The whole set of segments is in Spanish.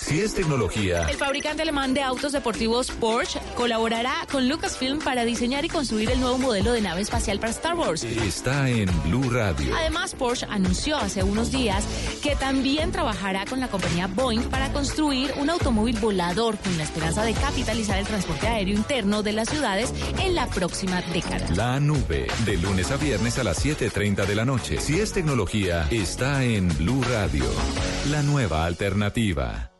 Si es tecnología, El fabricante alemán de autos deportivos Porsche colaborará con Lucasfilm para diseñar y construir el nuevo modelo de nave espacial para Star Wars. está en Blue Radio. Además, Porsche anunció hace unos días que también trabajará con la compañía Boeing para construir un automóvil volador con la esperanza de capitalizar el transporte aéreo interno de las ciudades en la próxima década. La nube, de lunes a viernes a las 7.30 de la noche. Si es tecnología, está en Blue Radio. La nueva alternativa.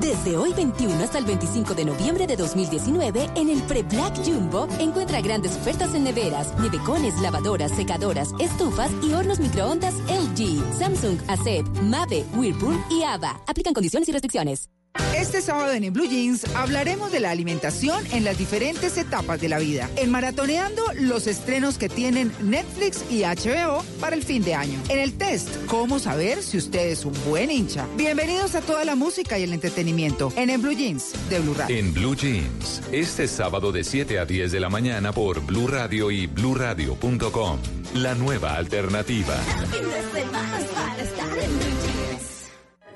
Desde hoy 21 hasta el 25 de noviembre de 2019, en el Pre-Black Jumbo, encuentra grandes ofertas en neveras, nevecones, lavadoras, secadoras, estufas y hornos microondas LG, Samsung, ACEP, Mave, Whirlpool y AVA. Aplican condiciones y restricciones. Este sábado en, En Blue Jeans hablaremos de la alimentación en las diferentes etapas de la vida. En Maratoneando, los estrenos que tienen Netflix y HBO para el fin de año. En el test, cómo saber si usted es un buen hincha. Bienvenidos a toda la música y el entretenimiento en En Blue Jeans de Blue Radio. En Blue Jeans, este sábado de 7 a 10 de la mañana por Blue Radio y bluradio.com. La nueva alternativa.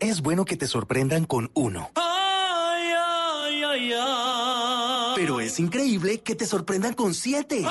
Es bueno que te sorprendan con uno. Pero es increíble que te sorprendan con siete.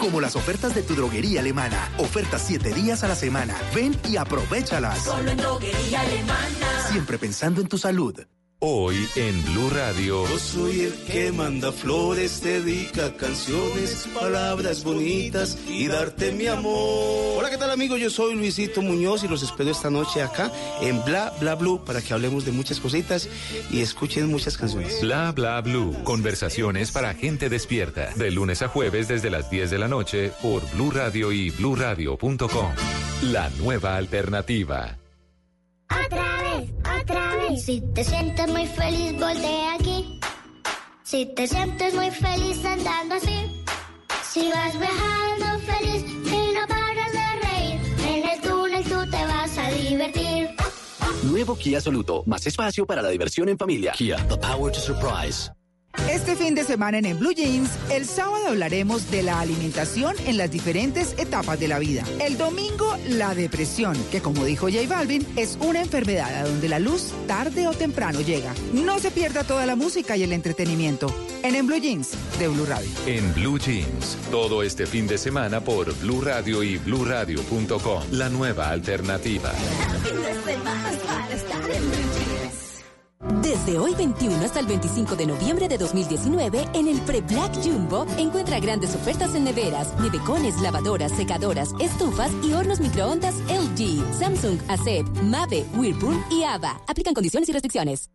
Como las ofertas de tu droguería alemana. Ofertas siete días a la semana. Ven y aprovechalas. Solo en droguería alemana. Siempre pensando en tu salud. Hoy en Blue Radio. Yo soy el que manda flores, dedica canciones, palabras bonitas y darte mi amor. Hola, ¿qué tal amigos? Yo soy Luisito Muñoz y los espero esta noche acá en Bla Bla Blue para que hablemos de muchas cositas y escuchen muchas canciones. Bla Bla Blue. Conversaciones para gente despierta. De lunes a jueves desde las 10 de la noche por Blue Radio y bluradio.com. La nueva alternativa. Otra vez, otra vez. Si te sientes muy feliz, voltea aquí. Si te sientes muy feliz andando así. Si vas viajando feliz y no paras de reír. En el túnel tú te vas a divertir. Nuevo Kia Soluto. Más espacio para la diversión en familia. Kia, the power to surprise. Este fin de semana en, en Blue Jeans, el sábado hablaremos de la alimentación en las diferentes etapas de la vida. El domingo, la depresión, que como dijo J Balvin, es una enfermedad a donde la luz tarde o temprano llega. No se pierda toda la música y el entretenimiento en, en Blue Jeans de Blue Radio. En Blue Jeans, todo este fin de semana por Blue Radio y bluradio.com. La nueva alternativa. Desde hoy 21 hasta el 25 de noviembre de 2019, en el Pre-Black Jumbo, encuentra grandes ofertas en neveras, nevecones, lavadoras, secadoras, estufas y hornos microondas LG, Samsung, ACEP, Mave, Whirlpool y AVA. Aplican condiciones y restricciones.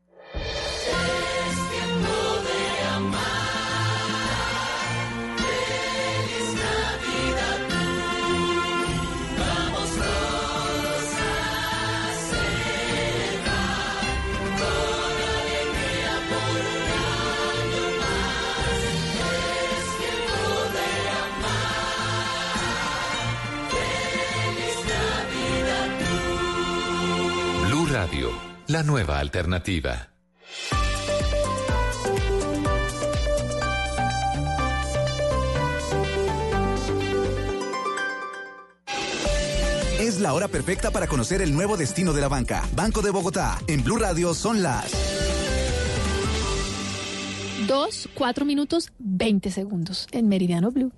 La nueva alternativa. Es la hora perfecta para conocer el nuevo destino de la banca. Banco de Bogotá. En Blue Radio son las. Dos, cuatro minutos, 20 segundos en Meridiano Blue.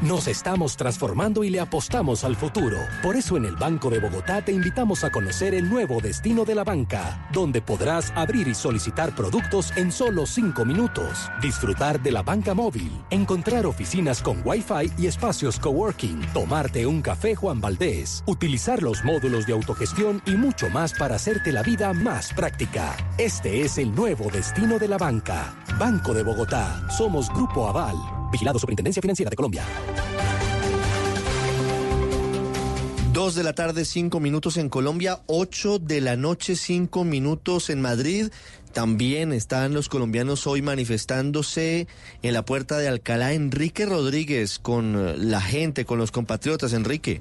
Nos estamos transformando y le apostamos al futuro. Por eso en el Banco de Bogotá te invitamos a conocer el nuevo destino de la banca, donde podrás abrir y solicitar productos en solo cinco minutos, disfrutar de la banca móvil, encontrar oficinas con Wi-Fi y espacios coworking, tomarte un café Juan Valdés, utilizar los módulos de autogestión y mucho más para hacerte la vida más práctica. Este es el nuevo destino de la banca. Banco de Bogotá. Somos Grupo Aval. Vigilado Superintendencia Financiera de Colombia. Dos de la tarde, cinco minutos en Colombia, ocho de la noche, cinco minutos en Madrid. También están los colombianos hoy manifestándose en la puerta de Alcalá. Enrique Rodríguez con la gente, con los compatriotas. Enrique.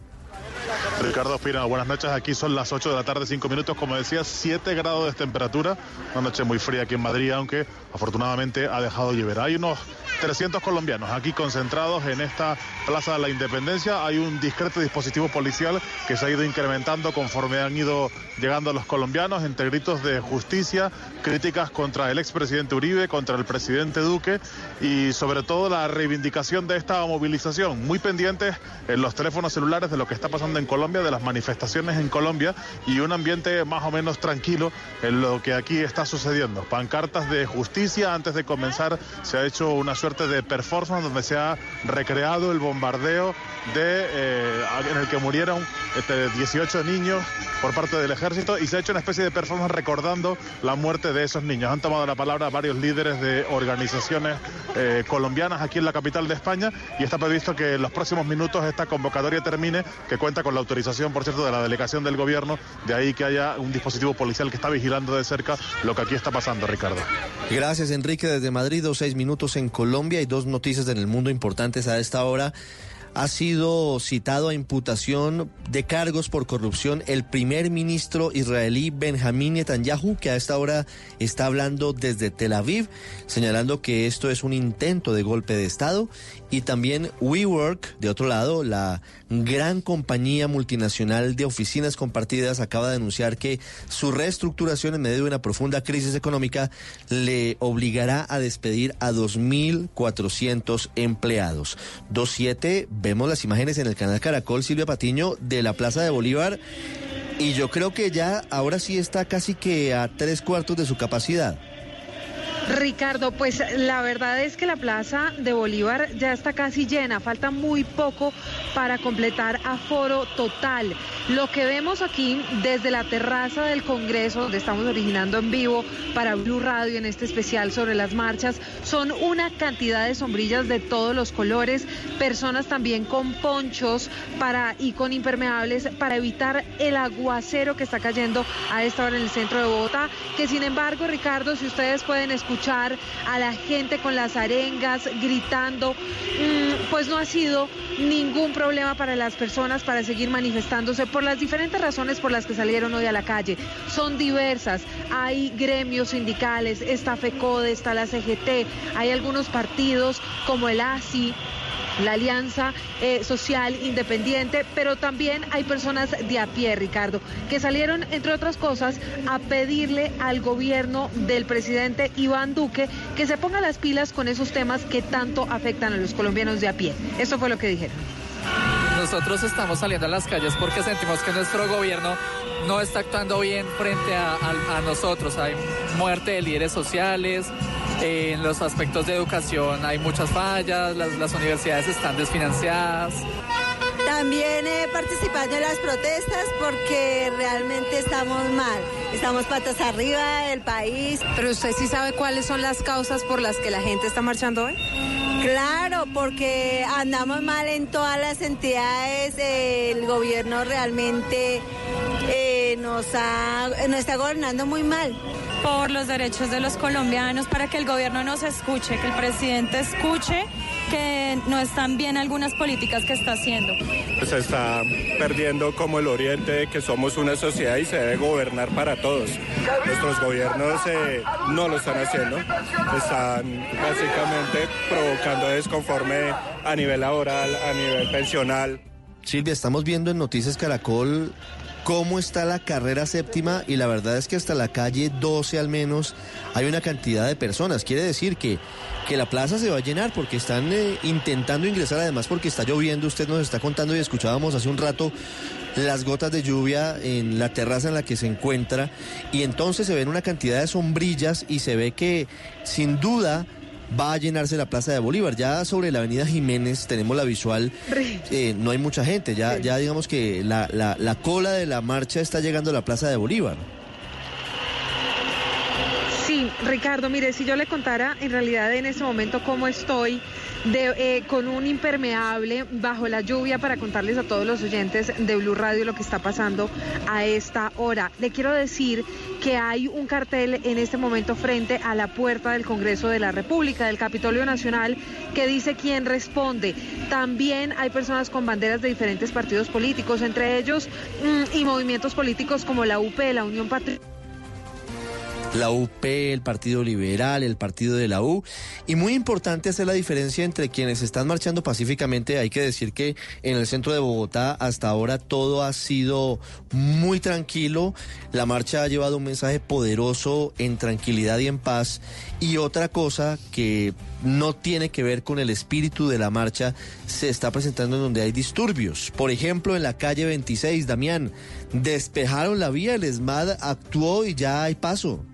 Ricardo Espina, buenas noches. Aquí son las 8 de la tarde, 5 minutos. Como decía, 7 grados de temperatura. Una noche muy fría aquí en Madrid, aunque afortunadamente ha dejado llover. Hay unos 300 colombianos aquí concentrados en esta Plaza de la Independencia. Hay un discreto dispositivo policial que se ha ido incrementando conforme han ido llegando los colombianos entre gritos de justicia, críticas contra el expresidente Uribe, contra el presidente Duque y sobre todo la reivindicación de esta movilización. Muy pendientes en los teléfonos celulares de lo que está pasando en Colombia, de las manifestaciones en Colombia y un ambiente más o menos tranquilo en lo que aquí está sucediendo. Pancartas de justicia, antes de comenzar se ha hecho una suerte de performance donde se ha recreado el bombardeo de, eh, en el que murieron este, 18 niños por parte del ejército y se ha hecho una especie de performance recordando la muerte de esos niños. Han tomado la palabra varios líderes de organizaciones eh, colombianas aquí en la capital de España y está previsto que en los próximos minutos esta convocatoria termine, que cuenta con la autorización, por cierto, de la delegación del gobierno, de ahí que haya un dispositivo policial que está vigilando de cerca lo que aquí está pasando, Ricardo. Gracias, Enrique, desde Madrid, dos seis minutos en Colombia y dos noticias en el mundo importantes a esta hora ha sido citado a imputación de cargos por corrupción el primer ministro israelí Benjamín Netanyahu, que a esta hora está hablando desde Tel Aviv, señalando que esto es un intento de golpe de Estado. Y también WeWork, de otro lado, la gran compañía multinacional de oficinas compartidas, acaba de anunciar que su reestructuración en medio de una profunda crisis económica le obligará a despedir a 2.400 empleados. 2.7 vemos las imágenes en el canal Caracol, Silvia Patiño, de la Plaza de Bolívar. Y yo creo que ya ahora sí está casi que a tres cuartos de su capacidad. Ricardo, pues la verdad es que la Plaza de Bolívar ya está casi llena, falta muy poco para completar aforo total. Lo que vemos aquí desde la terraza del Congreso, donde estamos originando en vivo para Blue Radio en este especial sobre las marchas, son una cantidad de sombrillas de todos los colores, personas también con ponchos para y con impermeables para evitar el aguacero que está cayendo a esta hora en el centro de Bogotá, que sin embargo, Ricardo, si ustedes pueden escuchar a la gente con las arengas gritando, mm, pues no ha sido ningún problema para las personas para seguir manifestándose por las diferentes razones por las que salieron hoy a la calle. Son diversas. Hay gremios sindicales, está FECODE, está la CGT, hay algunos partidos como el ASI, la Alianza eh, Social Independiente, pero también hay personas de a pie, Ricardo, que salieron, entre otras cosas, a pedirle al gobierno del presidente Iván Duque que se ponga las pilas con esos temas que tanto afectan a los colombianos de a pie. Eso fue lo que dijeron. Nosotros estamos saliendo a las calles porque sentimos que nuestro gobierno no está actuando bien frente a, a nosotros. Hay muerte de líderes sociales, en los aspectos de educación hay muchas fallas, las, las universidades están desfinanciadas. También he participado en las protestas porque realmente estamos mal. Estamos patas arriba del país. Pero usted sí sabe cuáles son las causas por las que la gente está marchando hoy. Claro, porque andamos mal en todas las entidades. el gobierno realmente eh, nos, ha, nos está gobernando muy mal por los derechos de los colombianos, para que el gobierno nos escuche, que el presidente escuche que no están bien algunas políticas que está haciendo. Se está perdiendo como el oriente que somos una sociedad y se debe gobernar para todos. Nuestros gobiernos eh, no lo están haciendo, están básicamente provocando desconforme a nivel laboral, a nivel pensional. Silvia, estamos viendo en Noticias Caracol cómo está la carrera séptima y la verdad es que hasta la calle 12 al menos hay una cantidad de personas. Quiere decir que, que la plaza se va a llenar porque están eh, intentando ingresar, además porque está lloviendo, usted nos está contando y escuchábamos hace un rato las gotas de lluvia en la terraza en la que se encuentra. Y entonces se ven una cantidad de sombrillas y se ve que sin duda va a llenarse la Plaza de Bolívar. Ya sobre la Avenida Jiménez tenemos la visual, eh, no hay mucha gente, ya, ya digamos que la, la, la cola de la marcha está llegando a la Plaza de Bolívar. Sí, Ricardo, mire, si yo le contara en realidad en ese momento cómo estoy eh, con un impermeable bajo la lluvia para contarles a todos los oyentes de Blue Radio lo que está pasando a esta hora. Le quiero decir que hay un cartel en este momento frente a la puerta del Congreso de la República, del Capitolio Nacional, que dice quién responde. También hay personas con banderas de diferentes partidos políticos, entre ellos mm, y movimientos políticos como la UP, la Unión Patriótica la UP, el Partido Liberal, el Partido de la U. Y muy importante hacer la diferencia entre quienes están marchando pacíficamente. Hay que decir que en el centro de Bogotá hasta ahora todo ha sido muy tranquilo. La marcha ha llevado un mensaje poderoso en tranquilidad y en paz. Y otra cosa que no tiene que ver con el espíritu de la marcha se está presentando en donde hay disturbios. Por ejemplo, en la calle 26, Damián, despejaron la vía, el ESMAD actuó y ya hay paso.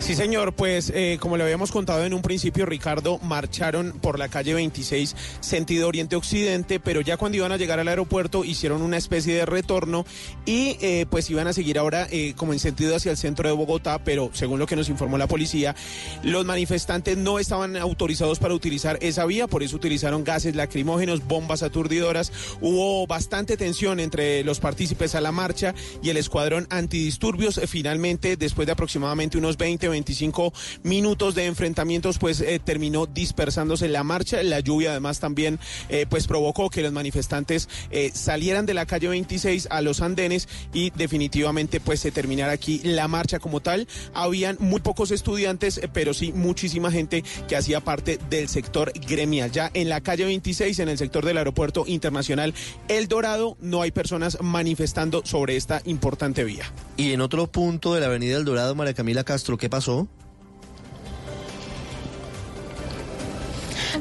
Sí, señor, pues eh, como le habíamos contado en un principio, Ricardo, marcharon por la calle 26, sentido oriente-occidente, pero ya cuando iban a llegar al aeropuerto hicieron una especie de retorno y eh, pues iban a seguir ahora eh, como en sentido hacia el centro de Bogotá, pero según lo que nos informó la policía, los manifestantes no estaban autorizados para utilizar esa vía, por eso utilizaron gases lacrimógenos, bombas aturdidoras, hubo bastante tensión entre los partícipes a la marcha y el escuadrón antidisturbios, finalmente, después de aproximadamente unos 20, 25 minutos de enfrentamientos, pues eh, terminó dispersándose la marcha. La lluvia además también eh, pues provocó que los manifestantes eh, salieran de la calle 26 a los andenes y definitivamente pues se terminara aquí la marcha como tal. Habían muy pocos estudiantes, pero sí muchísima gente que hacía parte del sector gremial. Ya en la calle 26, en el sector del aeropuerto internacional El Dorado, no hay personas manifestando sobre esta importante vía. Y en otro punto de la avenida El Dorado, María Camila Castro, ¿qué pasó?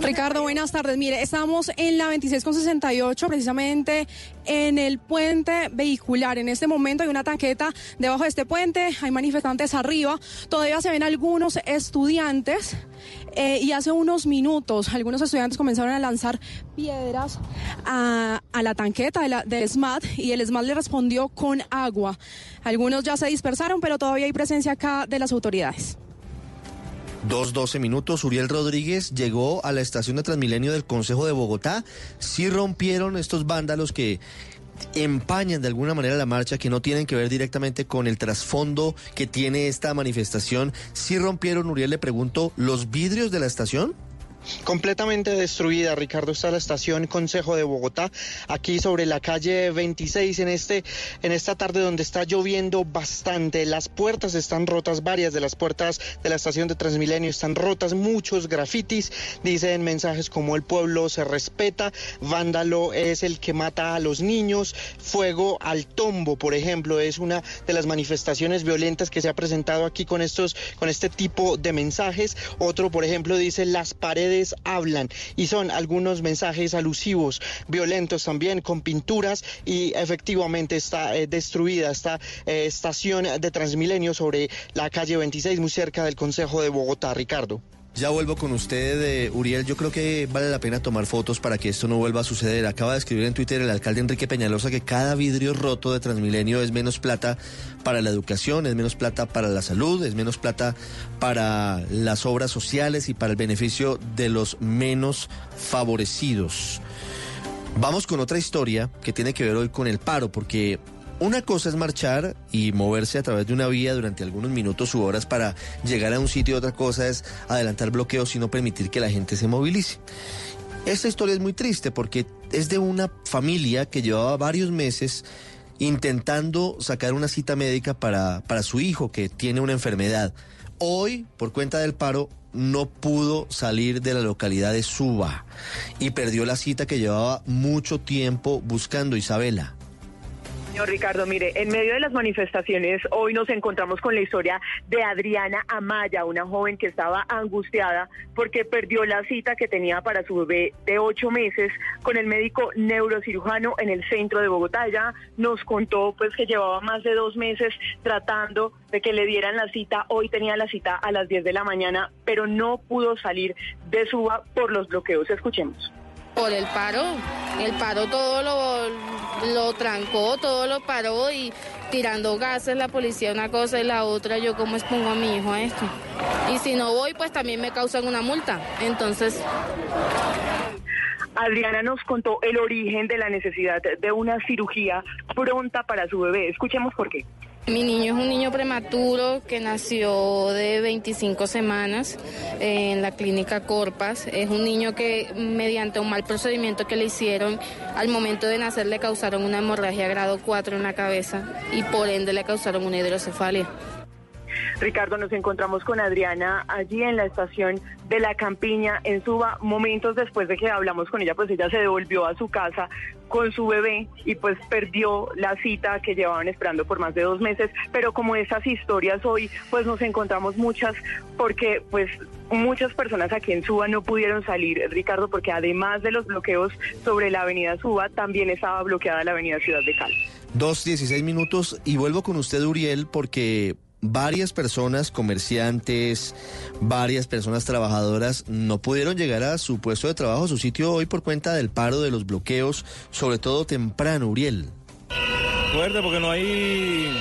Ricardo, buenas tardes. Mire, estamos en la 26 con 68, precisamente en el puente vehicular. En este momento hay una tanqueta debajo de este puente, hay manifestantes arriba. Todavía se ven algunos estudiantes. Eh, y hace unos minutos algunos estudiantes comenzaron a lanzar piedras a, la tanqueta del SMAT y el SMAT le respondió con agua. Algunos ya se dispersaron, pero todavía hay presencia acá de las autoridades. Dos doce minutos, Uriel Rodríguez llegó a la estación de Transmilenio del Consejo de Bogotá. Sí rompieron estos vándalos que empañan de alguna manera la marcha, que no tienen que ver directamente con el trasfondo que tiene esta manifestación. Sí rompieron, Uriel le pregunto, los vidrios de la estación completamente destruida. Ricardo está la estación Consejo de Bogotá, aquí sobre la calle 26 en este en esta tarde donde está lloviendo bastante. Las puertas están rotas, varias de las puertas de la estación de Transmilenio están rotas, muchos grafitis, dicen mensajes como el pueblo se respeta, vándalo es el que mata a los niños, fuego al tombo, por ejemplo, es una de las manifestaciones violentas que se ha presentado aquí con estos con este tipo de mensajes. Otro, por ejemplo, dice las paredes hablan y son algunos mensajes alusivos, violentos también, con pinturas y efectivamente está eh, destruida esta eh, estación de Transmilenio sobre la calle 26 muy cerca del Consejo de Bogotá, Ricardo. Ya vuelvo con usted, eh, Uriel. Yo creo que vale la pena tomar fotos para que esto no vuelva a suceder. Acaba de escribir en Twitter el alcalde Enrique Peñalosa que cada vidrio roto de Transmilenio es menos plata para la educación, es menos plata para la salud, es menos plata para las obras sociales y para el beneficio de los menos favorecidos. Vamos con otra historia que tiene que ver hoy con el paro, porque una cosa es marchar y moverse a través de una vía durante algunos minutos u horas para llegar a un sitio, otra cosa es adelantar bloqueos y no permitir que la gente se movilice. Esta historia es muy triste porque es de una familia que llevaba varios meses intentando sacar una cita médica para, para su hijo que tiene una enfermedad. Hoy, por cuenta del paro, no pudo salir de la localidad de Suba y perdió la cita que llevaba mucho tiempo buscando Isabela. Señor Ricardo, mire, en medio de las manifestaciones hoy nos encontramos con la historia de Adriana Amaya, una joven que estaba angustiada porque perdió la cita que tenía para su bebé de ocho meses con el médico neurocirujano en el centro de Bogotá. Ella nos contó pues que llevaba más de dos meses tratando de que le dieran la cita. Hoy tenía la cita a las 10 de la mañana, pero no pudo salir de Suba por los bloqueos. Escuchemos. Por el paro, el paro todo lo, lo trancó, todo lo paró y tirando gases la policía una cosa y la otra, yo cómo expongo a mi hijo a esto. Y si no voy, pues también me causan una multa. Entonces... Adriana nos contó el origen de la necesidad de una cirugía pronta para su bebé. Escuchemos por qué. Mi niño es un niño prematuro que nació de 25 semanas en la clínica Corpas. Es un niño que mediante un mal procedimiento que le hicieron al momento de nacer le causaron una hemorragia grado 4 en la cabeza y por ende le causaron una hidrocefalia. Ricardo, nos encontramos con Adriana allí en la estación de la Campiña en Suba. Momentos después de que hablamos con ella, pues ella se devolvió a su casa con su bebé y pues perdió la cita que llevaban esperando por más de dos meses. Pero como estas historias hoy, pues nos encontramos muchas porque pues muchas personas aquí en Suba no pudieron salir, Ricardo, porque además de los bloqueos sobre la avenida Suba, también estaba bloqueada la avenida Ciudad de Cali. Dos, dieciséis minutos y vuelvo con usted, Uriel, porque varias personas, comerciantes, varias personas trabajadoras no pudieron llegar a su puesto de trabajo, su sitio hoy por cuenta del paro de los bloqueos, sobre todo temprano, Uriel. Fuerte porque no hay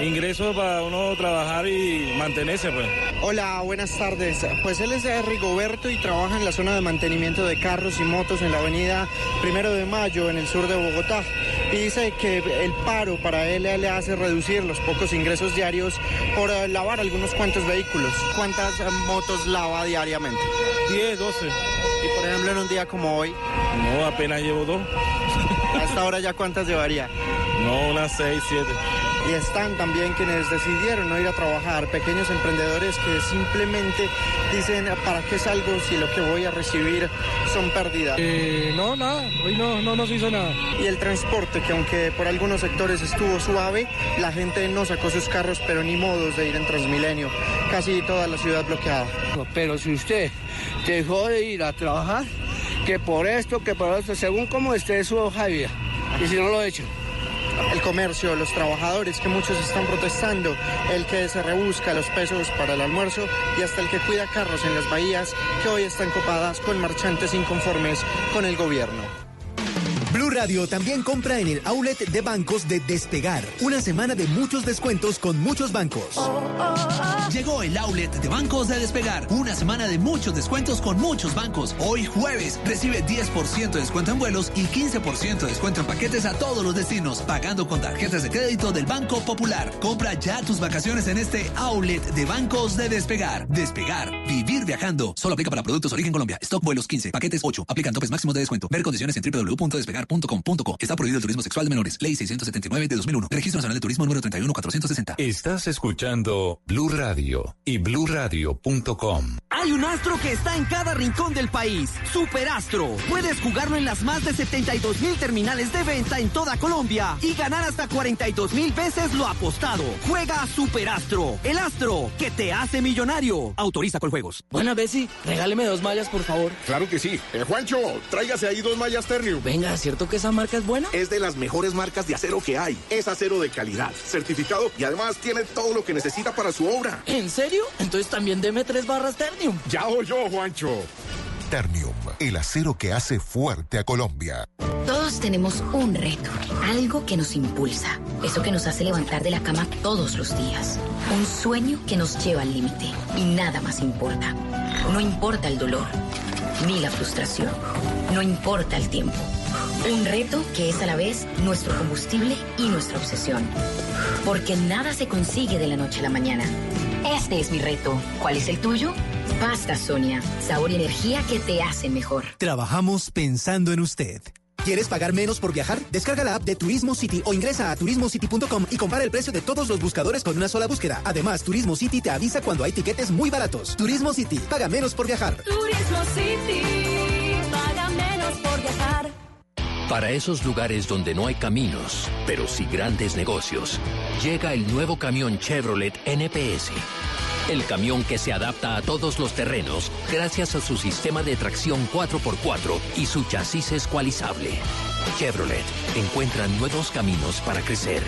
ingresos para uno trabajar y mantenerse, pues. Hola, buenas tardes. Pues él es de Rigoberto y trabaja en la zona de mantenimiento de carros y motos en la avenida Primero de Mayo, en el sur de Bogotá. Y dice que el paro para él le hace reducir los pocos ingresos diarios por eh, lavar algunos cuantos vehículos. ¿Cuántas eh, motos lava diariamente? 10, 12. Y por ejemplo en un día como hoy. No, apenas llevo dos. ¿A esta hora ya cuántas llevaría? No, unas 6, 7 y están también quienes decidieron no ir a trabajar, pequeños emprendedores que simplemente dicen, ¿para qué salgo si lo que voy a recibir son pérdidas? Eh, no, nada, hoy no, no nos hizo nada. Y el transporte, que aunque por algunos sectores estuvo suave, la gente no sacó sus carros, pero ni modos de ir en Transmilenio, casi toda la ciudad bloqueada. Pero si usted dejó de ir a trabajar, que por esto, que por esto, según cómo esté su hoja de vida, y si no lo hecho el comercio, los trabajadores que muchos están protestando, el que se rebusca los pesos para el almuerzo y hasta el que cuida carros en las bahías que hoy están copadas con marchantes inconformes con el gobierno. Radio también compra en el outlet de bancos de Despegar. Una semana de muchos descuentos con muchos bancos. Llegó el outlet de bancos de Despegar. Una semana de muchos descuentos con muchos bancos. Hoy jueves recibe 10% de descuento en vuelos y 15% de descuento en paquetes a todos los destinos, pagando con tarjetas de crédito del Banco Popular. Compra ya tus vacaciones en este outlet de bancos de Despegar. Despegar. Vivir viajando. Solo aplica para productos origen Colombia. Stock vuelos 15. Paquetes 8. Aplican topes máximos de descuento. Ver condiciones en Está prohibido el turismo sexual de menores. Ley 679 de 2001. Registro Nacional de Turismo número 31460. Estás escuchando Blue Radio y bluradio.com. Hay un astro que está en cada rincón del país. Superastro. Puedes jugarlo en las más de 72 mil terminales de venta en toda Colombia y ganar hasta 42 mil veces lo apostado. Juega Superastro. El astro que te hace millonario. Autoriza con juegos. Buena, Bessie. Regáleme dos mallas, por favor. Claro que sí. Eh, Juancho, tráigase ahí dos mallas Ternium. Venga, ¿cierto que esa marca es buena? Es de las mejores marcas de acero que hay. Es acero de calidad, certificado y además tiene todo lo que necesita para su obra. ¿En serio? Entonces también deme tres barras Ternium. Ya yo, Juancho. Ternium, el acero que hace fuerte a Colombia. Todos tenemos un reto, algo que nos impulsa, eso que nos hace levantar de la cama todos los días, un sueño que nos lleva al límite y nada más importa. No importa el dolor, ni la frustración, no importa el tiempo. Un reto que es a la vez nuestro combustible y nuestra obsesión. Porque nada se consigue de la noche a la mañana. Este es mi reto. ¿Cuál es el tuyo? Pasta Sonia. Sabor y energía que te hacen mejor. Trabajamos pensando en usted. ¿Quieres pagar menos por viajar? Descarga la app de Turismo City o ingresa a turismocity.com y compara el precio de todos los buscadores con una sola búsqueda. Además, Turismo City te avisa cuando hay tiquetes muy baratos. Turismo City, paga menos por viajar. Turismo City, Para esos lugares donde no hay caminos, pero sí grandes negocios, llega el nuevo camión Chevrolet NPS. El camión que se adapta a todos los terrenos gracias a su sistema de tracción 4x4 y su chasis escualizable. Chevrolet encuentra nuevos caminos para crecer.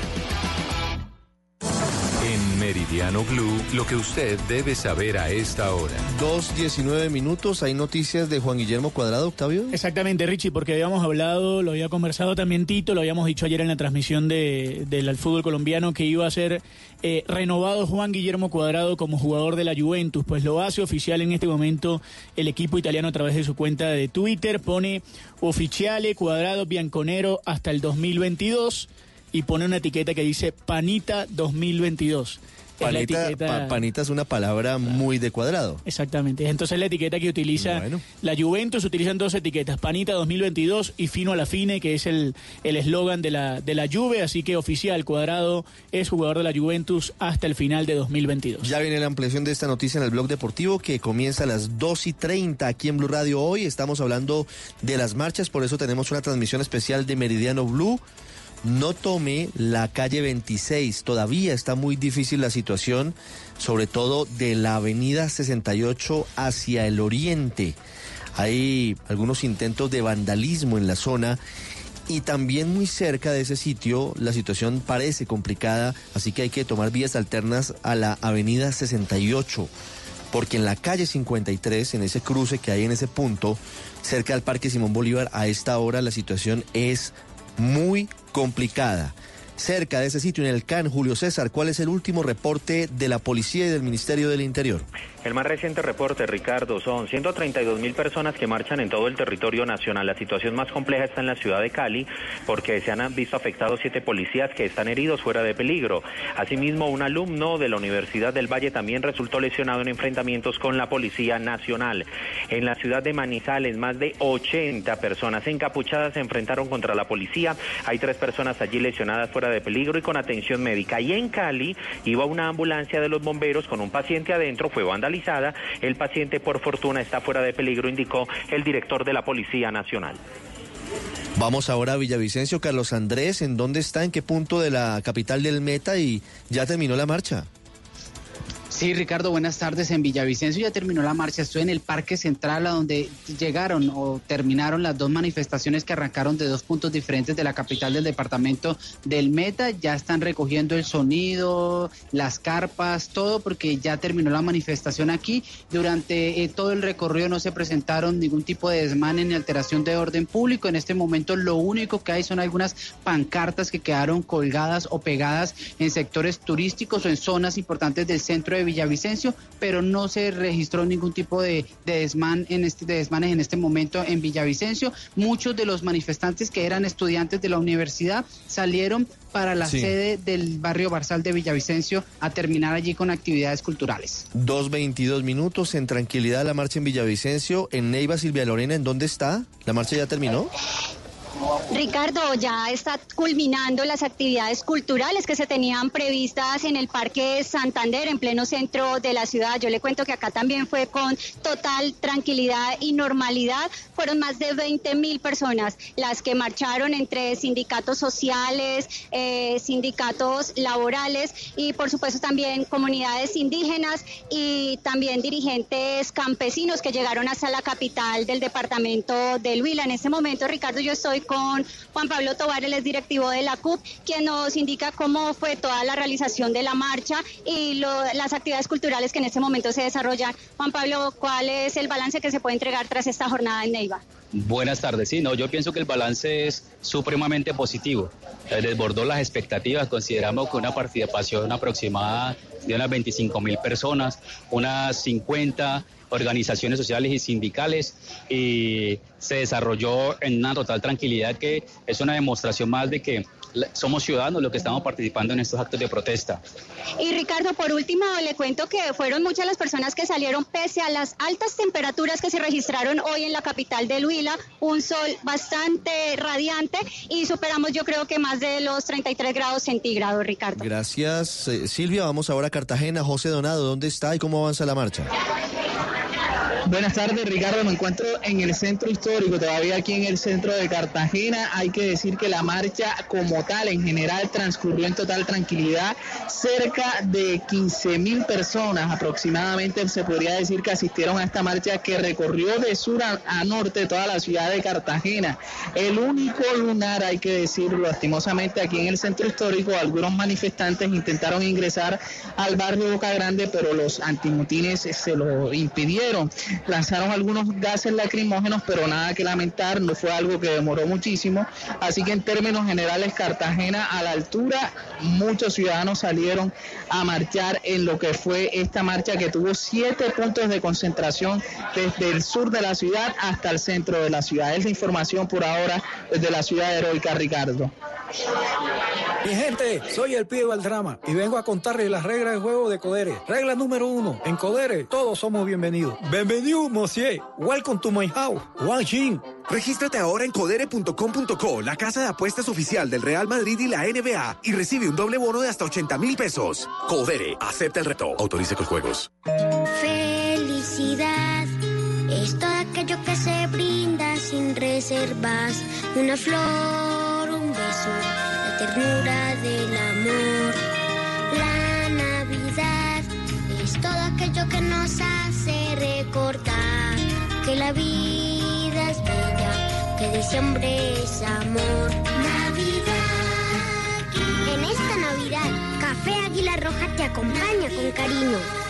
Meridiano Blue, lo que usted debe saber a esta hora. 2.19 minutos, hay noticias de Juan Guillermo Cuadrado, Octavio. Exactamente, Richie, porque habíamos hablado, lo había conversado también Tito, lo habíamos dicho ayer en la transmisión de, del fútbol colombiano que iba a ser eh, renovado Juan Guillermo Cuadrado como jugador de la Juventus. Pues lo hace oficial en este momento el equipo italiano a través de su cuenta de Twitter, pone oficiale Cuadrado Bianconero hasta el 2022 y pone una etiqueta que dice Panita 2022. Panita, etiqueta- pa- panita es una palabra muy de cuadrado. Exactamente. Entonces la etiqueta que utiliza la Juventus, utilizan dos etiquetas, Panita 2022 y Fino a la Fine, que es el el eslogan de la, de la Juve, así que oficial, Cuadrado es jugador de la Juventus hasta el final de 2022. Ya viene la ampliación de esta noticia en el blog deportivo que comienza a las 2 y 30 aquí en Blue Radio hoy. Estamos hablando de las marchas, por eso tenemos una transmisión especial de Meridiano Blue. No tome la calle 26, todavía está muy difícil la situación, sobre todo de la avenida 68 hacia el oriente. Hay algunos intentos de vandalismo en la zona y también muy cerca de ese sitio la situación parece complicada, así que hay que tomar vías alternas a la avenida 68, porque en la calle 53, en ese cruce que hay en ese punto, cerca del Parque Simón Bolívar, a esta hora la situación es muy complicada. Cerca de ese sitio, en el CAN, Julio César, ¿cuál es el último reporte de la policía y del Ministerio del Interior? El más reciente reporte, Ricardo, son 132 mil personas que marchan en todo el territorio nacional. La situación más compleja está en la ciudad de Cali, porque se han visto afectados siete policías que están heridos fuera de peligro. Asimismo, un alumno de la Universidad del Valle también resultó lesionado en enfrentamientos con la Policía Nacional. En la ciudad de Manizales, más de 80 personas encapuchadas se enfrentaron contra la policía. Hay tres personas allí lesionadas fuera de peligro y con atención médica. Y en Cali iba una ambulancia de los bomberos con un paciente adentro, fue vandalizada. El paciente, por fortuna, está fuera de peligro, indicó el director de la Policía Nacional. Vamos ahora a Villavicencio. Carlos Andrés, ¿en dónde está? ¿En qué punto de la capital del Meta? Y ya terminó la marcha. Sí, Ricardo, buenas tardes. En Villavicencio ya terminó la marcha. Estoy en el Parque Central, a donde llegaron o terminaron las dos manifestaciones que arrancaron de dos puntos diferentes de la capital del departamento del Meta. Ya están recogiendo el sonido, las carpas, todo, porque ya terminó la manifestación aquí. Durante eh, todo el recorrido no se presentaron ningún tipo de desmane ni alteración de orden público. En este momento lo único que hay son algunas pancartas que quedaron colgadas o pegadas en sectores turísticos o en zonas importantes del centro de Villavicencio, pero no se registró ningún tipo de, de desmán en este, de desmanes en este momento en Villavicencio. Muchos de los manifestantes que eran estudiantes de la universidad salieron para la Sí. sede del barrio Barzal de Villavicencio a terminar allí con actividades culturales. 2.22 minutos en tranquilidad la marcha en Villavicencio. En Neiva, Silvia Lorena, ¿en dónde está? ¿La marcha ya terminó? Ricardo, ya está culminando las actividades culturales que se tenían previstas en el Parque Santander, en pleno centro de la ciudad. Yo le cuento que acá también fue con total tranquilidad y normalidad. Fueron más de 20 mil personas las que marcharon entre sindicatos sociales, eh, sindicatos laborales y por supuesto también comunidades indígenas y también dirigentes campesinos que llegaron hasta la capital del departamento del Huila. En este momento, Ricardo, yo estoy con Juan Pablo Tobar, es directivo de la CUP, quien nos indica cómo fue toda la realización de la marcha y las actividades culturales que en este momento se desarrollan. Juan Pablo, ¿cuál es el balance que se puede entregar tras esta jornada en Neiva? Buenas tardes, sí, no, yo pienso que el balance es supremamente positivo. Eh, Desbordó las expectativas, consideramos que una participación aproximada de unas 25 mil personas, unas 50 organizaciones sociales y sindicales y se desarrolló en una total tranquilidad que es una demostración más de que somos ciudadanos los que estamos participando en estos actos de protesta. Y Ricardo, por último, le cuento que fueron muchas las personas que salieron pese a las altas temperaturas que se registraron hoy en la capital del Huila, un sol bastante radiante y superamos yo creo que más de los 33 grados centígrados, Ricardo. Gracias, eh, Silvia. Vamos ahora a Cartagena. José Donado, ¿dónde está y cómo avanza la marcha? Buenas tardes, Ricardo. Me encuentro en el centro histórico, todavía aquí en el centro de Cartagena. Hay que decir que la marcha como en general, transcurrió en total tranquilidad. Cerca de 15 mil personas aproximadamente se podría decir que asistieron a esta marcha que recorrió de sur a, a norte toda la ciudad de Cartagena. El único lunar, hay que decirlo, lastimosamente aquí en el centro histórico, algunos manifestantes intentaron ingresar al barrio Boca Grande, pero los antimotines se lo impidieron lanzaron algunos gases lacrimógenos, pero nada que lamentar, no fue algo que demoró muchísimo. Así que en términos generales, Cartagena a la altura, muchos ciudadanos salieron a marchar en lo que fue esta marcha que tuvo siete puntos de concentración desde el sur de la ciudad hasta el centro de la ciudad. Es la información por ahora desde la ciudad heroica, Ricardo. Mi gente, soy el pibe del drama y vengo a contarles las reglas de juego de Codere. Regla número uno, en Codere todos somos bienvenidos. Bienvenido, monsieur. Welcome to my house. Wang Jin. Regístrate ahora en codere.com.co, la casa de apuestas oficial del Real Madrid y la NBA, y recibe un doble bono de hasta 80 mil pesos. Codere, acepta el reto. Autorice con juegos. Felicidad es todo aquello que se brinda sin reservas. Una flor, un beso, la ternura del amor. La Navidad es todo aquello que nos hace recordar que la vida que diciembre es amor. Navidad. En esta Navidad, Café Águila Roja te acompaña con cariño.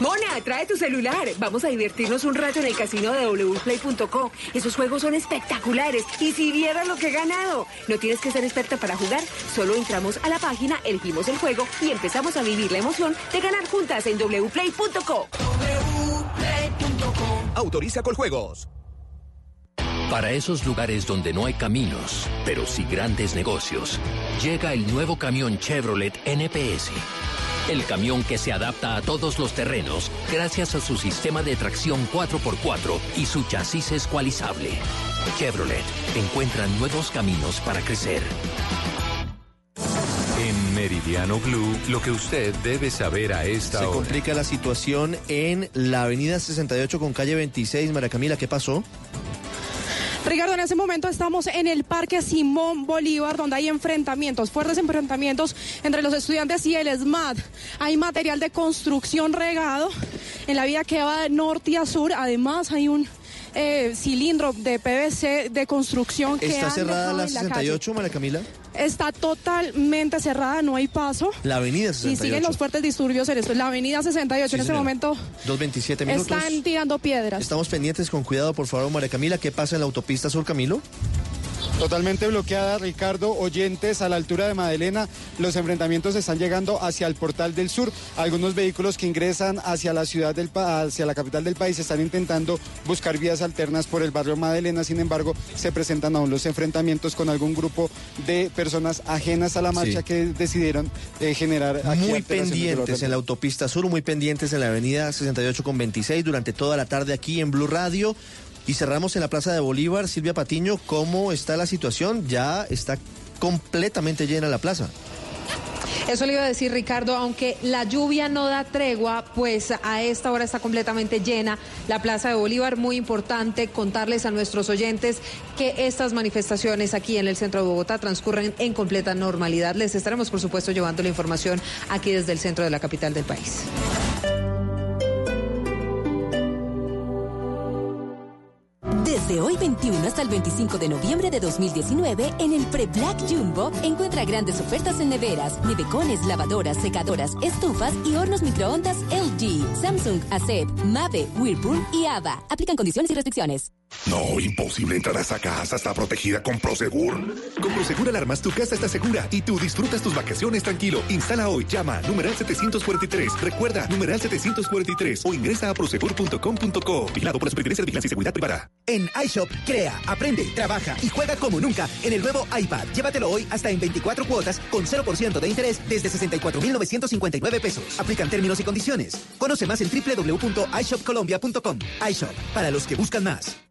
Mona, trae tu celular. Vamos a divertirnos un rato en el casino de wplay.co. Esos juegos son espectaculares. Y si vieras lo que he ganado. No tienes que ser experta para jugar. Solo entramos a la página, elegimos el juego y empezamos a vivir la emoción de ganar juntas en wplay.co. Autoriza con juegos. Para esos lugares donde no hay caminos, pero sí grandes negocios, llega el nuevo camión Chevrolet NPS. El camión que se adapta a todos los terrenos gracias a su sistema de tracción 4x4 y su chasis escualizable. Chevrolet encuentra nuevos caminos para crecer. En Meridiano Blue, lo que usted debe saber a esta Se hora. complica la situación en la avenida 68 con calle 26. María Camila, ¿qué pasó? Ricardo, en ese momento estamos en el Parque Simón Bolívar, donde hay enfrentamientos, fuertes enfrentamientos entre los estudiantes y el SMAT. Hay material de construcción regado en la vía que va de norte a sur. Además, hay un eh, cilindro de PVC de construcción que ¿Está han cerrada la en calle. 68, María Camila? Está totalmente cerrada, no hay paso. La avenida Y 68. siguen los fuertes disturbios en esto. La avenida 68 Sí, en este momento 2.27 minutos. están tirando piedras. Estamos pendientes con cuidado, por favor, María Camila. ¿Qué pasa en la autopista Sur Camilo? Totalmente bloqueada, Ricardo. Oyentes, a la altura de Madelena, los enfrentamientos están llegando hacia el portal del sur. Algunos vehículos que ingresan hacia la ciudad del pa- hacia la capital del país están intentando buscar vías alternas por el barrio Madelena. Sin embargo, se presentan aún los enfrentamientos con algún grupo de personas ajenas a la marcha Sí. que decidieron eh, generar aquí Muy pendientes en la autopista Sur, muy pendientes en la avenida 68 con 26 durante toda la tarde aquí en Blue Radio. Y cerramos en la Plaza de Bolívar. Silvia Patiño, ¿cómo está la situación? Ya está completamente llena la plaza. Eso le iba a decir Ricardo, aunque la lluvia no da tregua, pues a esta hora está completamente llena la Plaza de Bolívar. Muy importante contarles a nuestros oyentes que estas manifestaciones aquí en el centro de Bogotá transcurren en completa normalidad. Les estaremos, por supuesto, llevando la información aquí desde el centro de la capital del país. Desde hoy 21 hasta el 25 de noviembre de 2019, en el Pre-Black Jumbo, encuentra grandes ofertas en neveras, nevecones, lavadoras, secadoras, estufas y hornos microondas LG, Samsung, ACEP, Mave, Whirlpool y AVA. Aplican condiciones y restricciones. No, imposible entrar a esa casa. Está protegida con Prosegur. Con Prosegur Alarmas, tu casa está segura y tú disfrutas tus vacaciones tranquilo. Instala hoy, llama, numeral 743. Recuerda, numeral 743 o ingresa a prosegur.com.co. Vigilado por la Superintendencia de Vigilancia y Seguridad Privada. En iShop, crea, aprende, trabaja y juega como nunca en el nuevo iPad. Llévatelo hoy hasta en 24 cuotas con 0% de interés desde 64,959 pesos. Aplican términos y condiciones. Conoce más en www.ishopcolombia.com. iShop, para los que buscan más.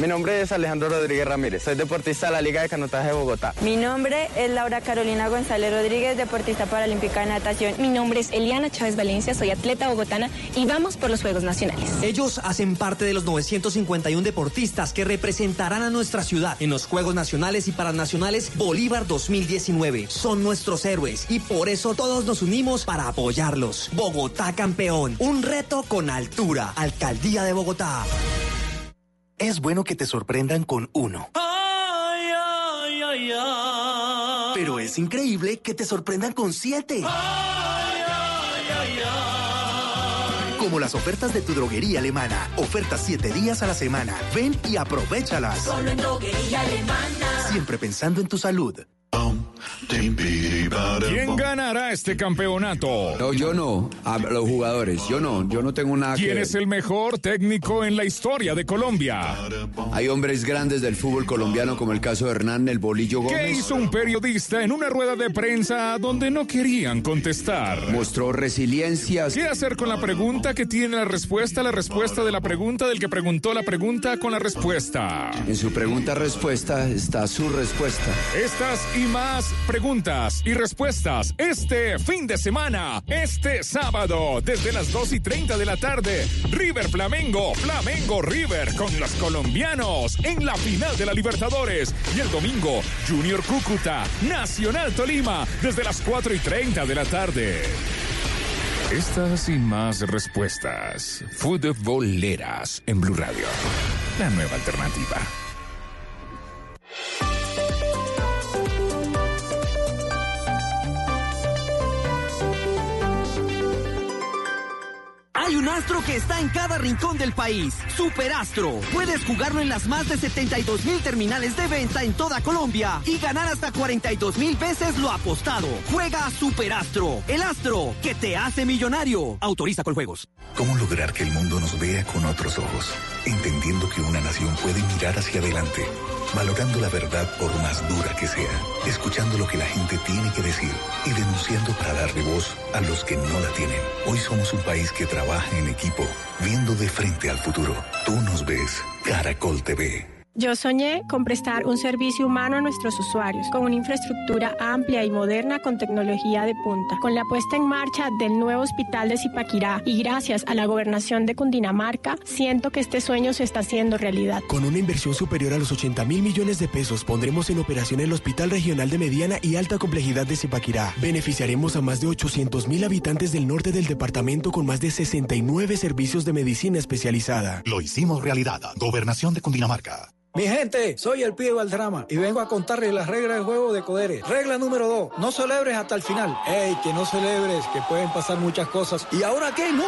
Mi nombre es Alejandro Rodríguez Ramírez, soy deportista de la Liga de Canotaje de Bogotá. Mi nombre es Laura Carolina González Rodríguez, deportista paralímpica de natación. Mi nombre es Eliana Chávez Valencia, soy atleta bogotana y vamos por los Juegos Nacionales. Ellos hacen parte de los 951 deportistas que representarán a nuestra ciudad en los Juegos Nacionales y Paranacionales Bolívar 2019. Son nuestros héroes y por eso todos nos unimos para apoyarlos. Bogotá campeón, un reto con altura. Alcaldía de Bogotá. Es bueno que te sorprendan con uno. Pero es increíble que te sorprendan con siete. Como las ofertas de tu droguería alemana. Ofertas siete días a la semana. Ven y aprovechalas. Solo en droguería alemana. Siempre pensando en tu salud. ¿Quién ganará este campeonato? No, yo no. A los jugadores. Yo no. Yo no tengo nada que ¿Quién ver. es el mejor técnico en la historia de Colombia? Hay hombres grandes del fútbol colombiano como el caso de Hernán El Bolillo ¿Qué Gómez. hizo un periodista en una rueda de prensa donde no querían contestar? Mostró resiliencia. ¿Qué hacer con la pregunta que tiene la respuesta, la respuesta de la pregunta del que preguntó la pregunta con la respuesta? En su pregunta-respuesta está su respuesta. Estas y más preguntas y respuestas este fin de semana, este sábado, desde las 2 y 30 de la tarde. River Flamengo, Flamengo River con los colombianos en la final de la Libertadores. Y el domingo, Junior Cúcuta, Nacional Tolima, desde las 4 y 30 de la tarde. Estas y más respuestas. Futboleras en Blue Radio. La nueva alternativa. Hay un astro que está en cada rincón del país. Superastro. Puedes jugarlo en las más de 72 mil terminales de venta en toda Colombia y ganar hasta 42 mil veces lo apostado. Juega Superastro. El astro que te hace millonario. Autoriza con juegos. ¿Cómo lograr que el mundo nos vea con otros ojos? Entendiendo que una nación puede mirar hacia adelante, valorando la verdad por más dura que sea, escuchando lo que la gente tiene que decir y denunciando para darle voz a los que no la tienen. Hoy somos un país que trabaja en equipo, viendo de frente al futuro. Tú nos ves, Caracol TV. Yo soñé con prestar un servicio humano a nuestros usuarios, con una infraestructura amplia y moderna con tecnología de punta. Con la puesta en marcha del nuevo hospital de Zipaquirá y gracias a la gobernación de Cundinamarca, siento que este sueño se está haciendo realidad. Con una inversión superior a los 80 mil millones de pesos, pondremos en operación el Hospital Regional de Mediana y Alta Complejidad de Zipaquirá. Beneficiaremos a más de 800 mil habitantes del norte del departamento con más de 69 servicios de medicina especializada. Lo hicimos realidad. Gobernación de Cundinamarca. Mi gente, soy el pibe Valdrama y vengo a contarles las reglas del juego de Codere. Regla número dos, no celebres hasta el final. ¡Ey, que no celebres, que pueden pasar muchas cosas! ¿Y ahora qué? ¡No!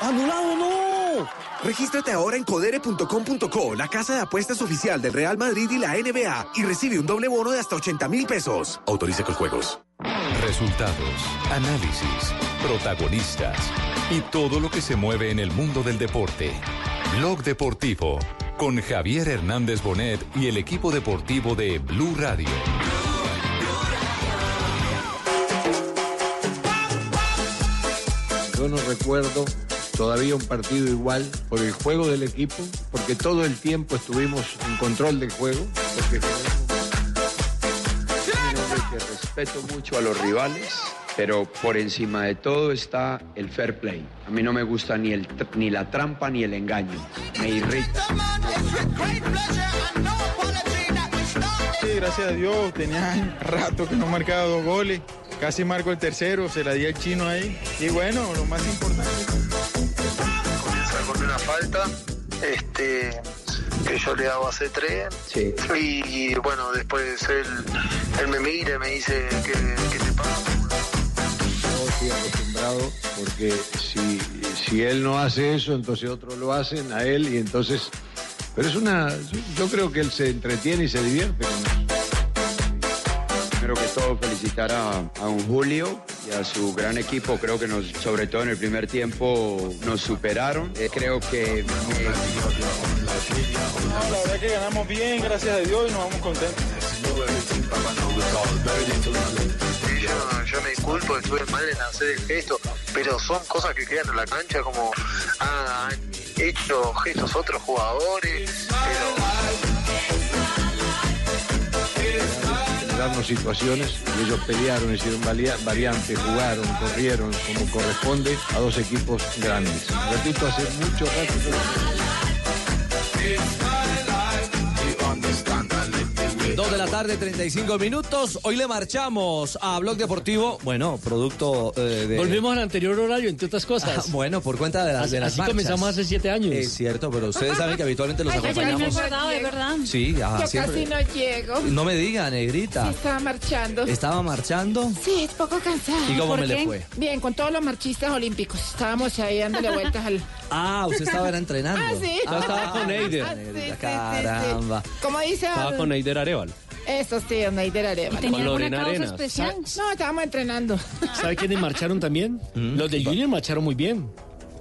¡Anulado no! Regístrate ahora en codere.com.co, la casa de apuestas oficial del Real Madrid y la NBA, y recibe un doble bono de hasta 80 mil pesos. Autoriza con juegos. Resultados, análisis, protagonistas y todo lo que se mueve en el mundo del deporte. Blog Deportivo con Javier Hernández Bonet y el equipo deportivo de Blue Radio. Yo no recuerdo todavía un partido igual por el juego del equipo, porque todo el tiempo estuvimos en control del juego, porque que respeto mucho a los rivales, pero por encima de todo está el fair play. A mí no me gusta ni, el, ni la trampa ni el engaño. Me irrita. Sí, gracias a Dios, tenía rato que no marcaba dos goles. casi marco el tercero, se la di al chino ahí. Y bueno, lo más importante. Comienza con una falta, este, que yo le hago hace tres. Y, bueno, después él, él me mira y me dice que, que te pasa. Estoy acostumbrado porque si, si él no hace eso, entonces otros lo hacen a él y entonces... Pero es una... Yo, yo creo que él se entretiene y se divierte con eso. Primero que todo, felicitar a, a un Julio y a su gran equipo. Creo que nos, sobre todo en el primer tiempo, nos superaron. Eh, creo que... eh, No, la verdad que ganamos bien, gracias a Dios, y nos vamos contentos. Yo, me disculpo, estuve mal en hacer el gesto, pero son cosas que quedan en la cancha como ah, han hecho gestos otros jugadores, darnos situaciones y ellos pelearon, hicieron variantes, jugaron, corrieron como corresponde a dos equipos grandes. Repito, hace mucho rato Dos de la tarde, 35 minutos. Hoy le marchamos a Blog Deportivo. Bueno, producto eh, de. Volvimos al anterior horario, entre otras cosas. Ah, bueno, por cuenta de las, de las Así marchas. comenzamos hace siete años. Es cierto, pero ustedes saben que habitualmente los Ay, yo acompañamos. no me acordaba, de verdad. Sí, ah, Yo siempre. casi no llego. No me diga, negrita. Sí, estaba marchando. Estaba marchando. Sí, es poco cansada. ¿Y cómo ¿Por me le fue? Bien, con todos los marchistas olímpicos. Estábamos ahí dándole vueltas al... Ah, usted estaba era entrenando. Ah, sí. Ah, estaba con Eider. Ah, negrita, sí, sí, caramba. Dice... Estaba con Eider Arevalo. Eso sí, Neider Arevalo. ¿Y tenía Con Lorena alguna causa Arenas. especial? No, estábamos entrenando. ¿Sabe quiénes marcharon también? Mm. Los del Junior marcharon muy bien.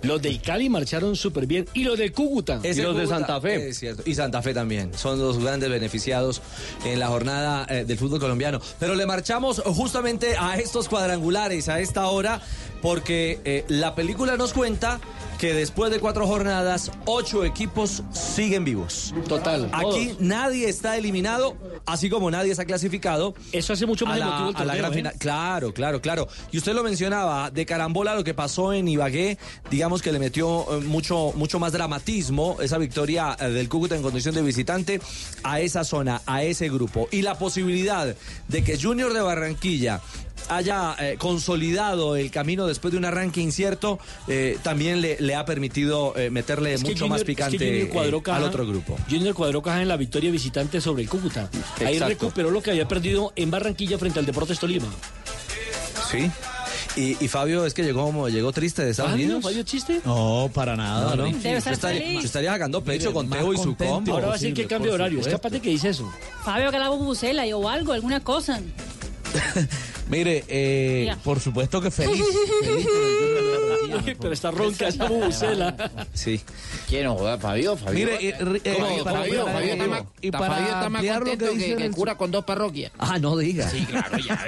Los de Cali marcharon súper bien. Y los de Cúcuta. Ese Cúcuta, Es cierto. Y Santa Fe también. Son los grandes beneficiados en la jornada eh, del fútbol colombiano. Pero le marchamos justamente a estos cuadrangulares a esta hora porque eh, la película nos cuenta que después de cuatro jornadas, ocho equipos siguen vivos. Total. Aquí todos. nadie está eliminado, así como nadie está clasificado. Eso hace mucho más la, emotivo el a la gran ¿eh? final. Claro, claro, claro. Y usted lo mencionaba, de carambola lo que pasó en Ibagué, digamos que le metió eh, mucho, mucho más dramatismo esa victoria del Cúcuta en condición de visitante a esa zona, a ese grupo. Y la posibilidad de que Junior de Barranquilla haya eh, consolidado el camino después de un arranque incierto, eh, también le, le ha permitido eh, meterle Es mucho Junior- más es que picante eh, al otro grupo. Junior cuadró caja en la victoria visitante sobre el Cúcuta. Ahí Exacto. recuperó lo que había perdido en Barranquilla frente al Deportes Tolima. Sí. Y, y Fabio es que llegó como llegó triste de Estados Fabio, Unidos. ¿Fabio chiste? No, para nada. No, ¿no? Debe estar Yo estaría, feliz. yo estaría sacando pecho Mire, con Teo y su combo. Ahora va a decir que cambio de horario. Es capaz de que dice eso. Fabio, que la bubucela o algo, alguna cosa. Mire, eh, por supuesto que feliz. feliz. Pero está ronca esa bubucela. Sí. ¿Quién no joda, Fabio? Fabio. Mire, eh, eh, ¿Cómo? y para- Fabio, para- Fabio está y más- para Fabio está más contento que que- que el- cura con dos parroquias. Ah, no diga. Sí, claro, ya.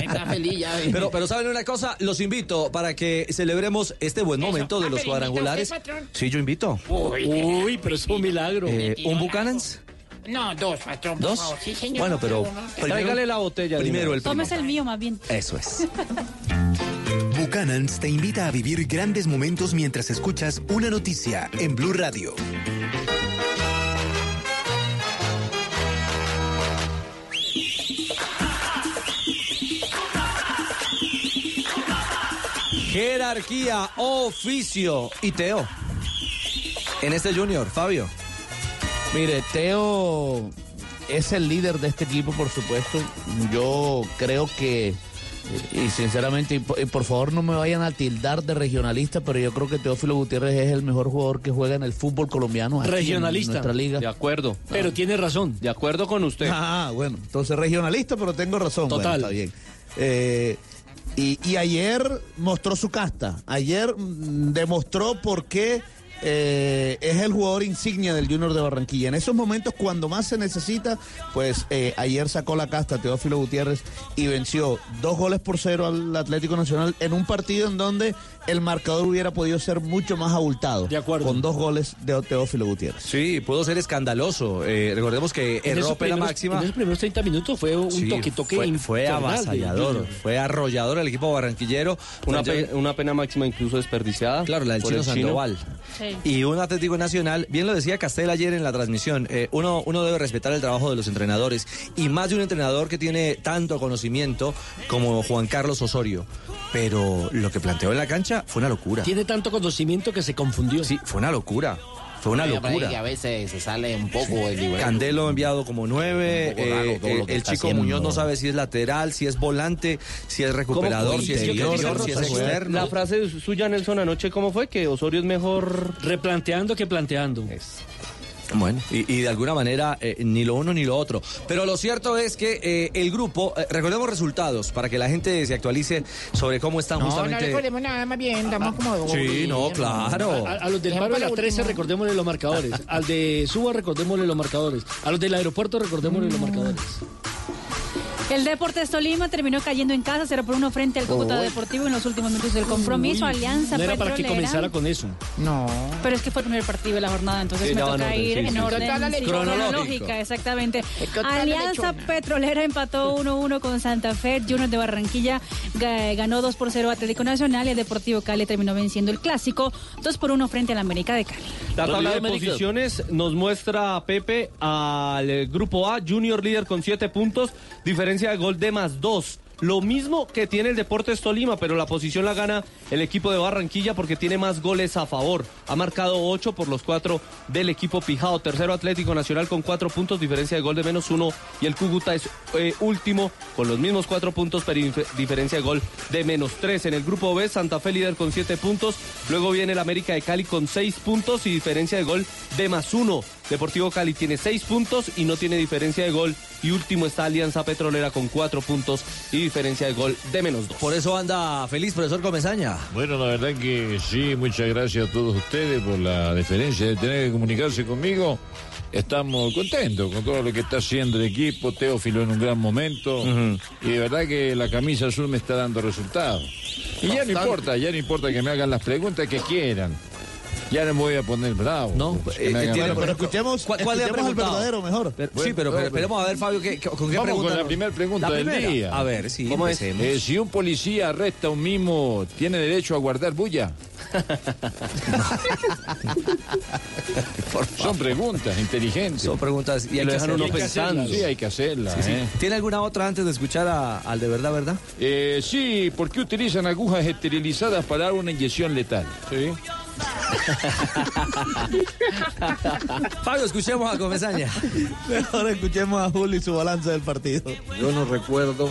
Está feliz, ya ves. Pero, pero saben una cosa, los invito para que celebremos este buen momento de los pero cuadrangulares. usted. Sí, yo invito. Uy, pero es un milagro. Eh, ¿Un Buchanan's? No, dos, patrón, por ¿Dos? favor. Sí, señor. Bueno, pero Tráigale la botella. Primero el Tómese el mío, más bien. Eso es. Buchanan's te invita a vivir grandes momentos mientras escuchas una noticia en Blue Radio. Jerarquía, oficio y Teo. En este Junior, Fabio. Mire, Teo es el líder de este equipo, por supuesto. Yo creo que, y sinceramente, y por, y por favor no me vayan a tildar de regionalista, pero yo creo que Teófilo Gutiérrez es el mejor jugador que juega en el fútbol colombiano. aquí en Regionalista. nuestra liga. De acuerdo. Pero tiene razón. De acuerdo con usted. Ah, bueno, entonces regionalista, pero tengo razón. Bueno, Total. está bien. Eh, y, y ayer mostró su casta. Ayer mm, demostró por qué eh, es el jugador insignia del Junior de Barranquilla. En esos momentos, cuando más se necesita, pues eh, ayer sacó la casta Teófilo Gutiérrez y venció dos goles por cero al Atlético Nacional en un partido en donde el marcador hubiera podido ser mucho más abultado. De acuerdo. Con dos goles de Teófilo Gutiérrez. Sí, pudo ser escandaloso. Eh, recordemos que En erró primeros- máxima. En esos primeros 30 minutos fue un Sí, toque-toque fue, fue avasallador, fue arrollador el equipo barranquillero. Una, pe- una pena máxima incluso desperdiciada. Claro, la del por chino el Sandoval. Sí. Y un Atlético Nacional, bien lo decía Castel ayer en la transmisión, eh, uno, uno debe respetar el trabajo de los entrenadores y más de un entrenador que tiene tanto conocimiento como Juan Carlos Osorio. Pero lo que planteó en la cancha fue una locura. Tiene tanto conocimiento que se confundió. Sí, fue una locura. Fue una locura. que a veces se sale un poco. Candelo enviado como nueve, raro eh, eh, el chico haciendo. Muñoz no sabe si es lateral, si es volante, si es recuperador, si es interior, si es externo. La frase suya, Nelson, anoche, ¿cómo fue? Que Osorio es mejor... Replanteando que planteando. Bueno, y, y de alguna manera eh, ni lo uno ni lo otro. Pero lo cierto es que eh, el grupo, eh, recordemos resultados para que la gente se actualice sobre cómo están No, no justamente. recordemos nada, más bien, estamos como... Sí, no, claro. A, a los del paro de para la 13 último. recordémosle los marcadores. Al de Suba recordémosle los marcadores. A los del aeropuerto recordémosle los marcadores. El Deportes Tolima terminó cayendo en casa 0 por 1 frente al Cúcuta Uy. Deportivo en los últimos minutos del compromiso. Alianza No era para que comenzara con eso. No. Pero es que fue el primer partido de la jornada, entonces Sí, me toca en orden, ir sí, en sí, orden sí. Cronológica, exactamente. Alianza. Petrolera empató 1-1 con Santa Fe, Junior de Barranquilla ga- ganó 2 por 0 Atlético Nacional y el Deportivo Cali terminó venciendo el clásico 2 por 1 frente al América de Cali. La tabla de posiciones nos muestra a Pepe al grupo A, Junior líder con 7 puntos, diferencia de gol de más 2. Lo mismo que tiene el Deportes Tolima, pero la posición la gana el equipo de Barranquilla porque tiene más goles a favor. Ha marcado 8 por los 4 del equipo Pijao. Tercero Atlético Nacional con 4 puntos, diferencia de gol de menos 1. Y el Cúcuta es eh, último con los mismos 4 puntos, pero diferencia de gol de menos 3. En el grupo B, Santa Fe líder con 7 puntos. Luego viene el América de Cali con 6 puntos y diferencia de gol de más 1. Deportivo Cali tiene 6 puntos y no tiene diferencia de gol. Y último está Alianza Petrolera con 4 puntos y diferencia de gol de menos 2. Por eso anda feliz, profesor Comesaña. Bueno, la verdad que sí, muchas gracias a todos ustedes por la deferencia de tener que comunicarse conmigo. Estamos contentos con todo lo que está haciendo el equipo, Teófilo en un gran momento. Y de verdad que la camisa azul me está dando resultados. Y ya no importa, ya no importa que me hagan las preguntas que quieran. Ya no me voy a poner bravo. No, eh, tiene- pero escuchemos, ¿Cuál- cuál escuchemos preguntado? verdadero mejor. Pero- Bueno, sí, pero, esperemos a ver, Fabio, ¿qué, qué- ¿con qué Vamos pregunta? con la primera pregunta La del primera. día. A ver, sí, ¿Cómo es? empecemos. Eh, si un policía arresta a un mimo, ¿tiene derecho a guardar bulla? Son preguntas inteligentes. Son preguntas y hay que hacerlas. Sí, hay que hacerlas. Sí, sí. ¿eh? ¿Tiene alguna otra antes de escuchar a- al de verdad, verdad? Eh, sí, ¿por qué utilizan agujas esterilizadas para dar una inyección letal? Sí. Fabio, escuchemos a Comesaña. Ahora escuchemos a Julio y su balance del partido. Yo no recuerdo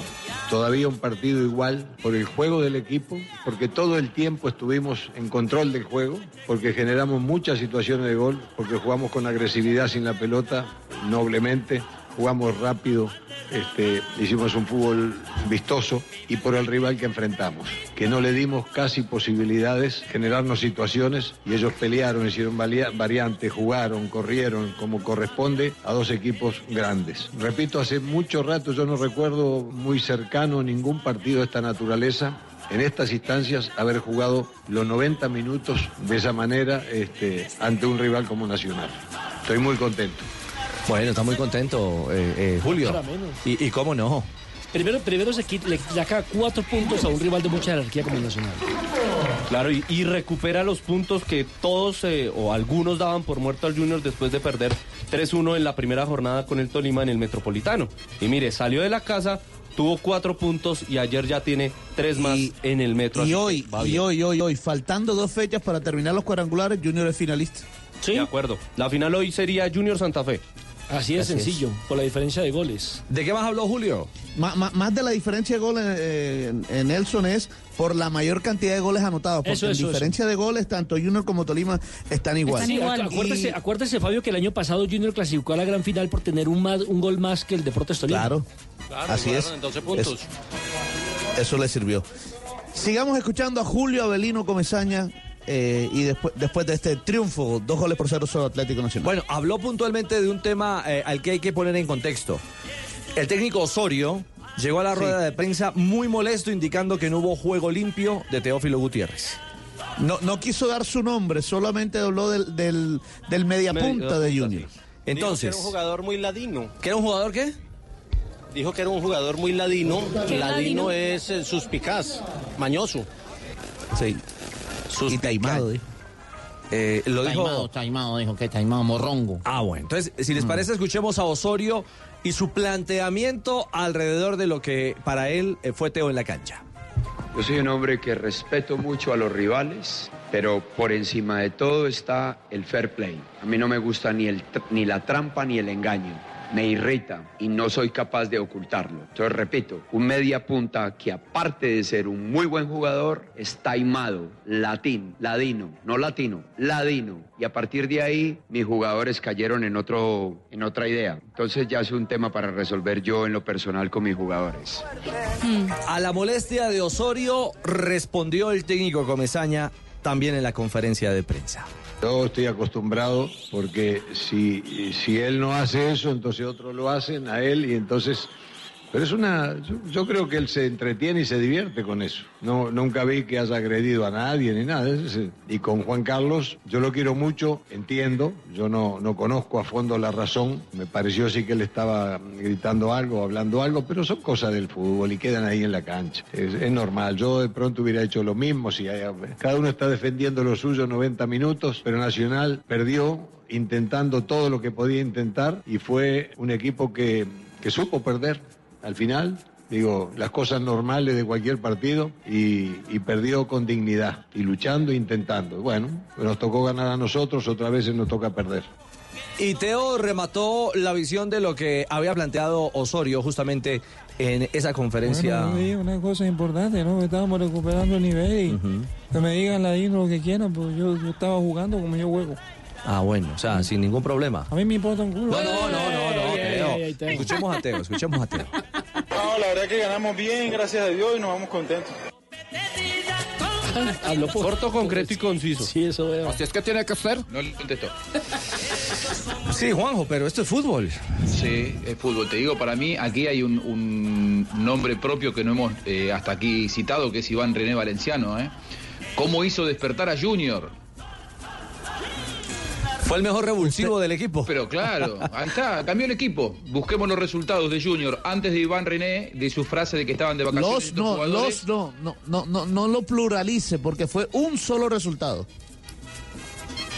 todavía un partido igual por el juego del equipo, porque todo el tiempo estuvimos en control del juego, porque generamos muchas situaciones de gol, porque jugamos con agresividad sin la pelota, noblemente, jugamos rápido, este, hicimos un fútbol vistoso y por el rival que enfrentamos, que no le dimos casi posibilidades, generarnos situaciones y ellos pelearon, hicieron variantes, jugaron, corrieron como corresponde a dos equipos grandes. Repito, hace mucho rato yo no recuerdo muy cercano ningún partido de esta naturaleza. En estas instancias, haber jugado los 90 minutos de esa manera este, ante un rival como Nacional. Estoy muy contento. Bueno, está muy contento, eh, eh, Julio. Para menos. Y, y cómo no. Primero, primero se quita- le saca cuatro puntos a un rival de mucha jerarquía como el Nacional. Claro, y, y recupera los puntos que todos eh, o algunos daban por muerto al Junior después de perder 3-1 en la primera jornada con el Tolima en el Metropolitano. Y mire, salió de la casa, tuvo cuatro puntos y ayer ya tiene tres más en el Metro. Y hoy, y hoy, hoy, hoy, faltando dos fechas para terminar los cuadrangulares, Junior es finalista. Sí, de acuerdo. La final hoy sería Junior Santa Fe. Así de Así es. sencillo, por la diferencia de goles. ¿De qué más habló Julio? Más de la diferencia de goles eh, en, Nelson es por la mayor cantidad de goles anotados. Porque Eso, en eso, diferencia de goles, tanto Junior como Tolima están igual. Sí, acu- acuérdese, acuérdese, Fabio, que el año pasado Junior clasificó a la gran final por tener un, más, un gol más que el Deportes Tolima. Claro. Así es. Eso, eso le sirvió. Sigamos escuchando a Julio Avelino Comesaña eh, y después, después de este triunfo, dos goles por cero sobre Atlético Nacional. Bueno, habló puntualmente de un tema eh, al que hay que poner en contexto. El técnico Osorio llegó a la rueda de prensa muy molesto indicando que no hubo juego limpio de Teófilo Gutiérrez. No, no quiso dar su nombre, solamente habló del, del, del mediapunta de Junior. Entonces, que era un jugador muy ladino. ¿que era un jugador qué? Dijo que era un jugador muy ladino. ¿Qué ladino? Ladino es eh, suspicaz, mañoso. Sí. Y taimado, ¿eh? Eh, lo dijo. Taimado, taimado, dijo que taimado, morrongo. Ah, bueno. Entonces, si les Mm. parece, escuchemos a Osorio y su planteamiento alrededor de lo que para él eh, fue Teo en la cancha. Yo soy un hombre que respeto mucho a los rivales, pero por encima de todo está el fair play. A mí no me gusta ni, el, tr- ni la trampa ni el engaño. Me irrita y no soy capaz de ocultarlo. Entonces, repito, un media punta que aparte de ser un muy buen jugador, es taimado, latín, ladino, no latino, ladino. Y a partir de ahí, mis jugadores cayeron en, otro, en otra idea. Entonces ya es un tema para resolver yo en lo personal con mis jugadores. A la molestia de Osorio respondió el técnico Comesaña también en la conferencia de prensa. Yo estoy acostumbrado porque si, si él no hace eso, entonces otros lo hacen a él y entonces... Pero es una... Yo, creo que él se entretiene y se divierte con eso. No, nunca vi que haya agredido a nadie ni nada. Y con Juan Carlos, yo lo quiero mucho, entiendo. Yo no, no conozco a fondo la razón. Me pareció sí que él estaba gritando algo, hablando algo, pero son cosas del fútbol y quedan ahí en la cancha. Es, es normal. Yo de pronto hubiera hecho lo mismo. Si hay- cada uno está defendiendo lo suyo 90 minutos, pero Nacional perdió intentando todo lo que podía intentar y fue un equipo que, que supo perder al final. Digo, las cosas normales de cualquier partido y, y perdió con dignidad y luchando e intentando. Bueno, nos tocó ganar a nosotros, otras veces nos toca perder. Y Teo remató la visión de lo que había planteado Osorio justamente en esa conferencia. Bueno, una cosa importante, ¿no? Estábamos recuperando el nivel y que me digan ladino lo que quieran, pues yo, yo estaba jugando como yo juego. Ah, bueno, o sea, sin ningún problema. A mí me importa un culo. No, no, no, no, no, Teo. Escuchemos a Teo, escuchemos a Teo. No, la verdad que ganamos bien, gracias a Dios, y nos vamos contentos. Hablo corto, concreto y conciso. Sí, eso veo. Así es que tiene que ser. No le contesto. Sí, Juanjo, pero esto es fútbol. Sí, es fútbol. Te digo, para mí aquí hay un, un nombre propio que no hemos eh, hasta aquí citado, que es Iván René Valenciano. ¿eh? ¿Cómo hizo despertar a Junior? Fue el mejor revulsivo del equipo. Pero claro, ahí está, cambió el equipo. Busquemos los resultados de Junior antes de Iván René, de su frase de que estaban de vacaciones. Los estos no, jugadores. los no, no, no, no, no lo pluralice porque fue un solo resultado.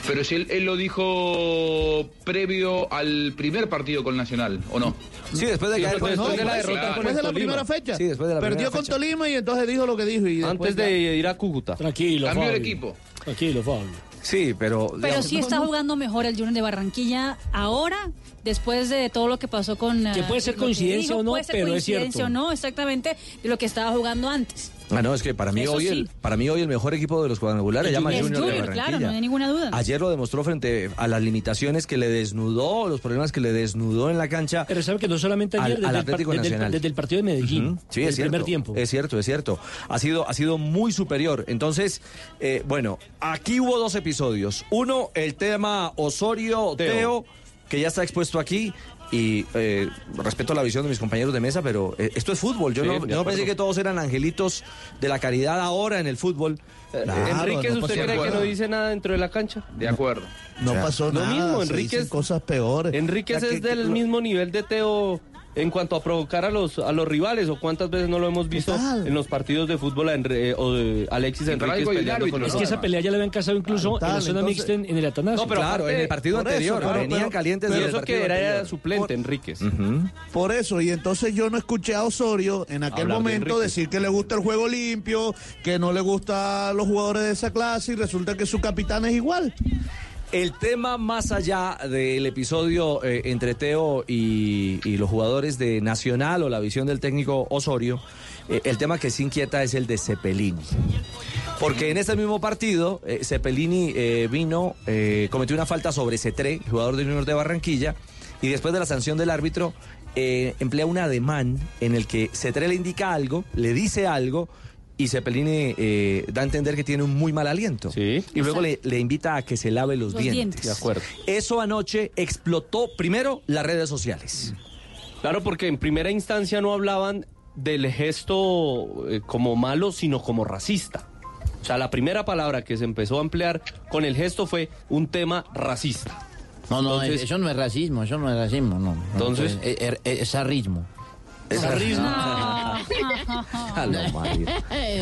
Pero si él, él lo dijo previo al primer partido con Nacional, ¿o no? Sí, después de caer con No, el Tolima. después, Claro. después de la primera fecha. Sí, después de la Perdió primera con fecha. Tolima y entonces dijo lo que dijo. Y Antes de ya- ir a Cúcuta. Tranquilo, Cambió el equipo. Tranquilo, Fabio. Sí, pero... Pero digamos, sí no, está no. jugando mejor el Junior de Barranquilla ahora, después de todo lo que pasó con... Que eh, puede ser lo que coincidencia o no, puede ser pero es coincidencia cierto. o no, exactamente, de lo que estaba jugando antes. Ah, no, es que para mí, Eso hoy sí. el, para mí hoy el mejor equipo de los cuadrangulares Es llama Junior, Junior, de Barranquilla. claro, no hay ninguna duda. Ayer lo demostró frente a las limitaciones que le desnudó, los problemas que le desnudó en la cancha. Pero sabe que no solamente ayer, al desde, el, Atlético desde el- Nacional. desde el partido de Medellín, Sí, el es cierto. primer tiempo. Es cierto, es cierto. Ha sido, ha sido muy superior. Entonces, eh, bueno, aquí hubo dos episodios. Uno, el tema Osorio Teo, Teo. que ya está expuesto aquí. Y eh, respeto la visión de mis compañeros de mesa, pero eh, esto es fútbol. Yo Sí, no, yo no pensé que todos eran angelitos de la caridad ahora en el fútbol. Claro, Enríquez, no ¿usted cree que no dice nada dentro de la cancha? De acuerdo. No O sea, pasó lo nada. mismo, se Enríquez- cosas peores. Enríquez O sea, es que- del que- mismo nivel de Teo en cuanto a provocar a los a los rivales o cuántas veces no lo hemos visto en los partidos de fútbol a Enri- o de Alexis Enríquez peleando con los Es que esa pelea ya la habían casado incluso Total, en la zona entonces- mixta en, el Atanasio. No, pero claro, aparte- en el partido por eso, anterior. claro, venían pero- calientes Pero del eso que era anterior. suplente, Enríquez. Ujú. Por eso, y entonces yo no escuché a Osorio en aquel Hablar momento decir que le gusta el juego limpio, que no le gusta a los jugadores de esa clase y resulta que su capitán es igual. El tema más allá del episodio eh, entre Teo y, los jugadores de Nacional o la visión del técnico Osorio, eh, el tema que sí inquieta es el de Cepelini. Porque en este mismo partido, eh, Cepelini eh, vino, cometió una falta sobre Cetré, jugador del Junior de Barranquilla, y después de la sanción del árbitro, emplea un ademán en el que Cetré le indica algo, le dice algo, y Cepelini eh, da a entender que tiene un muy mal aliento. Sí. Y luego le, le invita a que se lave los, Los dientes. dientes. De acuerdo. Eso anoche explotó primero las redes sociales. Claro, porque en primera instancia no hablaban del gesto eh, como malo, sino como racista. O sea, la primera palabra que se empezó a emplear con el gesto fue un tema racista. No, no, Entonces- eso no es racismo, eso no es racismo, no. Entonces- es, es, es zarrismo. A lo Mario.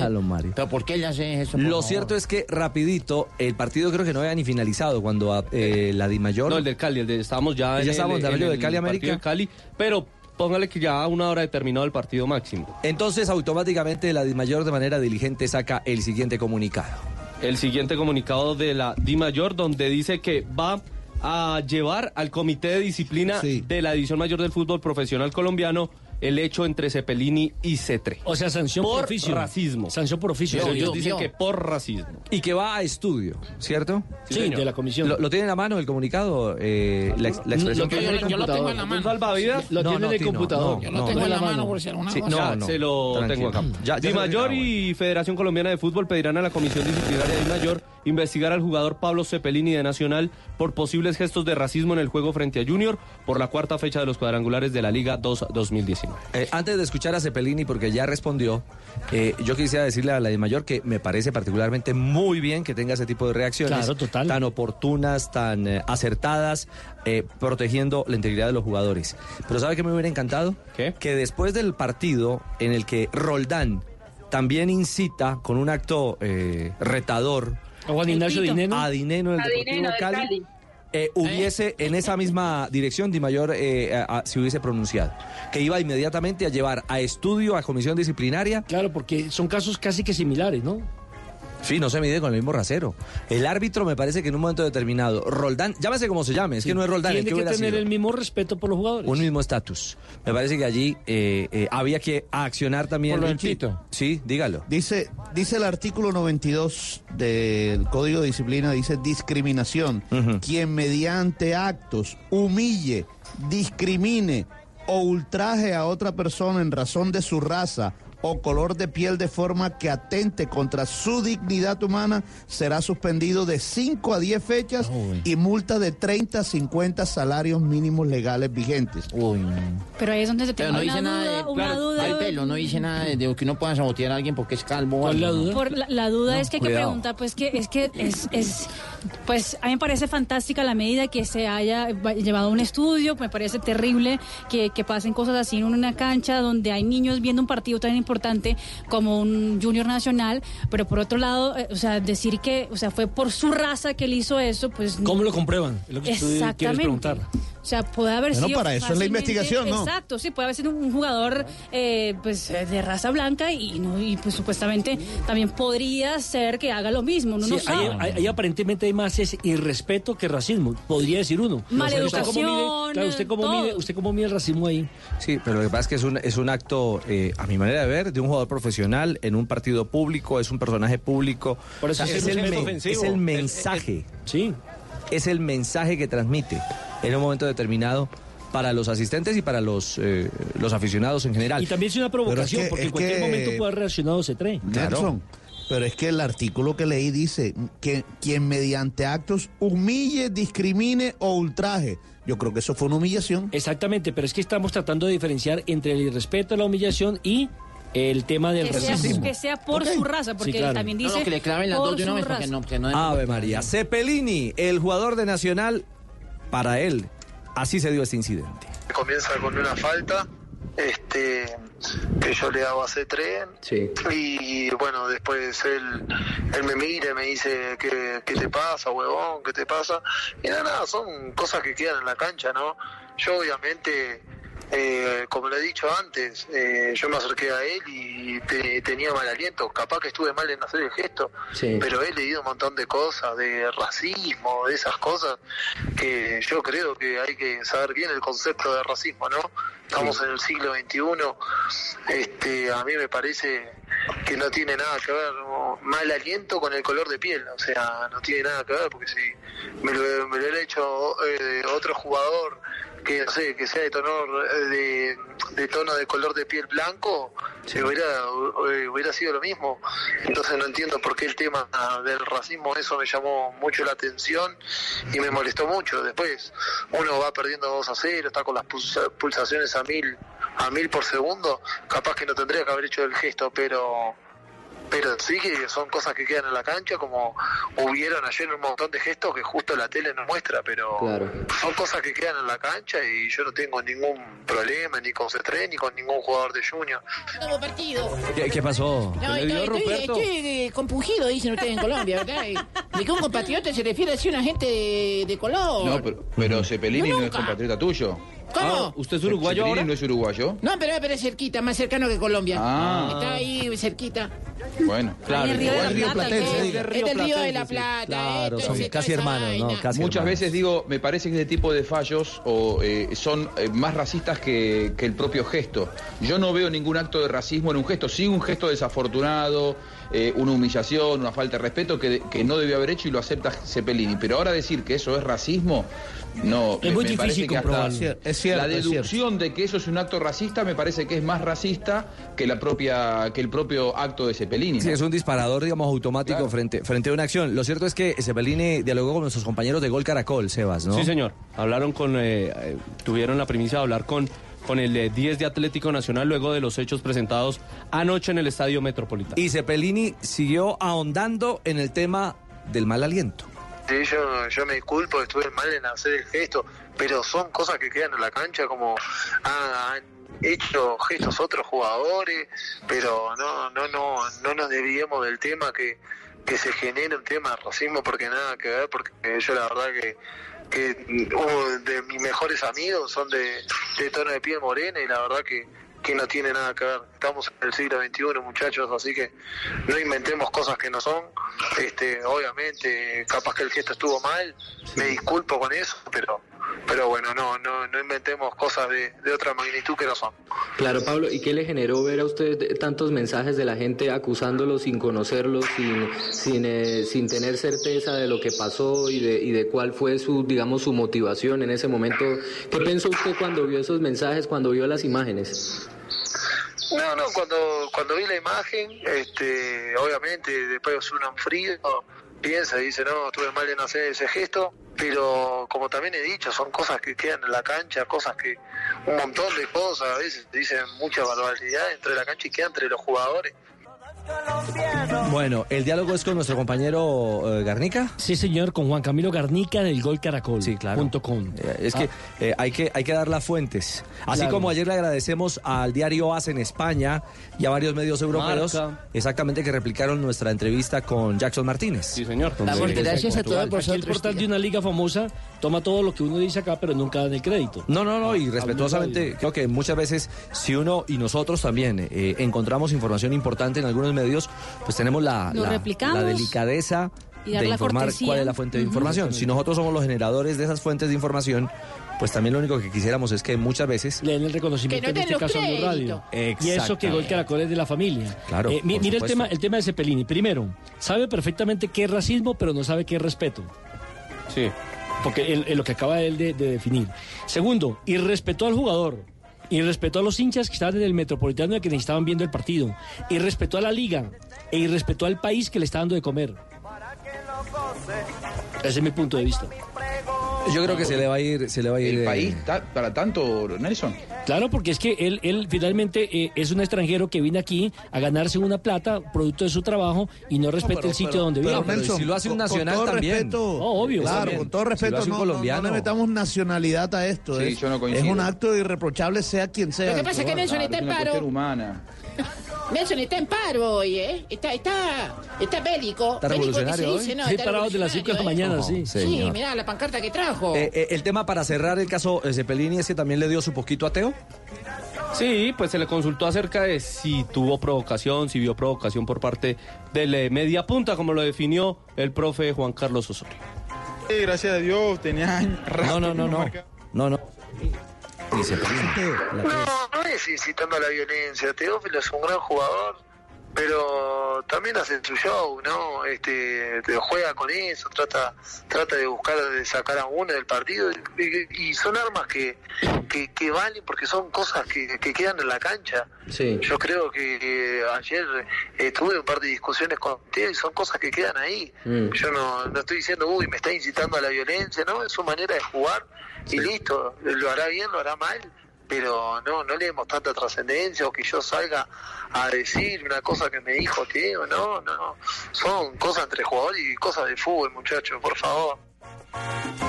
A lo Mario. ¿Pero por qué ella hace eso? Lo favor? cierto es que, rapidito, el partido creo que no había ni finalizado cuando eh, la Di Mayor... No, el del Cali, el de, estábamos ya, Ya en estábamos el, en el en de el Cali, partido América. de Cali, pero póngale que ya a una hora determinado el partido máximo. Entonces, automáticamente la Di Mayor de manera diligente saca el siguiente comunicado. El siguiente comunicado de la Di Mayor, donde dice que va a llevar al Comité de Disciplina de la División Mayor del Fútbol Profesional Colombiano el hecho entre Cepelini y Cetre. O sea, sanción por, por oficio. racismo. Sanción por oficio. Pero Sí, ellos yo- dicen yo. que por racismo. Y que va a estudio, ¿cierto? Sí, señor. de la comisión. ¿Lo, lo tienen a mano el comunicado? Eh, la, la expresión Lo tiene en el Yo lo tengo en la mano. salvavidas? Lo No, tiene no, en el Tino, computador. no, Yo lo no. tengo no. en la no, mano no. por si alguna Sí, cosa. no, no. se lo Tranquilo. tengo acá. Ya- ya Di se lo Mayor y Federación Colombiana de Fútbol pedirán a la Comisión Disciplinaria de Di Mayor investigar al jugador Pablo Cepelini de Nacional por posibles gestos de racismo en el juego frente a Junior por la cuarta fecha de los cuadrangulares de la Liga 2 2019. Eh, antes de escuchar a Cepelini, porque ya respondió, eh, yo quisiera decirle a la de Mayor que me parece particularmente muy bien que tenga ese tipo de reacciones. Claro, total. Tan oportunas, tan eh, acertadas, eh, protegiendo la integridad de los jugadores. Pero ¿sabe qué me hubiera encantado? ¿Qué? Que después del partido en el que Roldán también incita con un acto eh, retador A Juan Ignacio. Dineno. a Dineno en el Dineno Cali, Cali. Eh, hubiese en esa misma dirección Di Mayor eh, a- a- se hubiese pronunciado. Que iba inmediatamente a llevar a estudio, a comisión disciplinaria. Claro, porque son casos casi que similares, ¿no? Sí, no se mide con el mismo rasero. El árbitro me parece que en un momento determinado, Roldán, llámese como se llame, es que no es Roldán, es Tiene que tener sido el mismo respeto por los jugadores. un mismo estatus. Me parece que allí eh, eh, había que accionar también. Por lo. Sí, dígalo. Dice, dice el artículo 92 del Código de Disciplina, dice discriminación. Quien mediante actos humille, discrimine o ultraje a otra persona en razón de su raza o color de piel de forma que atente contra su dignidad humana será suspendido de 5 a 10 fechas y multa de 30 a 50 salarios mínimos legales vigentes. Pero ahí es donde se Pero tiene no dice nada duda, de, una claro, duda. del pelo, no dice nada de, de que uno pueda sabotear a alguien porque es calvo. o ¿Cuál es la duda? Por la, la duda es que hay que preguntar, pues que es que es, es, pues a mí me parece fantástica la medida que se haya va- llevado a un estudio, me parece terrible que, que pasen cosas así en una cancha donde hay niños viendo un partido tan importante como un Junior Nacional, pero por otro lado, eh, o sea, decir que, o sea, fue por su raza que él hizo eso, pues ¿Cómo lo comprueban? Es lo que tú quieres Exactamente. preguntar. O sea, puede haber Bueno, sido. para eso es la investigación, ¿no? Exacto, sí, puede haber sido un jugador eh, pues eh, de raza blanca y, no, y pues supuestamente también podría ser que haga lo mismo, uno Sí, no ahí, sabe. ahí- ahí aparentemente hay más es irrespeto que racismo, podría decir uno. Maleducación, ¿Usted cómo mide, claro, usted cómo mide, usted cómo mide el racismo ahí? Sí, pero lo que pasa es que es un, es un acto, eh, a mi manera de ver, de un jugador profesional en un partido público, es un personaje público. Por eso O sea, es es, el, un men- ofensivo. es el mensaje. Sí. Es el mensaje que transmite en un momento determinado para los asistentes y para los, eh, los aficionados en general. Y también es una provocación, que- porque en cualquier que- momento puede haber reaccionado C3. Nelson, pero es que el artículo que leí dice que quien mediante actos humille, discrimine o ultraje. Yo creo que eso fue una humillación. Exactamente, pero es que estamos tratando de diferenciar entre el irrespeto, la humillación y el tema del que, sea, racismo. que sea por su raza, porque Sí, claro. también dice no, que le claven las dos de una su vez porque raza. no, que no Ave María. Cepelini, el jugador de Nacional, para él, así se dio este incidente. Comienza con una falta, este que yo le hago a C3 Sí. y bueno, después él, él me mira y me dice ¿qué, qué te pasa, huevón? ¿Qué te pasa? Y nada, nada, son cosas que quedan en la cancha, ¿no? Yo obviamente, eh, como le he dicho antes, eh, yo me acerqué a él y te- tenía mal aliento, capaz que estuve mal en hacer el gesto, Sí. pero he leído un montón de cosas, de racismo, de esas cosas, que yo creo que hay que saber bien el concepto de racismo, ¿no? Estamos en el siglo XXI, este, a mí me parece que no tiene nada que ver ¿no? mal aliento con el color de piel, o sea, no tiene nada que ver, porque si me lo, me lo hubiera hecho eh, otro jugador que no sé, que sea de tono de, de tono de color de piel blanco, se hubiera, eh, hubiera sido lo mismo. Entonces no entiendo por qué el tema del racismo, eso me llamó mucho la atención y me molestó mucho. Después uno va perdiendo 2 a 0, está con las pulsa- pulsaciones a mil, a mil por segundo, capaz que no tendría que haber hecho el gesto, pero pero sí que son cosas que quedan en la cancha, como hubieron ayer un montón de gestos que justo la tele no muestra, pero son cosas que quedan en la cancha y yo no tengo ningún problema ni con C3 ni con ningún jugador de Junior. ¿Qué, qué pasó? No, ¿Qué le dio, estoy, estoy, estoy, eh, compungido, dicen ustedes en Colombia, ¿verdad? Y- De que un compatriota se refiere a una gente de, de color. No, pero, pero Cepelini No, no, es compatriota tuyo. ¿Cómo? ¿Usted es uruguayo ahora? no es uruguayo. No, pero, pero es cerquita, más cercano que Colombia. Ah. Está ahí cerquita. Bueno, Claro, Río de la Río Plata. Es del Río de la Plata. Claro, son casi hermanos, ¿no? Casi Muchas hermanos. veces digo, me parece que este tipo de fallos o, eh, son eh, más racistas que, que el propio gesto. Yo no veo ningún acto de racismo en un gesto, sí un gesto desafortunado, eh, una humillación, una falta de respeto que, que no debió haber hecho y lo acepta Cepelini. Pero ahora decir que eso es racismo, no. Es muy difícil. Es cierto, la es deducción de que eso es un acto racista me parece que es más racista que la propia que el propio acto de Cepelini. Sí, es un disparador, digamos, automático Claro. frente, frente a una acción. Lo cierto es que Cepelini dialogó con nuestros compañeros de Gol Caracol, Sebas, ¿no? Sí, señor. Hablaron con, eh, eh, tuvieron la primicia de hablar con, con el eh, 10 de Atlético Nacional luego de los hechos presentados anoche en el Estadio Metropolitano. Y Cepelini siguió ahondando en el tema del mal aliento. Sí, yo, yo me disculpo, estuve mal en hacer el gesto, pero son cosas que quedan en la cancha, como ah, han hecho gestos otros jugadores, pero no, no, no, no nos desviemos del tema que, que se genere un tema de racismo porque nada que ver, porque yo la verdad que que uno de mis mejores amigos son de, de tono de piel morena y la verdad que, que no tiene nada que ver. Estamos en el siglo XXI, muchachos, así que no inventemos cosas que no son. Este, obviamente, capaz que el gesto estuvo mal, me disculpo con eso, pero pero bueno, no no, no inventemos cosas de, de otra magnitud que no son. Claro, Pablo, ¿y qué le generó ver a usted tantos mensajes de la gente acusándolo sin conocerlo, sin, sin, eh, sin tener certeza de lo que pasó y de, y de cuál fue su, digamos, su motivación en ese momento? ¿Qué pensó usted cuando vio esos mensajes, cuando vio las imágenes? No, no, cuando, cuando vi la imagen, este, obviamente después uno en frío piensa y dice, no, estuve mal en hacer ese gesto, pero como también he dicho, son cosas que quedan en la cancha, cosas que, un montón de cosas, a veces dicen mucha barbaridad entre la cancha y queda entre los jugadores. Bueno, el diálogo es con nuestro compañero eh, Garnica. Sí, señor, con Juan Camilo Garnica del Gol Caracol. Sí, claro. Punto com. Eh, Es que eh, hay que hay que dar las fuentes. Así Claro. como ayer le agradecemos al diario AS en España y a varios medios europeos, Marca. exactamente que replicaron nuestra entrevista con Jackson Martínez. Sí, señor. gracias a todos por Aquí el portal de una liga famosa toma todo lo que uno dice acá, pero nunca dan el crédito. No, no, no, y respetuosamente, creo que muchas veces, si uno y nosotros también eh, encontramos información importante en algunos medios, pues tenemos la, la- la delicadeza de informar cortesía. cuál es la fuente de Ujú. información. Si nosotros somos los generadores de esas fuentes de información, pues también lo único que quisiéramos es que muchas veces... Le den el reconocimiento Que no en este caso a Blue Radio. Y eso que Gol. Caracol es de la familia. Claro, Eh, mire el supuesto. tema, el tema de Cepelini. Primero, sabe perfectamente qué es racismo, pero no sabe qué es respeto. Sí. Porque él- él lo que acaba él de, de definir. Segundo, irrespetó al jugador. Y respetó a los hinchas que estaban en el Metropolitano y que estaban viendo el partido. Y respetó a la liga. E irrespetó al país que le está dando de comer. Ese es mi punto de vista. Yo creo que se le va a ir... Se le va a ir El eh, país, ta- para tanto, Nelson. Claro, porque es que él, él finalmente eh, es un extranjero que viene aquí a ganarse una plata producto de su trabajo y no respeta el sitio donde vive. pero si lo hace un con- con nacional todo también. respeto, Oh, obvio. Claro, también. con todo Si respeto, un no, no- no colombiano. le metamos nacionalidad a esto. Sí, es, yo no es un acto irreprochable, sea quien sea. Lo que pasa es que Nelson está es en paro. humana. Nelson está en paro hoy, ¿eh? Está, está, está bélico. Está Bélico, ¿qué revolucionario se hoy. dice? No, Sí, está parado de las cinco de la mañana, ¿eh? sí. Sí, señor. mirá la pancarta que trajo. Eh, eh, el tema para cerrar el caso eh, Cepelini es que también le dio su poquito a Teo. Sí, pues se le consultó acerca de si tuvo provocación, si vio provocación por parte del eh, media punta, como lo definió el profe Juan Carlos Osorio. Sí, gracias a Dios, tenía años No, no, no, no. No, no. Ni No, no es incitando a la violencia. Teófilo es un gran jugador, pero también hace su show, ¿no? Este, te juega con eso, trata, trata de buscar de sacar a uno del partido y, y son armas que, que, que valen porque son cosas que, que quedan en la cancha. Sí. Yo creo que ayer eh, tuve un par de discusiones con Teo y son cosas que quedan ahí. Mm. Yo no, no estoy diciendo, uy, me está incitando a la violencia, ¿no? Es su manera de jugar y listo. Lo hará bien, lo hará mal, pero no, no le demos tanta trascendencia o que yo salga a decir una cosa que me dijo Teo, no, no, son cosas entre jugadores y cosas de fútbol, muchachos, por favor.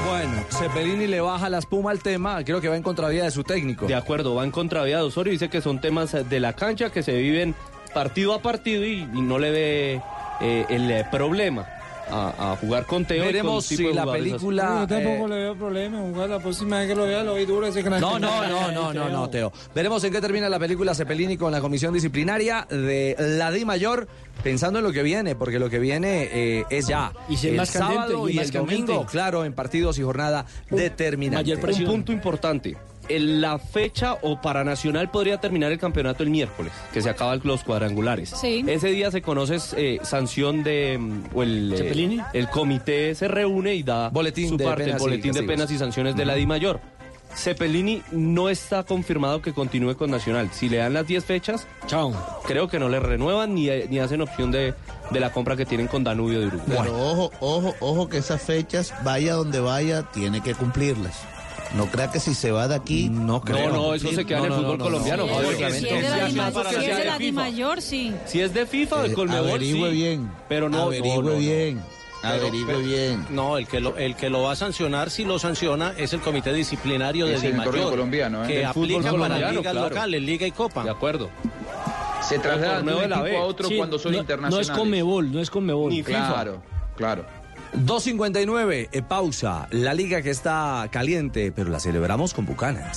Bueno, Cepelini le baja la espuma al tema, creo que va en contravía de su técnico. De acuerdo, va en contravía de Osorio, dice que son temas de la cancha que se viven partido a partido y, y no le ve eh, el problema a, a jugar con Teo. Veremos si la así. película... Yo tampoco eh, le veo problema jugar la próxima vez que lo vea, lo vi duro ese crack. No, no, no, no, no, no, Teo. Veremos en qué termina la película Cepelini con la comisión disciplinaria de la Di Mayor, pensando en lo que viene, porque lo que viene eh, es ya. Y si es el más candente, sábado y y, más el domingo, candente. claro, en partidos y jornada determinante. Un punto importante. En la fecha o para Nacional podría terminar el campeonato el miércoles, que se acaban los cuadrangulares. Sí. Ese día se conoce eh, sanción de mm, o el, eh, el comité se reúne y da Boletín su de parte, el boletín de penas y sanciones de la Di Mayor. Cepelini no está confirmado que continúe con Nacional. Si le dan las 10 fechas, Chao. creo que no le renuevan ni, ni hacen opción de, de la compra que tienen con Danubio de Uruguay. Pero ojo, ojo, ojo que esas fechas, vaya donde vaya, tiene que cumplirlas. No crea que si se va de aquí. No No, no, eso se queda en el fútbol colombiano. Si es, de la sí, Di Ma- para si que es sea de de la Di FIFA. Mayor, sí. Si es de FIFA o de Eh, Colmebol, averigüe sí. bien. Pero no, averigüe no, no, no. bien. Averigüe pero- bien. No, el que, lo, el que lo va a sancionar, si lo sanciona, es el comité disciplinario de Es Di el torneo Mayor, colombiano, ¿eh? que aplica para colombiano, ligas claro. locales, Liga y Copa. De acuerdo. Se trasladan de un equipo a otro cuando son internacionales. No es Conmebol, no es Conmebol. Ni FIFA. Claro, claro. 2.59, eh, pausa. La liga que está caliente, pero la celebramos con Bucanas.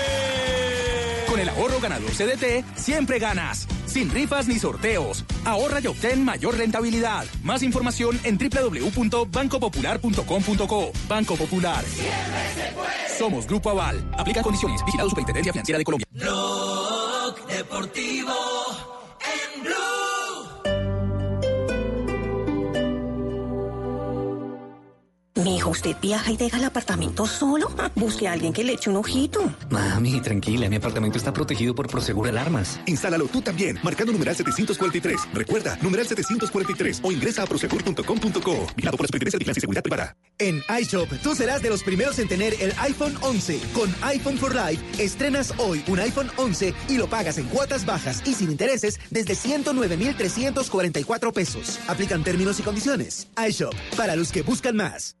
el ahorro ganador CDT, siempre ganas. Sin rifas ni sorteos. Ahorra y obtén mayor rentabilidad. Más información en www.bancopopular.com.co. Banco Popular. Somos Grupo Aval. Aplica condiciones. Vigilado Superintendencia Financiera de Colombia. Blog Deportivo ¿usted viaja y deja el apartamento solo? Busque a alguien que le eche un ojito. Mami, tranquila, mi apartamento está protegido por Prosegur Alarmas. Instálalo tú también, marcando numeral 743. Recuerda, numeral 743 o ingresa a prosegur.com.co. Vigilado por la Superintendencia de y Seguridad Privada. En iShop, tú serás de los primeros en tener el iPhone 11. Con iPhone for Life, estrenas hoy un iPhone 11 y lo pagas en cuotas bajas y sin intereses desde 109,344 pesos. Aplican términos y condiciones. iShop, para los que buscan más.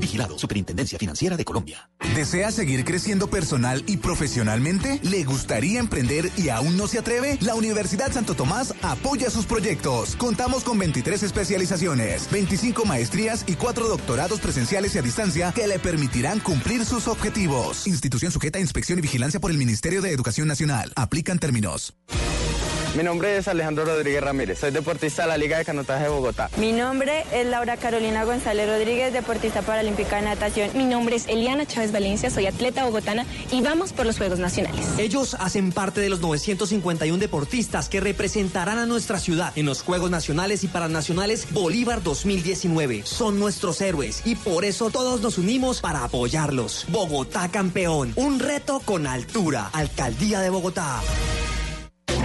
Vigilado Superintendencia Financiera de Colombia. ¿Desea seguir creciendo personal y profesionalmente? ¿Le gustaría emprender y aún no se atreve? La Universidad Santo Tomás apoya sus proyectos. Contamos con 23 especializaciones, 25 maestrías y 4 doctorados presenciales y a distancia que le permitirán cumplir sus objetivos. Institución sujeta a inspección y vigilancia por el Ministerio de Educación Nacional. Aplican términos. Mi nombre es Alejandro Rodríguez Ramírez, soy deportista de la Liga de Canotaje de Bogotá. Mi nombre es Laura Carolina González Rodríguez, deportista paralímpica de natación. Mi nombre es Eliana Chávez Valencia, soy atleta bogotana y vamos por los Juegos Nacionales. Ellos hacen parte de los 951 deportistas que representarán a nuestra ciudad en los Juegos Nacionales y Paranacionales Bolívar 2019. Son nuestros héroes y por eso todos nos unimos para apoyarlos. Bogotá campeón, un reto con altura. Alcaldía de Bogotá.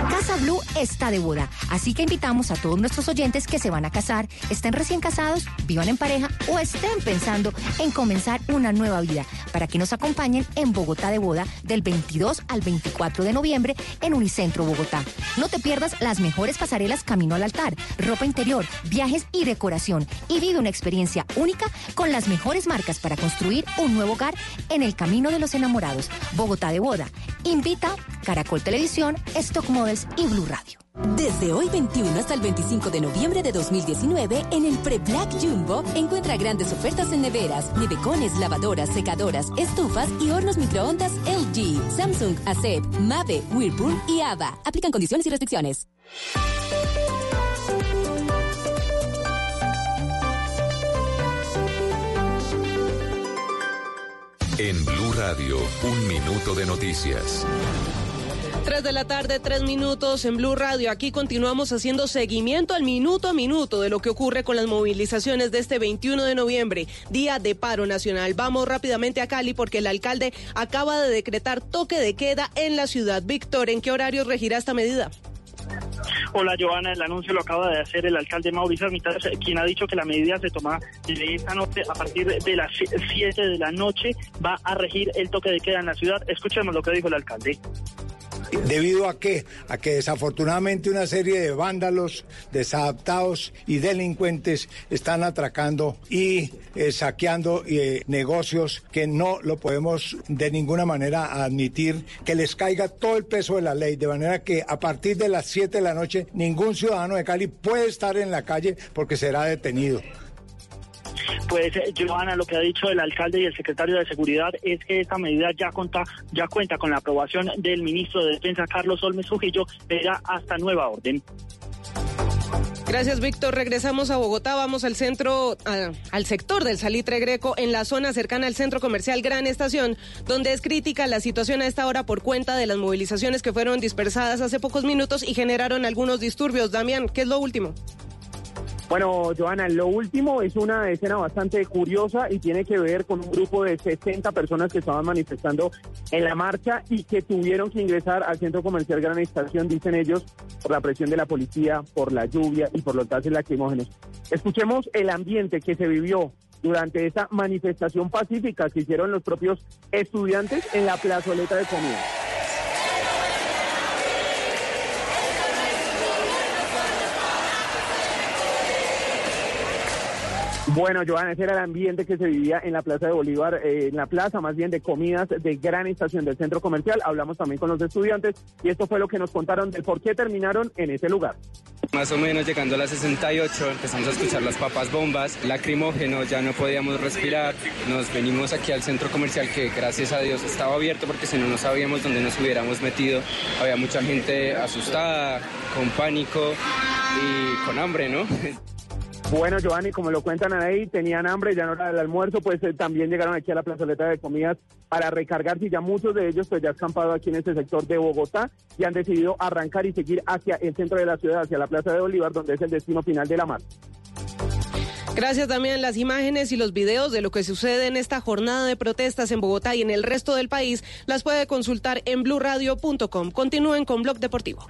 Casa Blue está de boda, así que invitamos a todos nuestros oyentes que se van a casar, estén recién casados, vivan en pareja o estén pensando en comenzar una nueva vida, para que nos acompañen en Bogotá de boda del 22 al 24 de noviembre en Unicentro Bogotá. No te pierdas las mejores pasarelas camino al altar, ropa interior, viajes y decoración y vive una experiencia única con las mejores marcas para construir un nuevo hogar en el camino de los enamorados. Bogotá de boda. Invita Caracol Televisión, Stock Y Blue Radio. Desde hoy 21 hasta el 25 de noviembre de 2019, en el Pre-Black Jumbo, encuentra grandes ofertas en neveras, nevecones, lavadoras, secadoras, estufas y hornos microondas LG, Samsung, ACEP, Mave, Whirlpool y AVA. Aplican condiciones y restricciones. En Blue Radio, un minuto de noticias. 3 de la tarde, 3 minutos en Blue Radio. Aquí continuamos haciendo seguimiento al minuto a minuto de lo que ocurre con las movilizaciones de este 21 de noviembre, día de paro nacional. Vamos rápidamente a Cali porque el alcalde acaba de decretar toque de queda en la ciudad. Víctor, ¿en qué horario regirá esta medida? Hola Joana, el anuncio lo acaba de hacer el alcalde Mauricio Armitage, quien ha dicho que la medida se toma de esta noche a partir de las 7 de la noche va a regir el toque de queda en la ciudad. Escuchemos lo que dijo el alcalde. ¿Debido a qué? A que desafortunadamente una serie de vándalos, desadaptados y delincuentes están atracando y eh, saqueando eh, negocios que no lo podemos de ninguna manera admitir, que les caiga todo el peso de la ley, de manera que a partir de las 7 de la noche ningún ciudadano de Cali puede estar en la calle porque será detenido. Pues, eh, Joana, lo que ha dicho el alcalde y el secretario de Seguridad es que esta medida ya, cuenta, ya cuenta con la aprobación del ministro de Defensa, Carlos Olmes Ujillo, verá hasta nueva orden. Gracias, Víctor. Regresamos a Bogotá. Vamos al centro, al sector del Salitre Greco, en la zona cercana al centro comercial Gran Estación, donde es crítica la situación a esta hora por cuenta de las movilizaciones que fueron dispersadas hace pocos minutos y generaron algunos disturbios. Damián, ¿qué es lo último? Bueno, Joana, lo último es una escena bastante curiosa y tiene que ver con un grupo de 60 personas que estaban manifestando en la marcha y que tuvieron que ingresar al centro comercial Gran Estación, dicen ellos, por la presión de la policía, por la lluvia y por los gases lacrimógenos. Escuchemos el ambiente que se vivió durante esa manifestación pacífica que hicieron los propios estudiantes en la plazoleta de comida. Bueno, Joana, ese era el ambiente que se vivía en la Plaza de Bolívar, eh, en la plaza más bien de comidas de gran estación del centro comercial. Hablamos también con los estudiantes y esto fue lo que nos contaron del por qué terminaron en ese lugar. Más o menos llegando a las 68 empezamos a escuchar las papas bombas, lacrimógeno, ya no podíamos respirar. Nos venimos aquí al centro comercial que gracias a Dios estaba abierto porque si no no sabíamos dónde nos hubiéramos metido. Había mucha gente asustada, con pánico y con hambre, ¿no? Bueno, Giovanni, como lo cuentan ahí, tenían hambre, ya no era el almuerzo, pues eh, también llegaron aquí a la plazoleta de comidas para recargarse y ya muchos de ellos pues ya han acampado aquí en este sector de Bogotá y han decidido arrancar y seguir hacia el centro de la ciudad, hacia la Plaza de Bolívar, donde es el destino final de la marcha. Gracias también las imágenes y los videos de lo que sucede en esta jornada de protestas en Bogotá y en el resto del país las puede consultar en blurradio.com. Continúen con Blog Deportivo.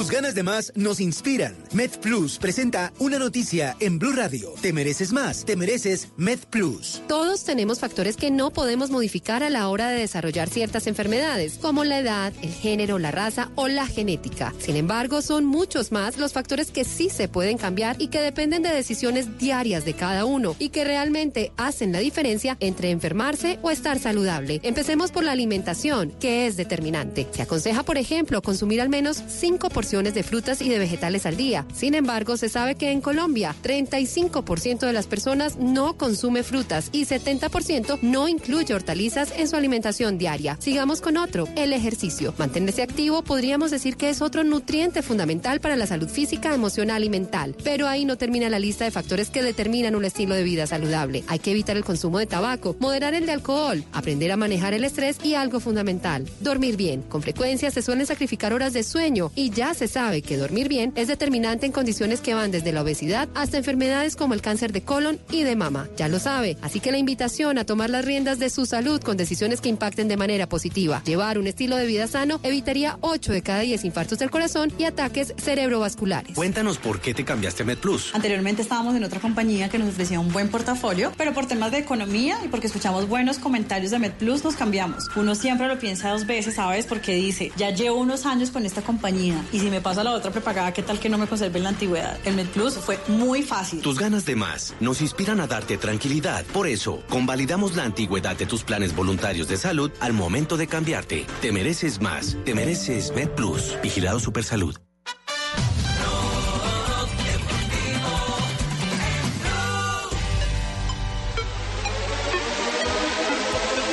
Tus ganas de más nos inspiran. Med Plus presenta una noticia en Blue Radio. Te mereces más, te mereces Med Plus. Todos tenemos factores que no podemos modificar a la hora de desarrollar ciertas enfermedades, como la edad, el género, la raza o la genética. Sin embargo, son muchos más los factores que sí se pueden cambiar y que dependen de decisiones diarias de cada uno y que realmente hacen la diferencia entre enfermarse o estar saludable. Empecemos por la alimentación, que es determinante. Se aconseja, por ejemplo, consumir al menos 5 de frutas y de vegetales al día. Sin embargo, se sabe que en Colombia 35% de las personas no consume frutas y 70% no incluye hortalizas en su alimentación diaria. Sigamos con otro, el ejercicio. Mantenerse activo podríamos decir que es otro nutriente fundamental para la salud física, emocional y mental. Pero ahí no termina la lista de factores que determinan un estilo de vida saludable. Hay que evitar el consumo de tabaco, moderar el de alcohol, aprender a manejar el estrés y algo fundamental, dormir bien. Con frecuencia se suelen sacrificar horas de sueño y ya se sabe que dormir bien es determinante en condiciones que van desde la obesidad hasta enfermedades como el cáncer de colon y de mama. Ya lo sabe, así que la invitación a tomar las riendas de su salud con decisiones que impacten de manera positiva. Llevar un estilo de vida sano evitaría 8 de cada 10 infartos del corazón y ataques cerebrovasculares. Cuéntanos por qué te cambiaste a MedPlus. Anteriormente estábamos en otra compañía que nos ofrecía un buen portafolio, pero por temas de economía y porque escuchamos buenos comentarios de MedPlus nos cambiamos. Uno siempre lo piensa dos veces, ¿sabes? Porque dice, ya llevo unos años con esta compañía y si me pasa la otra prepagada, ¿qué tal que no me conserve la antigüedad? El MedPlus fue muy fácil. Tus ganas de más nos inspiran a darte tranquilidad. Por eso, convalidamos la antigüedad de tus planes voluntarios de salud al momento de cambiarte. Te mereces más. Te mereces MedPlus. Vigilado Supersalud.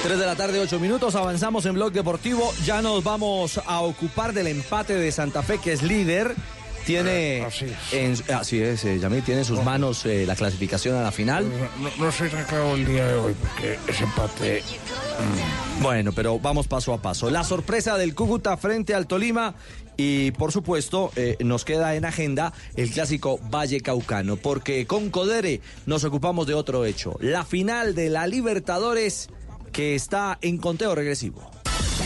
Tres de la tarde, ocho minutos, avanzamos en Blog Deportivo. Ya nos vamos a ocupar del empate de Santa Fe, que es líder. Tiene. Así es. en- así es, eh, Yamil, tiene en sus manos eh, la clasificación a la final. No, no soy tranquilo el día de hoy porque ese empate. Bueno, pero vamos paso a paso. La sorpresa del Cúcuta frente al Tolima y por supuesto eh, nos queda en agenda el clásico Valle Caucano porque con Codere nos ocupamos de otro hecho, la final de la Libertadores que está en conteo regresivo.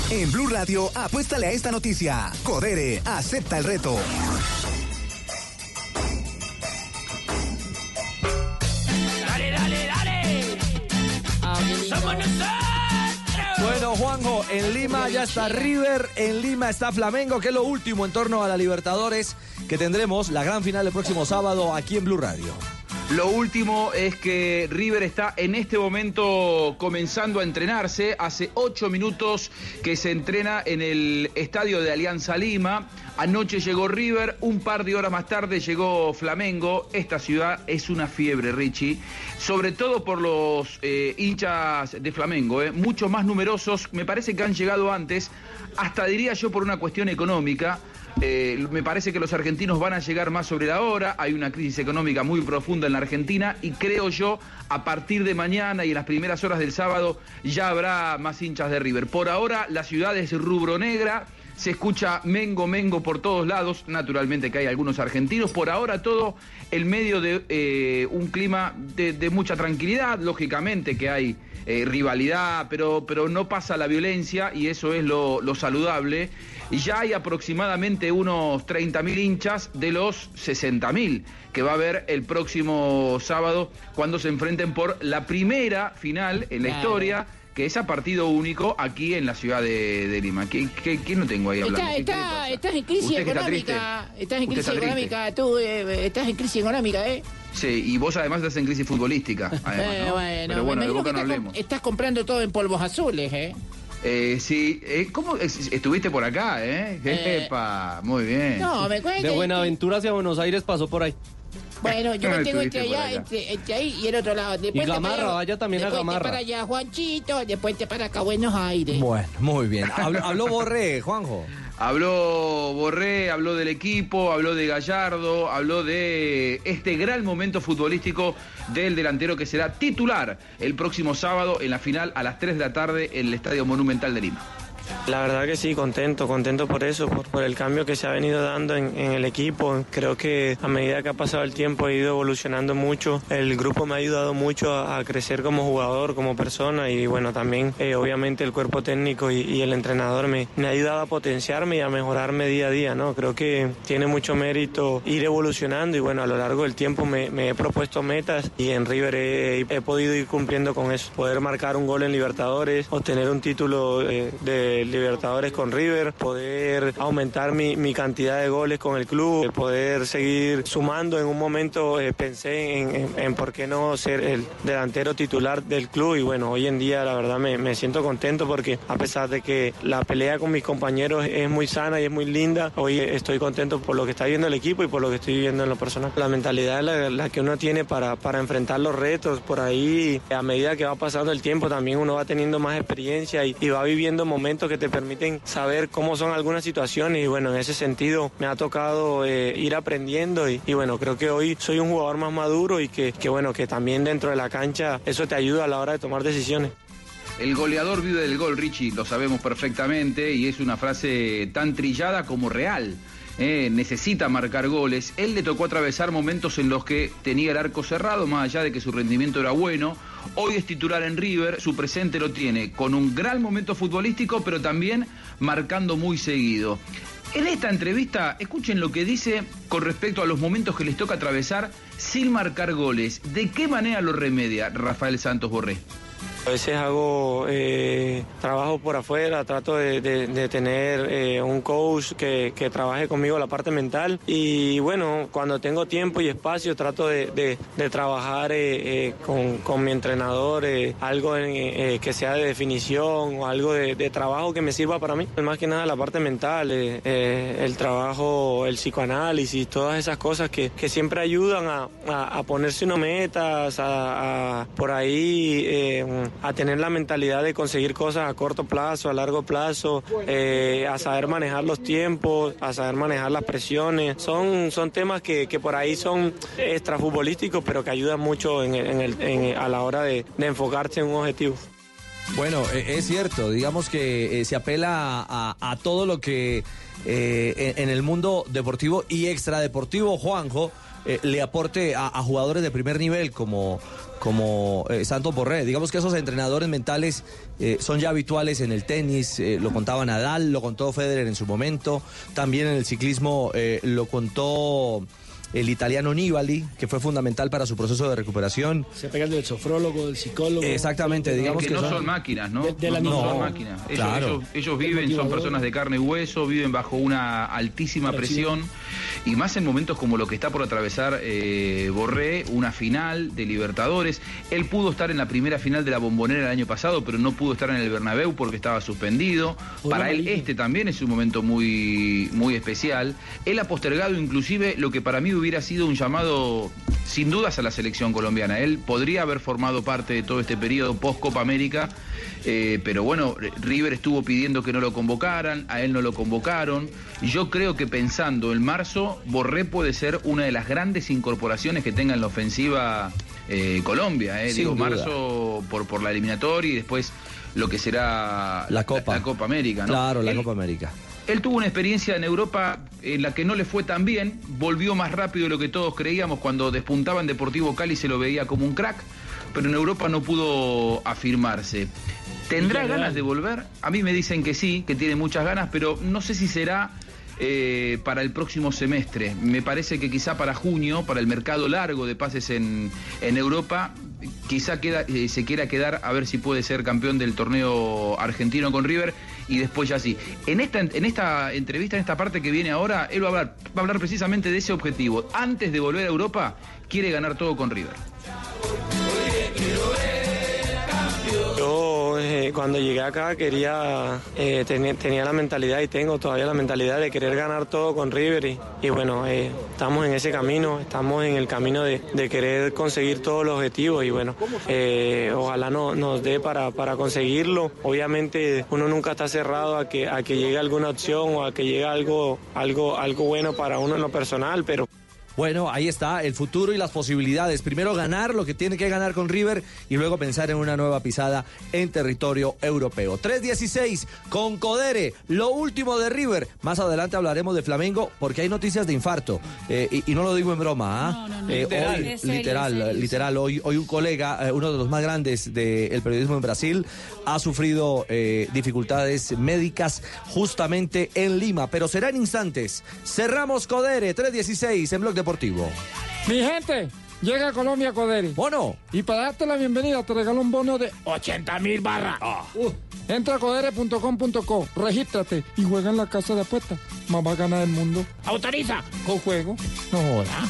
En Blue Radio, apuéstale a esta noticia. Codere, acepta el reto. Dale, dale, dale. Somos. Bueno, Juanjo, en Lima ya está River, en Lima está Flamengo, que es lo último en torno a la Libertadores que tendremos la gran final el próximo sábado aquí en Blue Radio. Lo último es que River está en este momento comenzando a entrenarse. Hace ocho minutos que se entrena en el estadio de Alianza Lima. Anoche llegó River, un par de horas más tarde llegó Flamengo. Esta ciudad es una fiebre, Richie. Sobre todo por los eh, hinchas de Flamengo, eh, mucho más numerosos. Me parece que han llegado antes, hasta diría yo por una cuestión económica. Eh, me parece que los argentinos van a llegar más sobre la hora, hay una crisis económica muy profunda en la Argentina y creo yo a partir de mañana y en las primeras horas del sábado ya habrá más hinchas de River. Por ahora la ciudad es rubro negra, se escucha Mengo Mengo por todos lados, naturalmente que hay algunos argentinos, por ahora todo en medio de eh, un clima de, mucha tranquilidad, lógicamente que hay eh, rivalidad, pero, pero no pasa la violencia y eso es lo saludable. Y ya hay aproximadamente unos 30.000 hinchas de los 60.000 que va a haber el próximo sábado cuando se enfrenten por la primera final en la Claro. historia, que es a partido único aquí en la ciudad de, de Lima. ¿Qué, qué, quién lo tengo ahí hablando? Está, ¿Qué- qué está, estás en crisis que está económica. Estás en crisis está económica. Tú eh, estás en crisis económica, ¿eh? Sí, y vos además estás en crisis futbolística. Además, Eh, ¿no? bueno, Pero me bueno, de Boca que no hablemos. estás comprando todo en polvos azules, ¿eh? Eh, sí, eh, ¿cómo es- estuviste por acá, eh? Eh, Epa, muy bien. No, me. De Buenaventura hacia Buenos Aires pasó por ahí. Bueno, yo me tengo entre allá, entre, entre ahí y el otro lado. Después te Gamarra, para- vaya también a después te Gamarra. para allá Juanchito, después te para acá Buenos Aires. Bueno, muy bien. Habló, habló Borré, Juanjo. Habló Borré, habló del equipo, habló de Gallardo, habló de este gran momento futbolístico del delantero que será titular el próximo sábado en la final a las 3 de la tarde en el Estadio Monumental de Lima. La verdad que sí, contento, contento por eso, por, el cambio que se ha venido dando en, el equipo. Creo que a medida que ha pasado el tiempo he ido evolucionando mucho. El grupo me ha ayudado mucho a, crecer como jugador, como persona y bueno, también eh, obviamente el cuerpo técnico y, el entrenador me, me ha ayudado a potenciarme y a mejorarme día a día, ¿no? Creo que tiene mucho mérito ir evolucionando y bueno, a lo largo del tiempo me, he propuesto metas y en River he, he podido ir cumpliendo con eso. Poder marcar un gol en Libertadores, obtener un título eh, de Libertadores con River, poder aumentar mi, cantidad de goles con el club, poder seguir sumando. En un momento eh, pensé en, por qué no ser el delantero titular del club y bueno, hoy en día la verdad me, siento contento porque a pesar de que la pelea con mis compañeros es muy sana y es muy linda, hoy estoy contento por lo que está viendo el equipo y por lo que estoy viviendo en lo personal. La mentalidad la, la que uno tiene para, enfrentar los retos, por ahí a medida que va pasando el tiempo también uno va teniendo más experiencia y va viviendo momentos que te permiten saber cómo son algunas situaciones y bueno, en ese sentido me ha tocado eh, ir aprendiendo y, bueno, creo que hoy soy un jugador más maduro y que bueno, que también dentro de la cancha eso te ayuda a la hora de tomar decisiones. El goleador vive del gol, Richie, lo sabemos perfectamente y es una frase tan trillada como real. Eh, necesita marcar goles. Él le tocó atravesar momentos en los que tenía el arco cerrado, más allá de que su rendimiento era bueno. Hoy es titular en River, su presente lo tiene con un gran momento futbolístico, pero también marcando muy seguido. En esta entrevista, escuchen lo que dice con respecto a los momentos que les toca atravesar sin marcar goles. ¿De qué manera lo remedia Rafael Santos Borré? A veces hago eh, trabajo por afuera, trato de, tener eh, un coach que, que trabaje conmigo la parte mental y bueno, cuando tengo tiempo y espacio trato de, de- trabajar eh, eh, con, con mi entrenador, eh, algo en, eh, que sea de definición o algo de, trabajo que me sirva para mí. Más que nada la parte mental, el trabajo, el psicoanálisis, todas esas cosas que, que siempre ayudan a, a- ponerse unas metas, a, a- por ahí a tener la mentalidad de conseguir cosas a corto plazo, a largo plazo, eh, a saber manejar los tiempos, a saber manejar las presiones. Son, son temas que, que por ahí son extrafutbolísticos, pero que ayudan mucho en el- a la hora de, enfocarse en un objetivo. Bueno, eh, es cierto, digamos que eh, se apela a, todo lo que eh, en, el mundo deportivo y extradeportivo, Juanjo, le aporte a jugadores de primer nivel como, como eh, Santos Borré. Digamos que esos entrenadores mentales eh, son ya habituales en el tenis, eh, lo contaba Nadal, lo contó Federer en su momento, también en el ciclismo eh, lo contó el italiano Nibali, que fue fundamental para su proceso de recuperación. Se pegan del sofrólogo, del psicólogo. Exactamente, digamos que, que no son- son, máquinas, ¿no? De- de la no, no misma- son máquinas. Ellos, Claro. ellos- ellos viven, son personas de carne y hueso, viven bajo una altísima presión y más en momentos como lo que está por atravesar eh, Borré, una final de Libertadores. Él pudo estar en la primera final de la Bombonera el año pasado, pero no pudo estar en el Bernabéu porque estaba suspendido. Para él este también es un momento muy, muy especial. Él ha postergado inclusive lo que para mí hubiera sido un llamado sin dudas a la selección colombiana. Él podría haber formado parte de todo este periodo post Copa América, eh, pero bueno, River estuvo pidiendo que no lo convocaran, a él no lo convocaron. Yo creo que pensando en marzo, Borré puede ser una de las grandes incorporaciones que tenga en la ofensiva eh, Colombia. eh. Digo, duda. marzo por, por la eliminatoria y después lo que será La Copa. la Copa América. ¿no? Claro, la Él- Copa América. él tuvo una experiencia en Europa en la que no le fue tan bien, volvió más rápido de lo que todos creíamos, cuando despuntaba en Deportivo Cali se lo veía como un crack, pero en Europa no pudo afirmarse. ¿Tendrá ganas de volver? A mí me dicen que sí, que tiene muchas ganas, pero no sé si será eh, para el próximo semestre. Me parece que quizá para junio, para el mercado largo de pases en, en Europa, quizá queda, eh, se quiera quedar a ver si puede ser campeón del torneo argentino con River y después ya sí. En esta, en esta entrevista, en esta parte que viene ahora, él va a hablar, va a hablar precisamente de ese objetivo. Antes de volver a Europa, quiere ganar todo con River. Yo eh, cuando llegué acá quería, eh, tenía, la mentalidad y tengo todavía la mentalidad de querer ganar todo con River y, bueno, eh, estamos en ese camino, estamos en el camino de, querer conseguir todos los objetivos y bueno, eh, ojalá no, nos dé para, para conseguirlo. Obviamente uno nunca está cerrado a que, a que llegue alguna opción o a que llegue algo, algo, algo bueno para uno en lo personal, pero... Bueno, ahí está el futuro y las posibilidades. Primero ganar lo que tiene que ganar con River y luego pensar en una nueva pisada en territorio europeo. 3-16 con Codere, lo último de River. Más adelante hablaremos de Flamengo porque hay noticias de infarto. Eh, y, y no lo digo en broma, ¿ah? Eh, Literal. hoy, Es serio, literal, es serio, literal. Hoy, hoy un colega, eh, uno de los más grandes del periodismo en Brasil, ha sufrido eh, dificultades médicas justamente en Lima. Pero será en instantes. Cerramos Codere, 3-16 en Blog Deportivo. Mi gente, llega a Colombia Codere. ¿Bono? Y para darte la bienvenida te regalo un bono de 80 mil barras. Uh, entra a codere.com.co, regístrate y juega en la casa de apuestas. Más va a ganar el mundo. Autoriza. Con juego. No joda.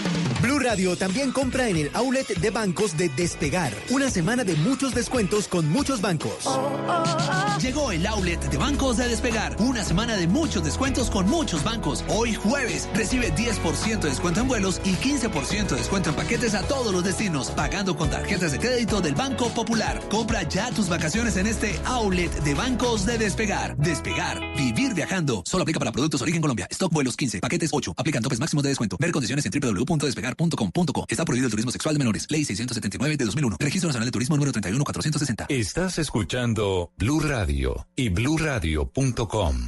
Radio también compra en el outlet de bancos de Despegar. Una semana de muchos descuentos con muchos bancos. Llegó el outlet de bancos de Despegar. Una semana de muchos descuentos con muchos bancos. Hoy jueves recibe 10% de descuento en vuelos y 15% de descuento en paquetes a todos los destinos, pagando con tarjetas de crédito del Banco Popular. Compra ya tus vacaciones en este outlet de bancos de Despegar. Despegar, vivir viajando. Solo aplica para productos origen Colombia. Stock vuelos 15, paquetes 8. Aplican topes máximos de descuento. Ver condiciones en Está prohibido el turismo sexual menores. Ley 679 de 2001. Registro Nacional de Turismo número 31460. Estás escuchando Blue Radio y bluradio.com.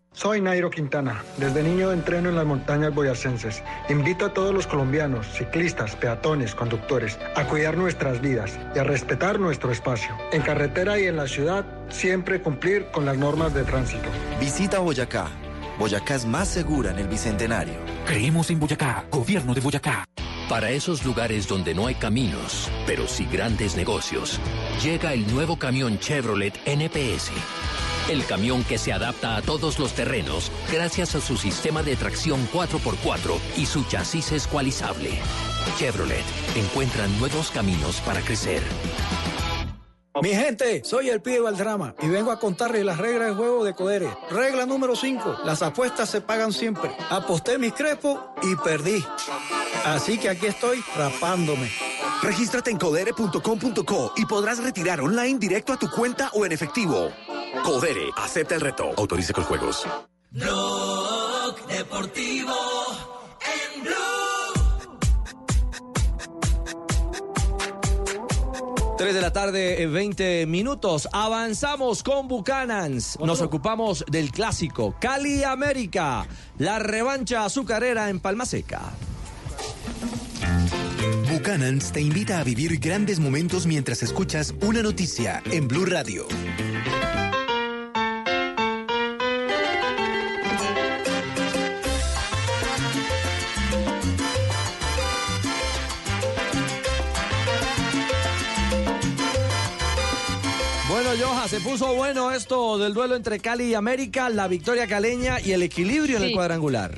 Soy Nairo Quintana. Desde niño entreno en las montañas boyacenses. Invito a todos los colombianos, ciclistas, peatones, conductores, a cuidar nuestras vidas y a respetar nuestro espacio. En carretera y en la ciudad, siempre cumplir con las normas de tránsito. Visita Boyacá. Boyacá es más segura en el Bicentenario. Creemos en Boyacá, gobierno de Boyacá. Para esos lugares donde no hay caminos, pero sí grandes negocios, llega el nuevo camión Chevrolet NPS. El camión que se adapta a todos los terrenos gracias a su sistema de tracción 4x4 y su chasis escualizable. Chevrolet encuentra nuevos caminos para crecer. Mi gente, soy el pibe Valdrama y vengo a contarles las reglas de juego de Codere. Regla número 5, las apuestas se pagan siempre. Aposté mis crepos y perdí. Así que aquí estoy rapándome. Regístrate en codere.com.co y podrás retirar online directo a tu cuenta o en efectivo. Codere, acepta el reto. Autorice con juegos. Blog Deportivo en Blue. 3 de la tarde, 20 minutos. Avanzamos con Bucanans. Nos ocupamos del clásico Cali América. La revancha azucarera en Palma Seca. Buchanan's te invita a vivir grandes momentos mientras escuchas una noticia en Blue Radio. Joja, se puso bueno esto del duelo entre Cali y América, la victoria caleña y el equilibrio en el cuadrangular.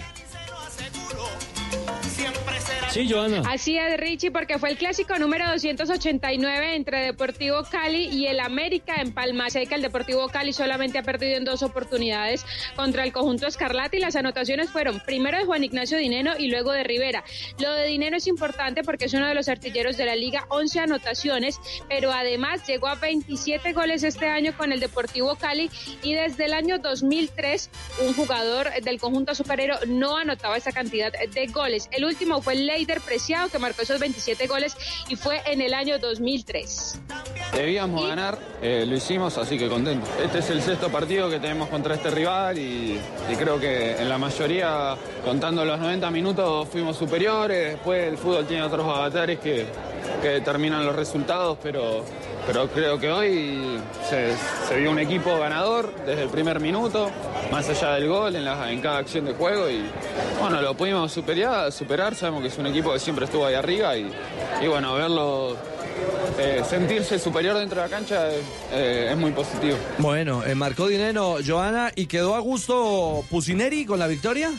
Sí, Joana. Así es, Richie, porque fue el clásico número 289 entre Deportivo Cali y el América en Palma Seca. El Deportivo Cali solamente ha perdido en dos oportunidades contra el conjunto Escarlata y las anotaciones fueron primero de Juan Ignacio Dineno y luego de Rivera. Lo de Dineno es importante porque es uno de los artilleros de la liga, 11 anotaciones, pero además llegó a 27 goles este año con el Deportivo Cali y desde el año 2003 un jugador del conjunto azucarero no anotaba esa cantidad de goles. El último fue Preciado que marcó esos 27 goles y fue en el año 2003. Debíamos ganar, eh, lo hicimos, así que contento. Este es el sexto partido que tenemos contra este rival y, y creo que en la mayoría, contando los 90 minutos, fuimos superiores. Después el fútbol tiene otros avatares que, que determinan los resultados, pero, pero creo que hoy se, se vio un equipo ganador desde el primer minuto, más allá del gol, en, la- en cada acción de juego y bueno, lo pudimos superar, superar. Sabemos que es un equipo que siempre estuvo ahí arriba y, y bueno, verlo eh, sentirse superior dentro de la cancha eh, es muy positivo. Bueno, eh, marcó dinero Joana y quedó a gusto Pusineri con la victoria.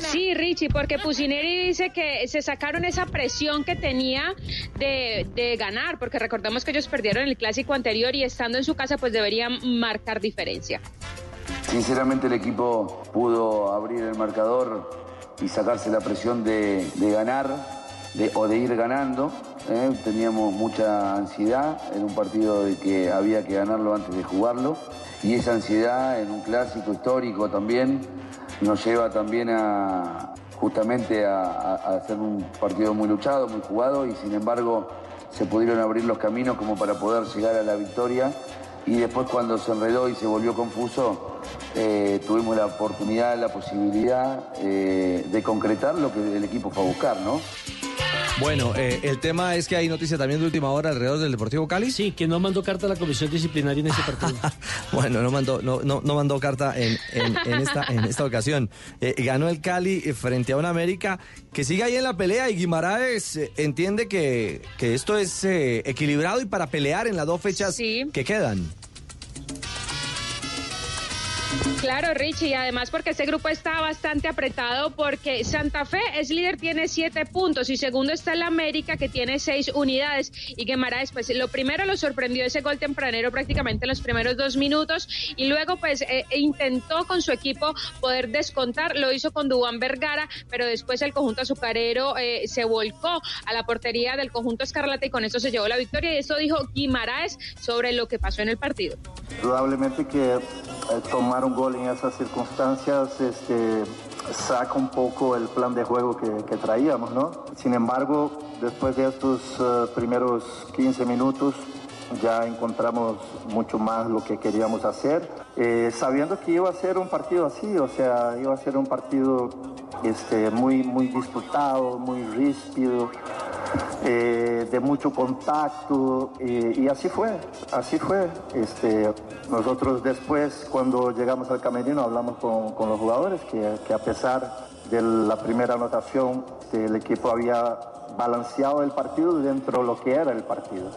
Sí, Richie, porque Pusineri dice que se sacaron esa presión que tenía de, de ganar, porque recordemos que ellos perdieron el clásico anterior y estando en su casa pues deberían marcar diferencia. Sinceramente el equipo pudo abrir el marcador y sacarse la presión de, de ganar de- o de ir ganando. ¿eh? Teníamos mucha ansiedad, era un partido de que había que ganarlo antes de jugarlo y esa ansiedad en un clásico histórico también nos lleva también a justamente a, a- hacer un partido muy luchado, muy jugado y sin embargo se pudieron abrir los caminos como para poder llegar a la victoria y después cuando se enredó y se volvió confuso, eh, tuvimos la oportunidad, la posibilidad eh, de concretar lo que el equipo fue a buscar, ¿no? Bueno, eh, el tema es que hay noticia también de última hora alrededor del Deportivo Cali. Sí, que no mandó carta a la comisión disciplinaria en ese partido. bueno, no mandó, no, no, no mandó carta en, en, en esta, en esta ocasión. Eh, ganó el Cali eh, frente a un América que sigue ahí en la pelea y Guimaraes eh, entiende que, que esto es eh, equilibrado y para pelear en las dos fechas que quedan. Claro, Richie, y además porque este grupo está bastante apretado porque Santa Fe es líder, tiene siete puntos y segundo está el América que tiene seis unidades y Guimaraes, pues lo primero lo sorprendió ese gol tempranero prácticamente en los primeros dos minutos y luego pues eh, intentó con su equipo poder descontar, lo hizo con Dubán Vergara, pero después el conjunto azucarero eh, se volcó a la portería del conjunto Escarlata y con eso se llevó la victoria y eso dijo Guimaraes sobre lo que pasó en el partido. Indudablemente que eh, tomar un gol en esas circunstancias este, saca un poco el plan de juego que, traíamos, ¿no? Sin embargo, después de estos eh, primeros 15 minutos ya encontramos mucho más lo que queríamos hacer, eh, sabiendo que iba a ser un partido así, o sea, iba a ser un partido este, muy, muy disputado, muy ríspido, eh, de mucho contacto y así fue, así fue. Este, nosotros después cuando llegamos al camerino hablamos con, con los jugadores que, que, a pesar de la primera anotación el equipo había balanceado el partido dentro de lo que era el partido.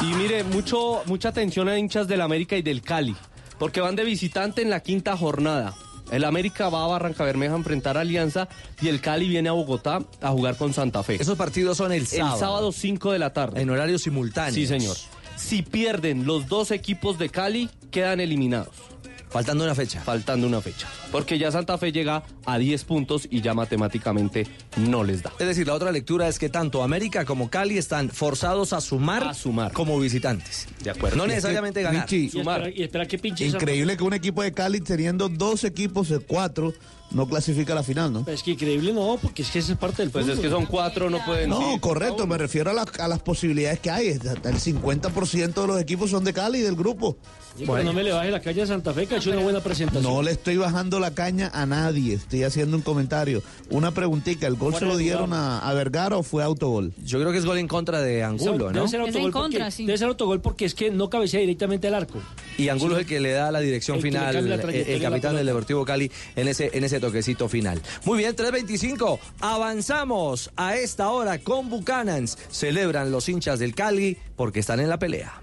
Y mire, mucho, mucha atención a hinchas del América y del Cali, porque van de visitante en la quinta jornada. El América va a Barranca Bermeja a enfrentar a Alianza y el Cali viene a Bogotá a jugar con Santa Fe. Esos partidos son el sábado. El sábado 5 de la tarde. En horario simultáneo. Sí, señor. Si pierden los dos equipos de Cali, quedan eliminados. Faltando una fecha. Faltando una fecha. Porque ya Santa Fe llega a 10 puntos y ya matemáticamente no les da. Es decir, la otra lectura es que tanto América como Cali están forzados a sumar, a sumar. como visitantes. De acuerdo. No necesariamente ganar. Richie, sumar. Y espera, y espera que pinche Increíble que un equipo de Cali teniendo dos equipos de cuatro no clasifica a la final, ¿no? Es que increíble no, porque es que eso es parte del Pues es que son cuatro, no pueden... No, correcto, me refiero a, la- a las posibilidades que hay. El 50% de los equipos son de Cali, del grupo. Sí, pero no me le baje la calle a Santa Fe, que ha hecho una buena presentación. No le estoy bajando la caña a nadie, estoy haciendo un comentario. Una preguntita, ¿el gol se lo dieron a, a Vergara o fue autogol? Yo creo que es gol en contra de Angulo, Debe ¿no? ser autogol porque, debe ser autogol porque es que no cabecea directamente al arco. Y Angulo es el que le da la dirección El final, la el, el capitán del. Deportivo Cali en ese, en ese toquecito final. Muy bien, 3.25. Avanzamos a esta hora con Bucanans. Celebran los hinchas del Cali porque están en la pelea.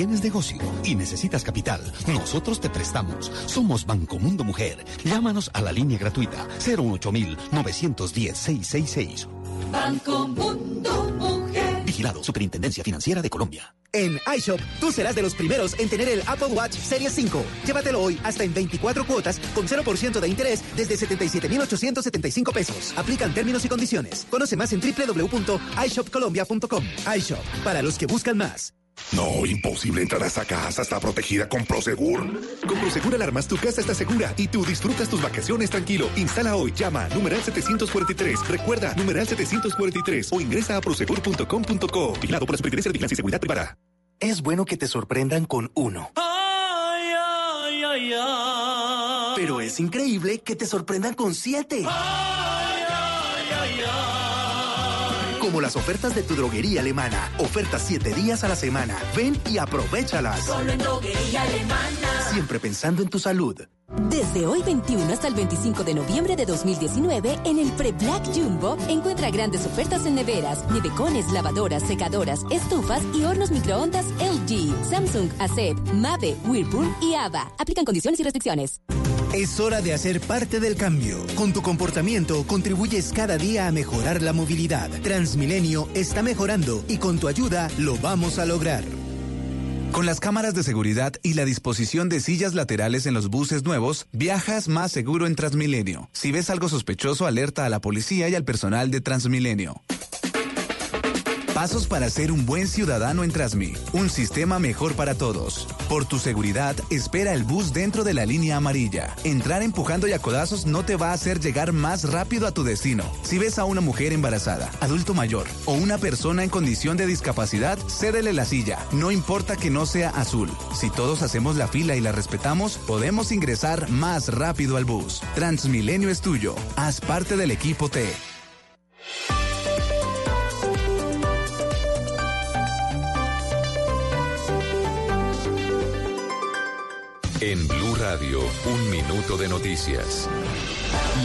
tienes negocio y necesitas capital, nosotros te prestamos. Somos Banco Mundo Mujer. Llámanos a la línea gratuita 018 910 666. Banco Mundo Mujer. Vigilado Superintendencia Financiera de Colombia. En iShop, tú serás de los primeros en tener el Apple Watch Series 5. Llévatelo hoy hasta en 24 cuotas con 0% de interés desde 77,875 pesos. Aplican términos y condiciones. Conoce más en www.ishopcolombia.com. iShop, para los que buscan más. No, imposible entrar a esa casa, está protegida con Prosegur. Con Prosegur Alarmas tu casa está segura y tú disfrutas tus vacaciones tranquilo. Instala hoy, llama numeral 743. Recuerda, numeral 743 o ingresa a prosegur.com.co. Vigilado por la Superintendencia de Vigilancia y Seguridad Privada. Es bueno que te sorprendan con uno. Ay, ay, ay, ay. Pero es increíble que te sorprendan con siete. Como las ofertas de tu droguería alemana. Ofertas siete días a la semana. Ven y aprovechalas. Solo en droguería alemana. Siempre pensando en tu salud. Desde hoy 21 hasta el 25 de noviembre de 2019, en el Pre-Black Jumbo, encuentra grandes ofertas en neveras, nevecones, lavadoras, secadoras, estufas y hornos microondas LG, Samsung, ACEP, Mave, Whirlpool y AVA. Aplican condiciones y restricciones. Es hora de hacer parte del cambio. Con tu comportamiento contribuyes cada día a mejorar la movilidad. Transmilenio está mejorando y con tu ayuda lo vamos a lograr. Con las cámaras de seguridad y la disposición de sillas laterales en los buses nuevos, viajas más seguro en Transmilenio. Si ves algo sospechoso, alerta a la policía y al personal de Transmilenio. Pasos para ser un buen ciudadano en Transmi. Un sistema mejor para todos. Por tu seguridad, espera el bus dentro de la línea amarilla. Entrar empujando y a codazos no te va a hacer llegar más rápido a tu destino. Si ves a una mujer embarazada, adulto mayor o una persona en condición de discapacidad, cédele la silla. No importa que no sea azul. Si todos hacemos la fila y la respetamos, podemos ingresar más rápido al bus. Transmilenio es tuyo. Haz parte del equipo T. En Blue Radio, un minuto de noticias.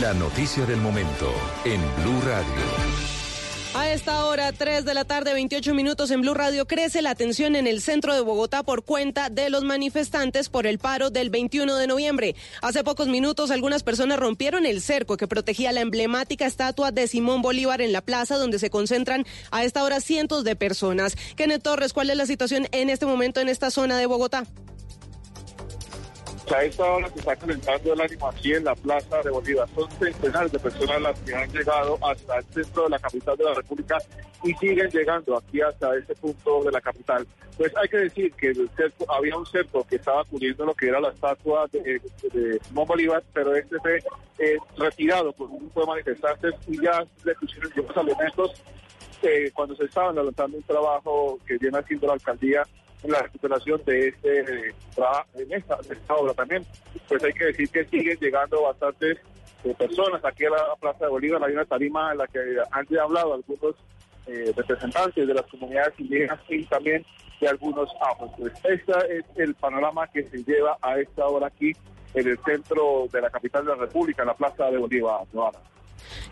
La noticia del momento en Blue Radio. A esta hora, 3 de la tarde, 28 minutos en Blue Radio, crece la tensión en el centro de Bogotá por cuenta de los manifestantes por el paro del 21 de noviembre. Hace pocos minutos, algunas personas rompieron el cerco que protegía la emblemática estatua de Simón Bolívar en la plaza, donde se concentran a esta hora cientos de personas. Kenneth Torres, ¿cuál es la situación en este momento en esta zona de Bogotá? A esta hora se está calentando el ánimo aquí en la Plaza de Bolívar. Son centenares de personas las que han llegado hasta el centro de la capital de la República y siguen llegando aquí hasta este punto de la capital. Pues hay que decir que el cerco, había un cerco que estaba cubriendo lo que era la estatua de, de Simón Bolívar, pero este fue eh, retirado por un grupo de manifestantes y ya le pusieron los elementos eh, cuando se estaban adelantando un trabajo que viene haciendo la alcaldía la recuperación de este en esta, obra también. Pues hay que decir que siguen llegando bastantes eh, personas aquí a la Plaza de Bolívar. Hay una tarima en la que han ya hablado algunos eh, representantes de las comunidades indígenas y también de algunos afros. Pues este es el panorama que se lleva a esta hora aquí en el centro de la capital de la República, en la Plaza de Bolívar. Joana.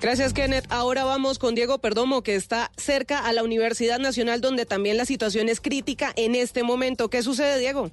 Gracias, Kenneth. Ahora vamos con Diego Perdomo, que está cerca a la Universidad Nacional, donde también la situación es crítica en este momento. ¿Qué sucede, Diego?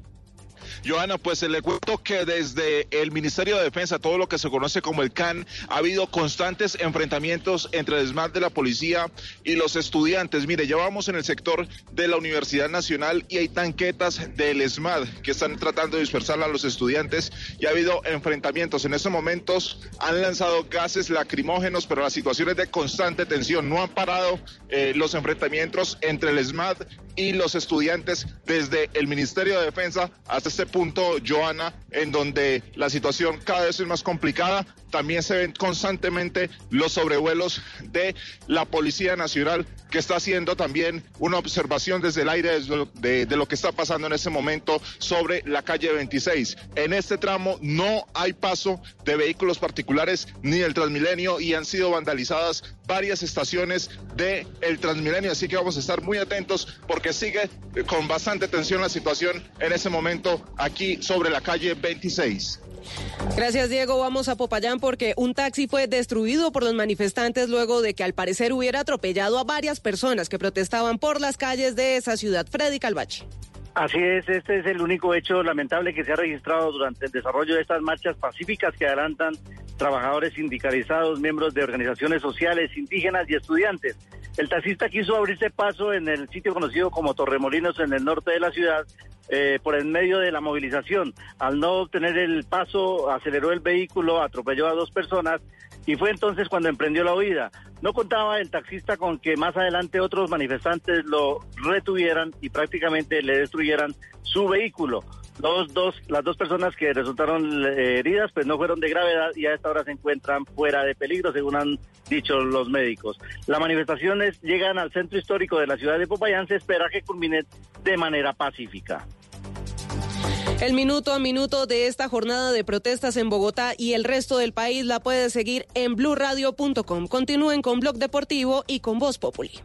Joana, pues le cuento que desde el Ministerio de Defensa, todo lo que se conoce como el CAN, ha habido constantes enfrentamientos entre el SMAT de la policía y los estudiantes. Mire, ya vamos en el sector de la Universidad Nacional y hay tanquetas del SMAT que están tratando de dispersar a los estudiantes y ha habido enfrentamientos. En estos momentos han lanzado gases lacrimógenos, pero la situación es de constante tensión. No han parado eh, los enfrentamientos entre el SMAT y los estudiantes desde el Ministerio de Defensa hasta este punto, Joana, en donde la situación cada vez es más complicada. También se ven constantemente los sobrevuelos de la Policía Nacional, que está haciendo también una observación desde el aire de lo, que está pasando en este momento sobre la calle 26. En este tramo no hay paso de vehículos particulares ni del Transmilenio y han sido vandalizadas varias estaciones del el Transmilenio, así que vamos a estar muy atentos porque sigue con bastante tensión la situación en ese momento aquí sobre la calle 26. Gracias, Diego. Vamos a Popayán porque un taxi fue destruido por los manifestantes luego de que al parecer hubiera atropellado a varias personas que protestaban por las calles de esa ciudad. Freddy Calvache. Así es, este es el único hecho lamentable que se ha registrado durante el desarrollo de estas marchas pacíficas que adelantan trabajadores sindicalizados, miembros de organizaciones sociales, indígenas y estudiantes. El taxista quiso abrirse paso en el sitio conocido como Torremolinos en el norte de la ciudad eh, por el medio de la movilización. Al no obtener el paso, aceleró el vehículo, atropelló a dos personas y fue entonces cuando emprendió la huida. No contaba el taxista con que más adelante otros manifestantes lo retuvieran y prácticamente le destruyeran su vehículo. Los dos, las dos personas que resultaron eh, heridas pues no fueron de gravedad y a esta hora se encuentran fuera de peligro, según han dicho los médicos. Las manifestaciones llegan al centro histórico de la ciudad de Popayán, se espera que culmine de manera pacífica. El minuto a minuto de esta jornada de protestas en Bogotá y el resto del país la puede seguir en blurradio.com. Continúen con Blog Deportivo y con Voz Populi.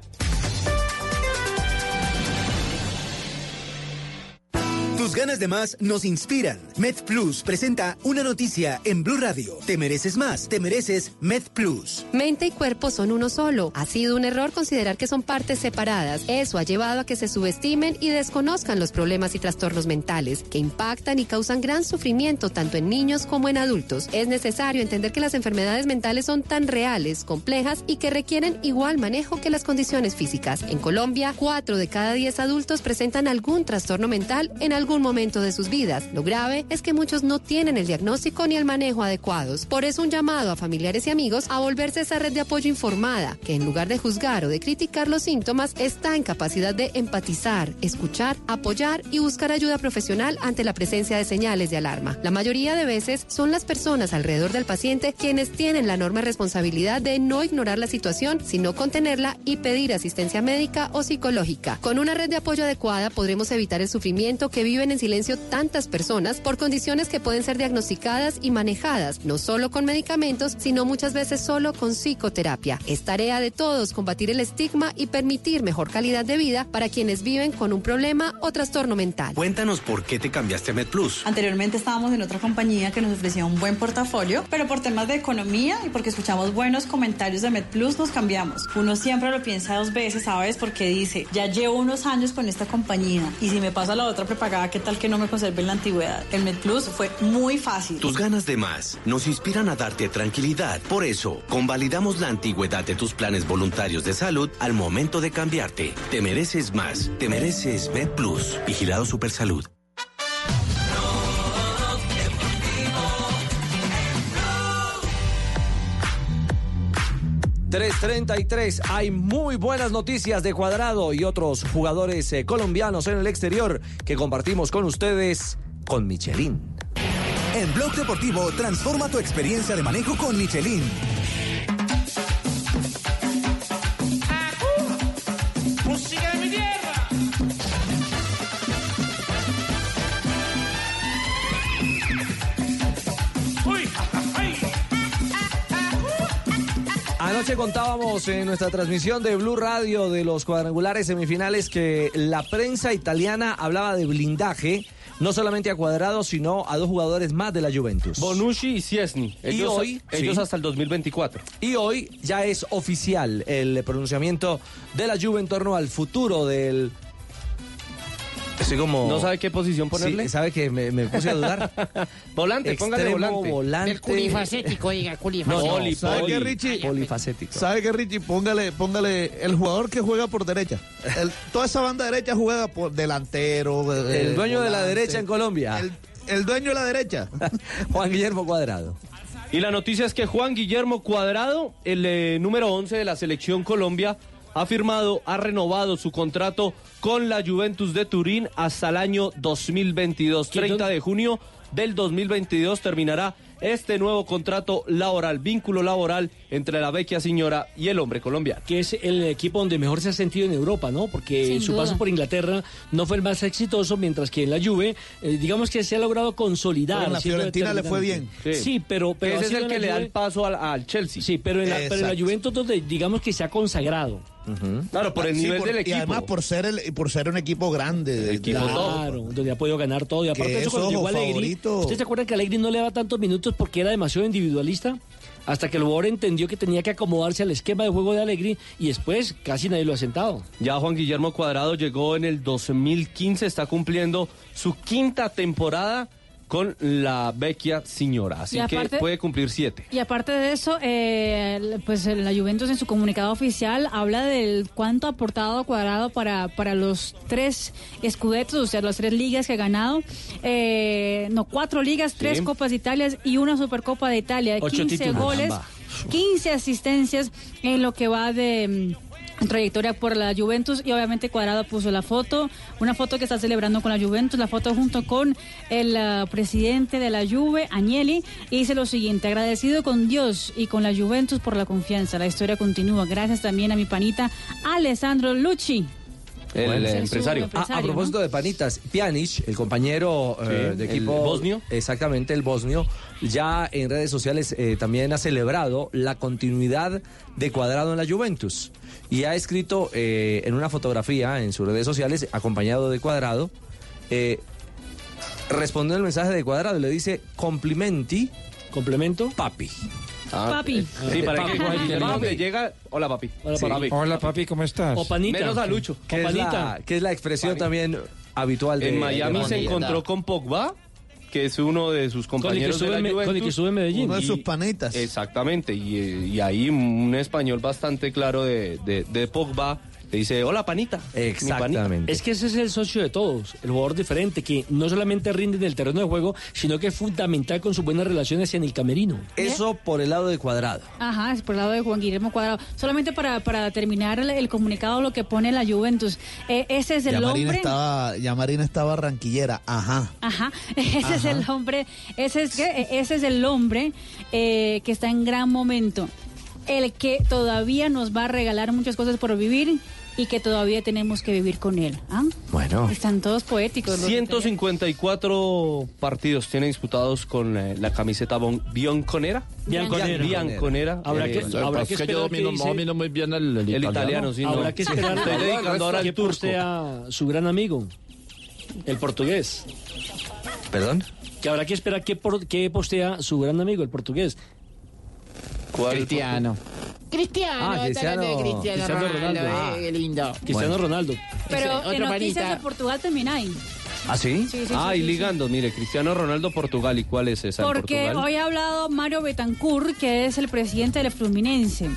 Tus ganas de más nos inspiran. Med Plus presenta una noticia en Blue Radio. Te mereces más, te mereces Med Plus. Mente y cuerpo son uno solo. Ha sido un error considerar que son partes separadas. Eso ha llevado a que se subestimen y desconozcan los problemas y trastornos mentales que impactan y causan gran sufrimiento tanto en niños como en adultos. Es necesario entender que las enfermedades mentales son tan reales, complejas y que requieren igual manejo que las condiciones físicas. En Colombia, 4 de cada 10 adultos presentan algún trastorno mental en algún momento de sus vidas. Lo grave es que muchos no tienen el diagnóstico ni el manejo adecuados. Por eso un llamado a familiares y amigos a volverse esa red de apoyo informada, que en lugar de juzgar o de criticar los síntomas, está en capacidad de empatizar, escuchar, apoyar y buscar ayuda profesional ante la presencia de señales de alarma. La mayoría de veces son las personas alrededor del paciente quienes tienen la enorme responsabilidad de no ignorar la situación, sino contenerla y pedir asistencia médica o psicológica. Con una red de apoyo adecuada podremos evitar el sufrimiento que viven en silencio tantas personas por condiciones que pueden ser diagnosticadas y manejadas, no solo con medicamentos, sino muchas veces solo con psicoterapia. Es tarea de todos combatir el estigma y permitir mejor calidad de vida para quienes viven con un problema o trastorno mental. Cuéntanos por qué te cambiaste a MedPlus. Anteriormente estábamos en otra compañía que nos ofrecía un buen portafolio, pero por temas de economía y porque escuchamos buenos comentarios de MedPlus nos cambiamos. Uno siempre lo piensa dos veces, ¿sabes? Porque dice, ya llevo unos años con esta compañía y si me paso a la otra prepagada, ¿qué tal que no me conserve en la antigüedad? El MedPlus fue muy fácil. Tus ganas de más nos inspiran a darte tranquilidad. Por eso, convalidamos la antigüedad de tus planes voluntarios de salud al momento de cambiarte. Te mereces más. Te mereces MedPlus. Vigilado Supersalud. 333. Hay muy buenas noticias de Cuadrado y otros jugadores eh, colombianos en el exterior que compartimos con ustedes con Michelin. En Blog Deportivo, transforma tu experiencia de manejo con Michelin. Anoche contábamos en nuestra transmisión de Blue Radio de los cuadrangulares semifinales que la prensa italiana hablaba de blindaje. No solamente a Cuadrado, sino a dos jugadores más de la Juventus. Bonucci y Ciesni. Y Ellos, hoy, ellos sí. hasta el 2024. Y hoy ya es oficial el pronunciamiento de la Juve en torno al futuro del... Estoy como... ¿No sabe qué posición ponerle? Sí, ¿Sabe que me, me puse a dudar? volante, póngale volante. volante. El culifacético, diga, No, culifacético. no, ¿Sabe poli- qué, Richie? Polifacético. ¿Sabe qué, Richie? Póngale, póngale el jugador que juega por derecha. El- toda esa banda derecha juega por delantero. eh, El dueño de la derecha en Colombia. El, el dueño de la derecha. Juan Guillermo Cuadrado. Y la noticia es que Juan Guillermo Cuadrado, el eh, número 11 de la selección Colombia, ha firmado, ha renovado su contrato con la Juventus de Turín hasta el año 2022. 30 de junio del 2022 terminará este nuevo contrato laboral, vínculo laboral entre la vecchia señora y el hombre colombiano. Que es el equipo donde mejor se ha sentido en Europa, ¿no? Porque Sin su duda. paso por Inglaterra no fue el más exitoso, mientras que en la Juve, eh, digamos que se ha logrado consolidar. Pero en la Fiorentina le fue bien. Sí, pero, pero Ese es el que le da el paso al, al Chelsea. Sí, pero en, la, pero en la. Juventus donde digamos que se ha consagrado. Claro, por el Sí, nivel por- del Y equipo. además por ser el, por ser un equipo grande. de- Equipo Claro, donde ha podido ganar todo. Y aparte de eso, es, cuando llegó ojo, Allegri, favorito. ¿usted se acuerda que Allegri no le daba tantos minutos porque era demasiado individualista? Hasta que el jugador entendió que tenía que acomodarse al esquema de juego de Allegri y después casi nadie lo ha sentado. Ya Juan Guillermo Cuadrado llegó en el 2015, está cumpliendo su quinta temporada con la vecchia señora, así que puede cumplir siete. Y aparte de eso, eh, pues la Juventus en su comunicado oficial habla del cuánto ha aportado Cuadrado para, para los tres escudetos, o sea, las tres ligas que ha ganado. Eh, no, cuatro ligas, tres. Copas de Italia y una Supercopa de Italia. Ocho 15 títulos. goles, Caramba. 15 asistencias en lo que va de... trayectoria por la Juventus y obviamente Cuadrado puso la foto, una foto que está celebrando con la Juventus, la foto junto con el ah, presidente de la Juve, Agnelli, y dice lo siguiente, agradecido con Dios y con la Juventus por la confianza, la historia continúa, gracias también a mi panita Alessandro Lucci. El, el su empresario. Ah, a propósito ¿no? de panitas, Pjanic, el compañero eh, de el equipo bosnio. exactamente el bosnio, ya en redes sociales eh, también ha celebrado la continuidad de Cuadrado en la Juventus y ha escrito eh, en una fotografía en sus redes sociales acompañado de Cuadrado. eh, respondió el mensaje de Cuadrado y le dice complimenti. ¿Complemento? Papi. Papi. Sí, para que Papi. cuando papi. llega, hola papi. Hola, Sí. papi. Hola papi, ¿cómo estás? O panita. Menos a Lucho. Que es, la, que es la expresión también habitual de En Miami de se encontró con Pogba, que es uno de sus compañeros de la con el que Juventus. estuvo en Medellín. Uno de sus panitas. Exactamente, y, eh, y ahí un español bastante claro de, de, de Pogba le dice, hola panita. panita". Es que ese es el socio de todos, el jugador diferente, que no solamente rinde en el terreno de juego, sino que es fundamental con sus buenas relaciones en el camerino. Eso por el lado de Cuadrado. Ajá, es por el lado de Juan Guillermo Cuadrado. Solamente para, para terminar el, el comunicado, lo que pone la Juventus. Eh, ese es el Ya Marina hombre. estaba, ya Marina estaba ranquillera, ajá. Ajá, ese es el hombre, ese es, que, ese es el hombre eh, que está en gran momento. El que todavía nos va a regalar muchas cosas por vivir y que todavía tenemos que vivir con él. ¿ah? Bueno. Están todos poéticos. los 154 partidos tiene disputados con eh, la camiseta bon- bianconera. Bianconera. Bianconera. Habrá que- Eh, habrá que es que yo esperar domino, que no dice- domino muy bien el, el El italiano. italiano, sí, no. Habrá que esperar Estoy dedicando ahora que al turco. postea su gran amigo, el portugués. ¿Perdón? Que habrá que esperar que, por, que postea su gran amigo, el portugués. Cristiano. Cristiano, Ah, está hablando de Cristiano- Cristiano, Ronaldo, Ronaldo. eh, qué lindo. Cristiano Ronaldo. Pero Otro en noticias panita. de Portugal también hay. ¿Ah, sí? Sí, sí, ah, sí, y sí, ligando, mire, Cristiano Ronaldo, Portugal. ¿Y cuál es esa? en Porque Portugal? hoy ha hablado Mario Betancourt, que es el presidente del Fluminense,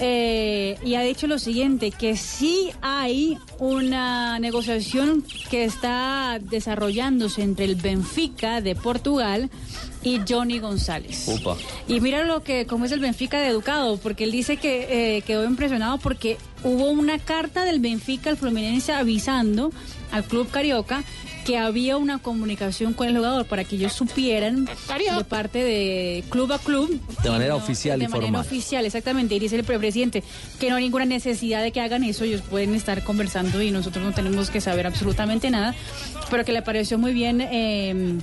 eh, y ha dicho lo siguiente, que sí hay una negociación que está desarrollándose entre el Benfica de Portugal y Johnny González. Upa. Y mira lo que, cómo es el Benfica de educado, porque él dice que eh, quedó impresionado porque hubo una carta del Benfica al Fluminense avisando al club carioca que había una comunicación con el jugador para que ellos supieran de parte de club a club. De manera no, oficial de y manera oficial, exactamente. Y dice el presidente que no hay ninguna necesidad de que hagan eso, ellos pueden estar conversando y nosotros no tenemos que saber absolutamente nada, pero que le pareció muy bien. eh,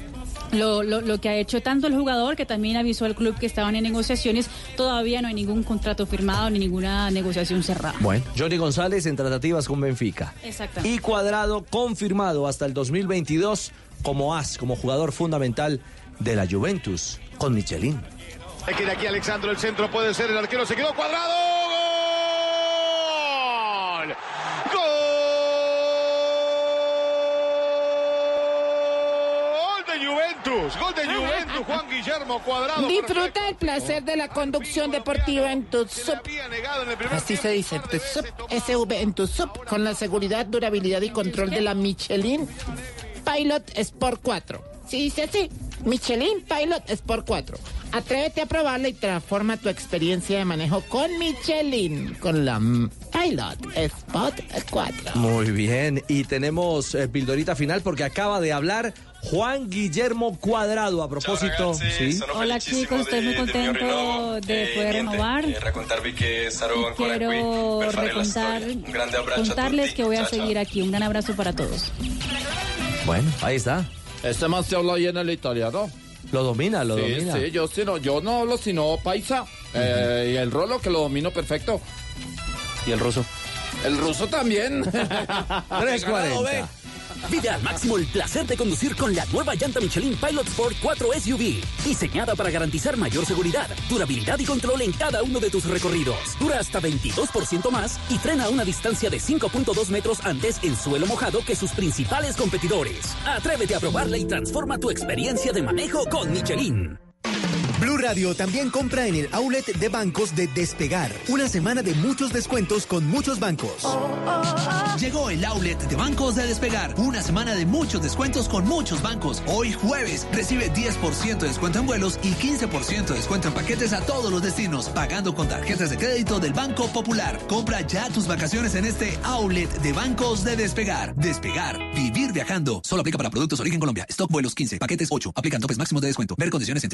lo, lo, lo que ha hecho tanto el jugador que también avisó al club que estaban en negociaciones, todavía no hay ningún contrato firmado ni ninguna negociación cerrada. Bueno, Johnny González en tratativas con Benfica. Exactamente. Y Cuadrado confirmado hasta el 2022 como as, como jugador fundamental de la Juventus con Michelin. Hay que ir aquí Alexandro, el centro puede ser, el arquero se quedó cuadrado. ¡Gol! Juventus! ¡Gol de Juventus! Juan Guillermo Cuadrado. Disfruta el placer de la conducción deportiva en tu sub. Así se dice, tu sub, SV en tu sub, con la seguridad, durabilidad y control de la Michelin Pilot Sport 4. Sí, dice así, Michelin Pilot Sport 4. Atrévete a probarla y transforma tu experiencia de manejo con Michelin, con la Pilot Sport 4. Muy bien, y tenemos eh, pildorita final porque acaba de hablar Juan Guillermo Cuadrado a propósito. ¿sí? Hola chicos, estoy muy contento de poder renovar. qui Quiero recontar, contarles que voy a seguir aquí. Un gran abrazo para todos. Bueno, ahí está. Este man se habla bien el italiano. Lo domina, lo sí, domina. Sí, yo, sí, no, yo no hablo sino paisa. Eh, y el rolo que lo domino perfecto. ¿Y el ruso? El ruso también. 340. Vive al máximo el placer de conducir con la nueva llanta Michelin Pilot Sport 4 SUV. Diseñada para garantizar mayor seguridad, durabilidad y control en cada uno de tus recorridos. Dura hasta 22% más y frena a una distancia de 5.2 metros antes en suelo mojado que sus principales competidores. Atrévete a probarla y transforma tu experiencia de manejo con Michelin. Blue Radio también compra en el outlet de bancos de Despegar. Una semana de muchos descuentos con muchos bancos. Llegó el outlet de bancos de Despegar. Una semana de muchos descuentos con muchos bancos. Hoy jueves recibe 10% de descuento en vuelos y 15% de descuento en paquetes a todos los destinos, pagando con tarjetas de crédito del Banco Popular. Compra ya tus vacaciones en este outlet de bancos de Despegar. Despegar, vivir viajando. Solo aplica para productos origen Colombia. Stock vuelos 15, paquetes 8. Aplican topes máximos de descuento. Ver condiciones en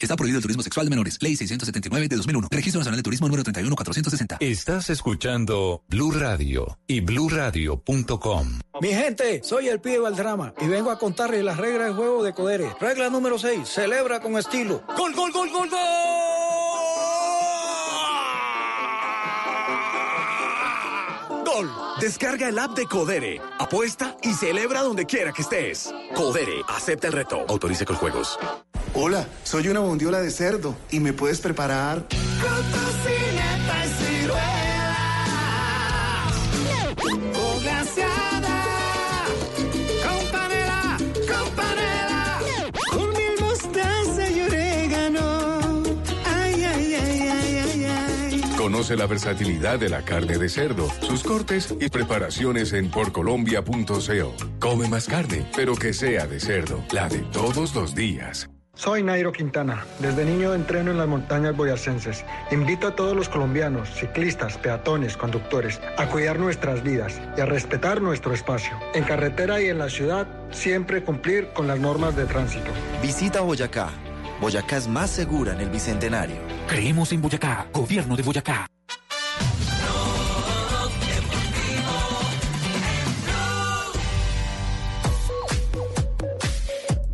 Está prohibido el turismo sexual de menores. Ley 679 de 2001. Registro Nacional de Turismo número 31460. Estás escuchando Blue Radio y bluradio.com. Mi gente, soy el pibe Valdrama y vengo a contarles las reglas del juego de Codere. Regla número 6, celebra con estilo. ¡Gol, gol, gol, gol, gol! Gol. Descarga el app de Codere, apuesta y celebra donde quiera que estés. Codere, acepta el reto. Autorice con juegos. Hola, soy una bondiola de cerdo y me puedes preparar Conoce la versatilidad de la carne de cerdo, sus cortes y preparaciones en porcolombia.co. Come más carne, pero que sea de cerdo, la de todos los días. Soy Nairo Quintana. Desde niño entreno en las montañas boyacenses. Invito a todos los colombianos, ciclistas, peatones, conductores, a cuidar nuestras vidas y a respetar nuestro espacio. En carretera y en la ciudad, siempre cumplir con las normas de tránsito. Visita Boyacá. Boyacá es más segura en el Bicentenario. Creemos en Boyacá, gobierno de Boyacá.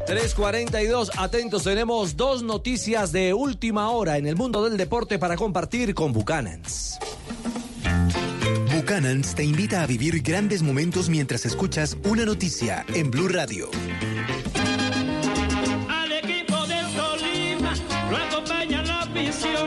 342, atentos, tenemos dos noticias de última hora en el mundo del deporte para compartir con Buchanans. Buchanans te invita a vivir grandes momentos mientras escuchas una noticia en Blue Radio.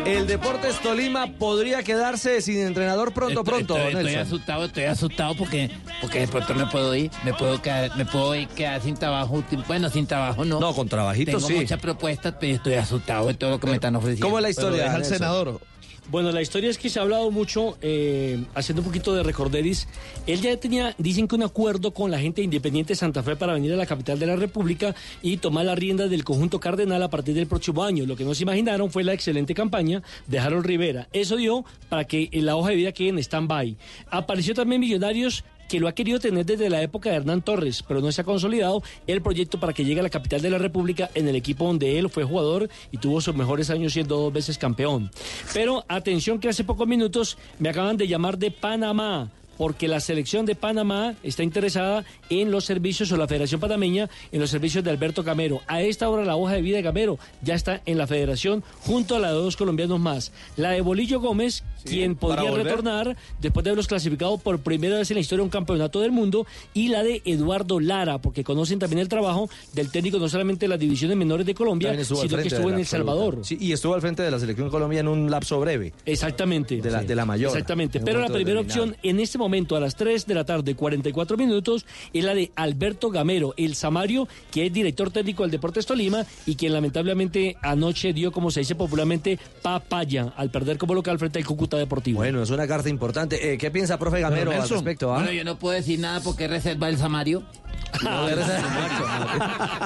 El Deportes Tolima podría quedarse sin entrenador pronto, Estoy- pronto. Estoy, asustado, estoy asustado porque, porque de pronto me puedo ir, me puedo quedar, me puedo ir quedar sin trabajo. Bueno, sin trabajo no. No, con trabajito Tengo sí. muchas propuestas, pero estoy asustado de todo lo que me están ofreciendo. ¿Cómo es la historia, Pero deja al senador. Bueno, la historia es que se ha hablado mucho, eh, haciendo un poquito de recorderis. Él ya tenía, dicen que un acuerdo con la gente de Independiente Santa Fe para venir a la capital de la República y tomar las riendas del conjunto cardenal a partir del próximo año. Lo que no se imaginaron fue la excelente campaña de Harold Rivera. Eso dio para que la hoja de vida quede en stand-by. Apareció también Millonarios que lo ha querido tener desde la época de Hernán Torres, pero no se ha consolidado el proyecto para que llegue a la capital de la República en el equipo donde él fue jugador y tuvo sus mejores años siendo dos veces campeón. Pero atención que hace pocos minutos me acaban de llamar de Panamá. Porque la selección de Panamá está interesada en los servicios o la Federación Panameña en los servicios de Alberto Gamero. A esta hora la hoja de vida de Gamero ya está en la Federación junto a la de dos colombianos más. La de Bolillo Gómez, quien para podría retornar después de haberlos clasificado por primera vez en la historia de un campeonato del mundo, y la de Eduardo Lara, porque conocen también el trabajo del técnico no solamente de las divisiones menores de Colombia, sino que estuvo de en El Salvador. Sí, y estuvo al frente de la selección Colombia en un lapso breve. Exactamente. De la, Sí. de la mayor. Exactamente. Pero la primera opción en este momento, a las 3 de la tarde, 44 minutos, es la de Alberto Gamero, el Samario, que es director técnico del Deportes Tolima y quien lamentablemente anoche dio, como se dice popularmente, papaya al perder como local frente al Cúcuta Deportivo. Bueno, es una carta importante. Eh, ¿Qué piensa, profe Gamero, al Nelson, respecto? ah? Bueno, yo no puedo decir nada porque reserva el Samario.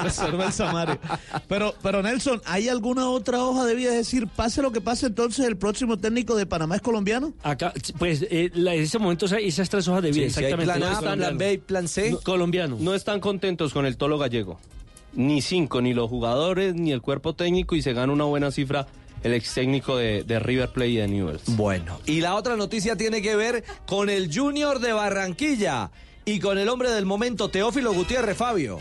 Reserva el Samario. Pero, pero Nelson, ¿hay alguna otra hoja de vida? Es decir, pase lo que pase, entonces el próximo técnico de Panamá es colombiano. Acá, pues eh, la- en ese momento esa- esas tres hojas de vida, Sí, si hay exactamente. plan A, No plan B y plan C. No, colombiano. No están contentos con el Tolo Gallego. Ni cinco, ni los jugadores, ni el cuerpo técnico y se gana una buena cifra el ex técnico de, de River Plate y de Newell's. Bueno, y la otra noticia tiene que ver con el Junior de Barranquilla y con el hombre del momento, Teófilo Gutiérrez Fabio.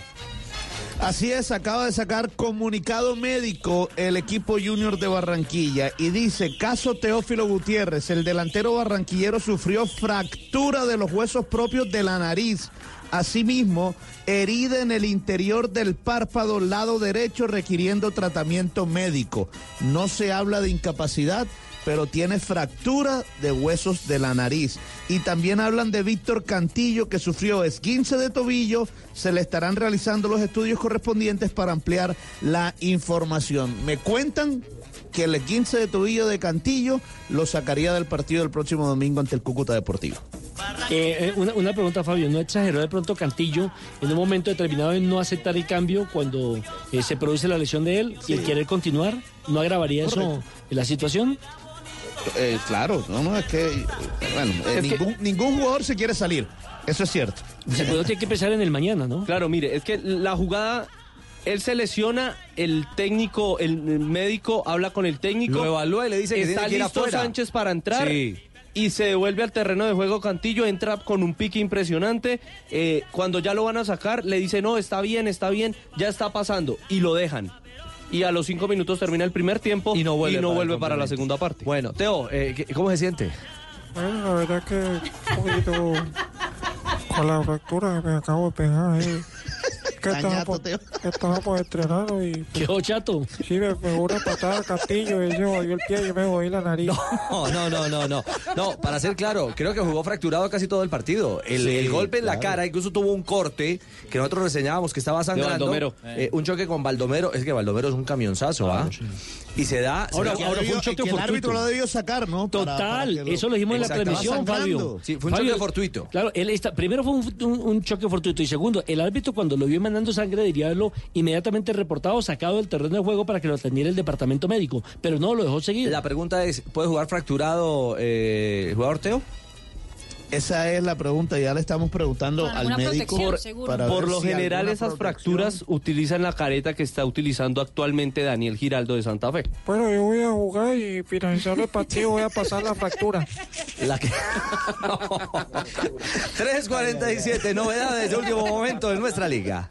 Así es, acaba de sacar comunicado médico el equipo junior de Barranquilla y dice, caso Teófilo Gutiérrez, el delantero barranquillero sufrió fractura de los huesos propios de la nariz. Asimismo, herida en el interior del párpado lado derecho requiriendo tratamiento médico. No se habla de incapacidad, pero tiene fractura de huesos de la nariz. Y también hablan de Víctor Cantillo, que sufrió esguince de tobillo. Se le estarán realizando los estudios correspondientes para ampliar la información. Me cuentan que el esguince de tobillo de Cantillo lo sacaría del partido del próximo domingo ante el Cúcuta Deportivo. Eh, eh, una, una pregunta, Fabio. ¿No exageró de pronto Cantillo en un momento determinado en no aceptar el cambio cuando eh, se produce la lesión de él y el querer continuar? ¿No agravaría eso la situación? Eh, claro, no, no, es que, bueno, eh, Es que- ningún, ningún jugador se quiere salir. Eso es cierto. Se puede tiene que pensar en el mañana, ¿no? Claro, mire, es que la jugada, él se lesiona, el técnico, el médico habla con el técnico. Lo evalúa y le dice que Está tiene que ir listo afuera. Sánchez para entrar. Sí. Y se devuelve al terreno de juego Cantillo, entra con un pique impresionante. eh, cuando ya lo van a sacar, le dice, no, está bien, está bien, ya está pasando. Y lo dejan. Y a los cinco minutos termina el primer tiempo y no vuelve, para la segunda parte. Bueno, Teo, eh, ¿qué- ¿cómo se siente? Bueno, la verdad que un poquito con la fractura que me acabo de pegar ahí. que estábamos, estábamos entrenando y... ¿Qué chato? Sí, me pegó una patada a Castillo y se jodió el pie y yo me jodí la nariz. No, no, no, no, no. No, para ser claro, creo que jugó fracturado casi todo el partido. El, Sí, el golpe en la cara incluso tuvo un corte que nosotros reseñábamos que estaba sangrando. Baldomero. Eh, un choque con Baldomero. Es que Baldomero es un camionzazo, ¿ah? Y se da. Ahora, ahora fue un choque que el árbitro fortuito. lo debió sacar, ¿no? Para- para Total, lo- eso lo dijimos en la transmisión, Fabio. Sí, fue un Fabio, choque fortuito. Claro, él está, primero fue un, un- un choque fortuito y segundo, el árbitro cuando lo vio mandando sangre debería haberlo inmediatamente reportado, sacado del terreno de juego para que lo atendiera el departamento médico, pero no, lo dejó seguir. La pregunta es: ¿puede jugar fracturado eh, el jugador Teo? Esa es la pregunta, ya le estamos preguntando al médico. seguro. para Por lo si general esas protección- fracturas utilizan la careta que está utilizando actualmente Daniel Giraldo de Santa Fe. Bueno, yo voy a jugar y finalizar el partido voy a pasar la fractura. La que... 3.47, novedades de último momento en nuestra liga.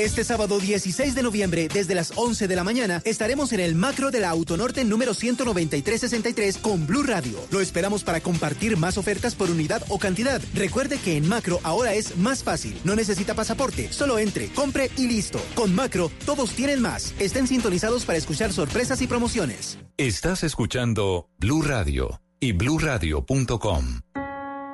Este sábado 16 de noviembre, desde las 11 de la mañana, estaremos en el macro de la Autonorte número 19363 con Blue Radio. Lo esperamos para compartir más ofertas por unidad o cantidad. Recuerde que en macro ahora es más fácil. No necesita pasaporte, solo entre, compre y listo. Con macro, todos tienen más. Estén sintonizados para escuchar sorpresas y promociones. Estás escuchando Blue Radio y bluradio.com.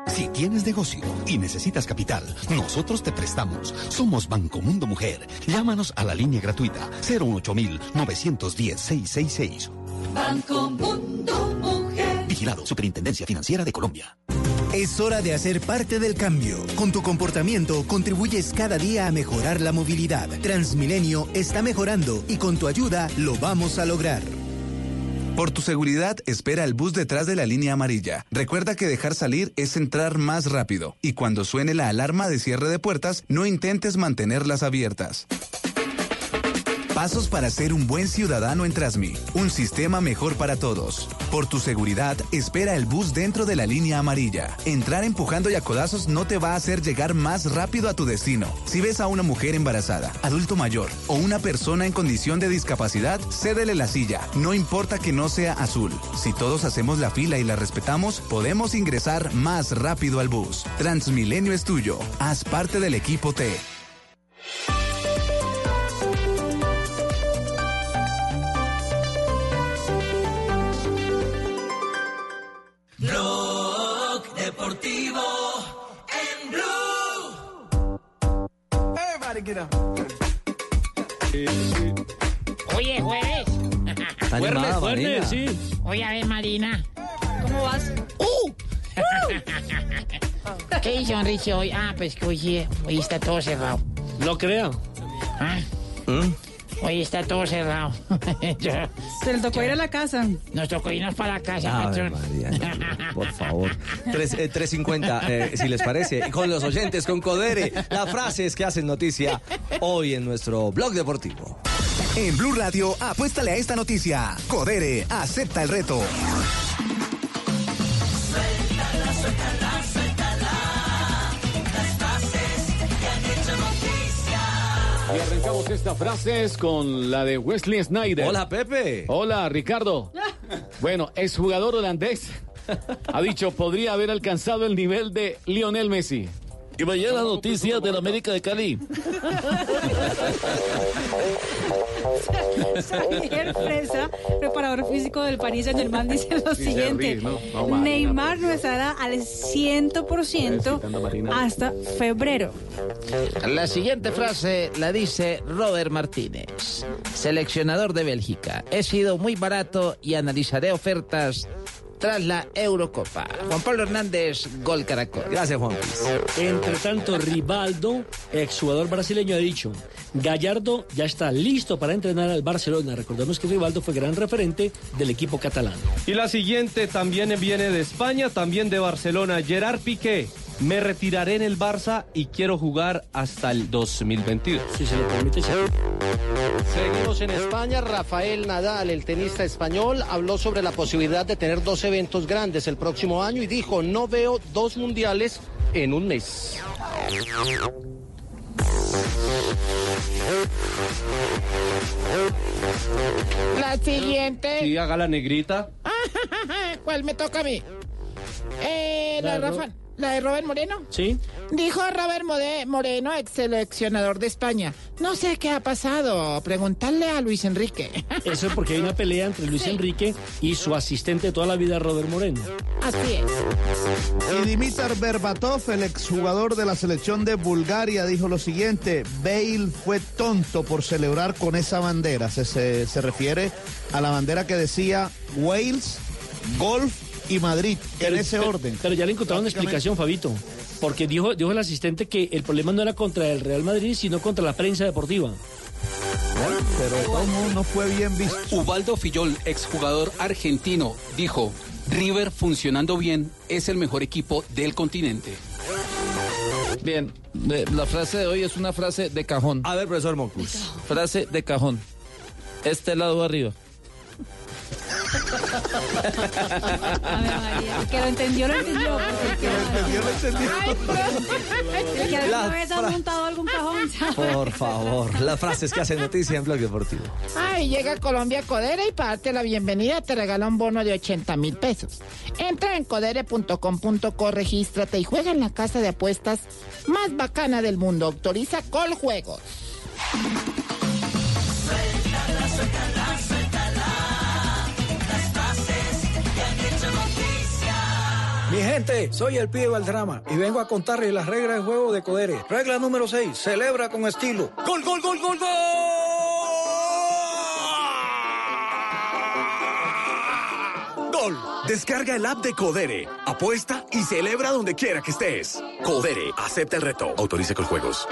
Si tienes negocio y necesitas capital, nosotros te prestamos. Somos Banco Mundo Mujer. Llámanos a la línea gratuita 08910-666. Banco Mundo Mujer. Vigilado Superintendencia Financiera de Colombia. Es hora de hacer parte del cambio. Con tu comportamiento contribuyes cada día a mejorar la movilidad. Transmilenio está mejorando y con tu ayuda lo vamos a lograr. Por tu seguridad, espera el bus detrás de la línea amarilla. Recuerda que dejar salir es entrar más rápido. Y cuando suene la alarma de cierre de puertas, no intentes mantenerlas abiertas. Pasos para ser un buen ciudadano en Trasmi. Un sistema mejor para todos. Por tu seguridad, espera el bus dentro de la línea amarilla. Entrar empujando y a codazos no te va a hacer llegar más rápido a tu destino. Si ves a una mujer embarazada, adulto mayor o una persona en condición de discapacidad, cédele la silla. No importa que no sea azul. Si todos hacemos la fila y la respetamos, podemos ingresar más rápido al bus. Transmilenio es tuyo. Haz parte del equipo T. Oye, jueves. Está animada, Marina. Oye, a ver, Marina. ¿Cómo vas? ¡Uh! ¿Qué hizo Enrique hoy? Ah, pues que hoy, sí, hoy está todo cerrado. No crea. Ah, ¿Mm? Hoy está todo cerrado. Yo- Se le tocó ir a la casa. nos tocó irnos para la casa, Ave patrón. María, por favor. Tres- eh, 3.50, eh, si les parece. Con los oyentes, con Codere. Las frases que hacen noticia hoy en nuestro blog deportivo. En Blue Radio, apuéstale a esta noticia. Codere, acepta el reto. Y arrancamos estas frases con la de Wesley Snyder. Hola, Pepe. Hola, Ricardo. Bueno, es jugador holandés. Ha dicho, podría haber alcanzado el nivel de Lionel Messi. Y mañana noticias del América de Cali. Javier Fresa, preparador físico del Paris Saint Germain, dice lo Sí, siguiente. ríe, ¿no? No, Marina, Neymar no estará al 100% hasta febrero. La siguiente frase la dice Robert Martínez, seleccionador de Bélgica. He sido muy barato y analizaré ofertas tras la Eurocopa. Juan Pablo Hernández, Gol Caracol. Gracias, Juan. Entre tanto, Rivaldo, exjugador brasileño, ha dicho, Gallardo ya está listo para entrenar al Barcelona. Recordemos que Rivaldo fue gran referente del equipo catalán. Y la siguiente también viene de España, también de Barcelona. Gerard Piqué. Me retiraré en el Barça y quiero jugar hasta el 2022. Si se lo permite, Seguimos en España. Rafael Nadal, el tenista español, habló sobre la posibilidad de tener dos eventos grandes el próximo año y dijo, no veo dos mundiales en un mes. La siguiente. Sí, haga la negrita. ¿Cuál me toca a mí? Eh, la, La Rafa- la de Robert Moreno. Sí. Dijo Robert Mode- Moreno, ex seleccionador de España. No sé qué ha pasado. Preguntarle a Luis Enrique. Eso es porque hay una pelea entre Luis Enrique y su asistente de toda la vida, Robert Moreno. Así es. Y Dimitar Berbatov, el exjugador de la selección de Bulgaria, dijo lo siguiente, Bale fue tonto por celebrar con esa bandera. Se, se- se refiere a la bandera que decía Wales, Golf y Madrid, en ese pero- orden. Pero ya le encontraron una explicación, Fabito. Porque dijo, dijo el asistente que el problema no era contra el Real Madrid, sino contra la prensa deportiva. Pero modos no fue bien visto. Ubaldo Fillol, exjugador argentino, dijo, River funcionando bien es el mejor equipo del continente. Bien, eh, la frase de hoy es una frase de cajón. A ver, profesor Mocus. Frase de cajón. Este lado arriba. El que lo entendió, lo entendió. El que lo entendió, El que alguna La vez ha montado algún cajón. Por favor, las frases que hacen noticia en Blog Deportivo. Ay, llega a Colombia Codere y para darte la bienvenida te regala un bono de 80 mil pesos. Entra en codere.com.co, regístrate y juega en la casa de apuestas más bacana del mundo. Autoriza Coljuegos. Mi gente, soy el pibe Valdrama y vengo a contarles las reglas de juego de Codere. Regla número 6, celebra con estilo. ¡Gol, gol, gol, gol, gol! Gol. Descarga el app de Codere, apuesta y celebra donde quiera que estés. Codere, acepta el reto. Autorice con juegos.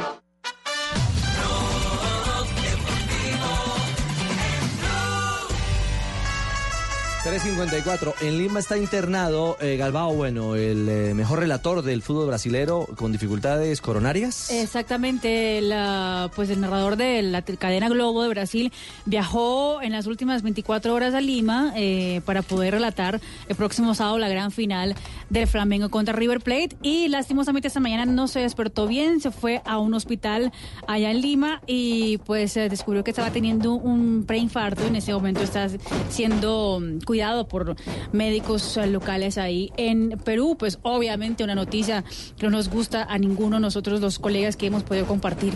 354. En Lima está internado eh, Galbao Bueno, el eh, mejor relator del fútbol brasilero con dificultades coronarias. Exactamente, la, pues el narrador de la cadena Globo de Brasil viajó en las últimas 24 horas a Lima eh, para poder relatar el próximo sábado la gran final del Flamengo contra River Plate y lastimosamente esta mañana no se despertó bien, se fue a un hospital allá en Lima y pues descubrió que estaba teniendo un preinfarto, en ese momento está siendo mm, cuidado por médicos eh, locales ahí en Perú, pues obviamente una noticia que no nos gusta a ninguno de nosotros los colegas que hemos podido compartir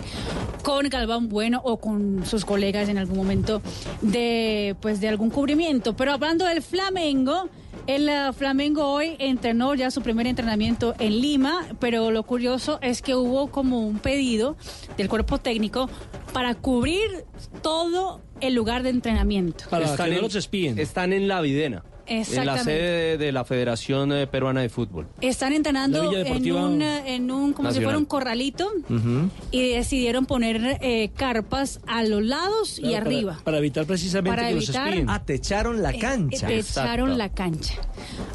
con Galván Bueno o con sus colegas en algún momento de pues de algún cubrimiento. Pero hablando del Flamengo, el eh, Flamengo hoy entrenó ya su primer entrenamiento en Lima, pero lo curioso es que hubo como un pedido del cuerpo técnico para cubrir todo el lugar de entrenamiento. están, en, están en la Videna. En la sede de la Federación eh, Peruana de Fútbol. Están entrenando en un, eh, en un, como si fuera un corralito y decidieron poner eh, carpas a los lados y para- arriba. Para, evitar precisamente Para que los evitar- espíen. Ah, te echaron la cancha. Te echaron la cancha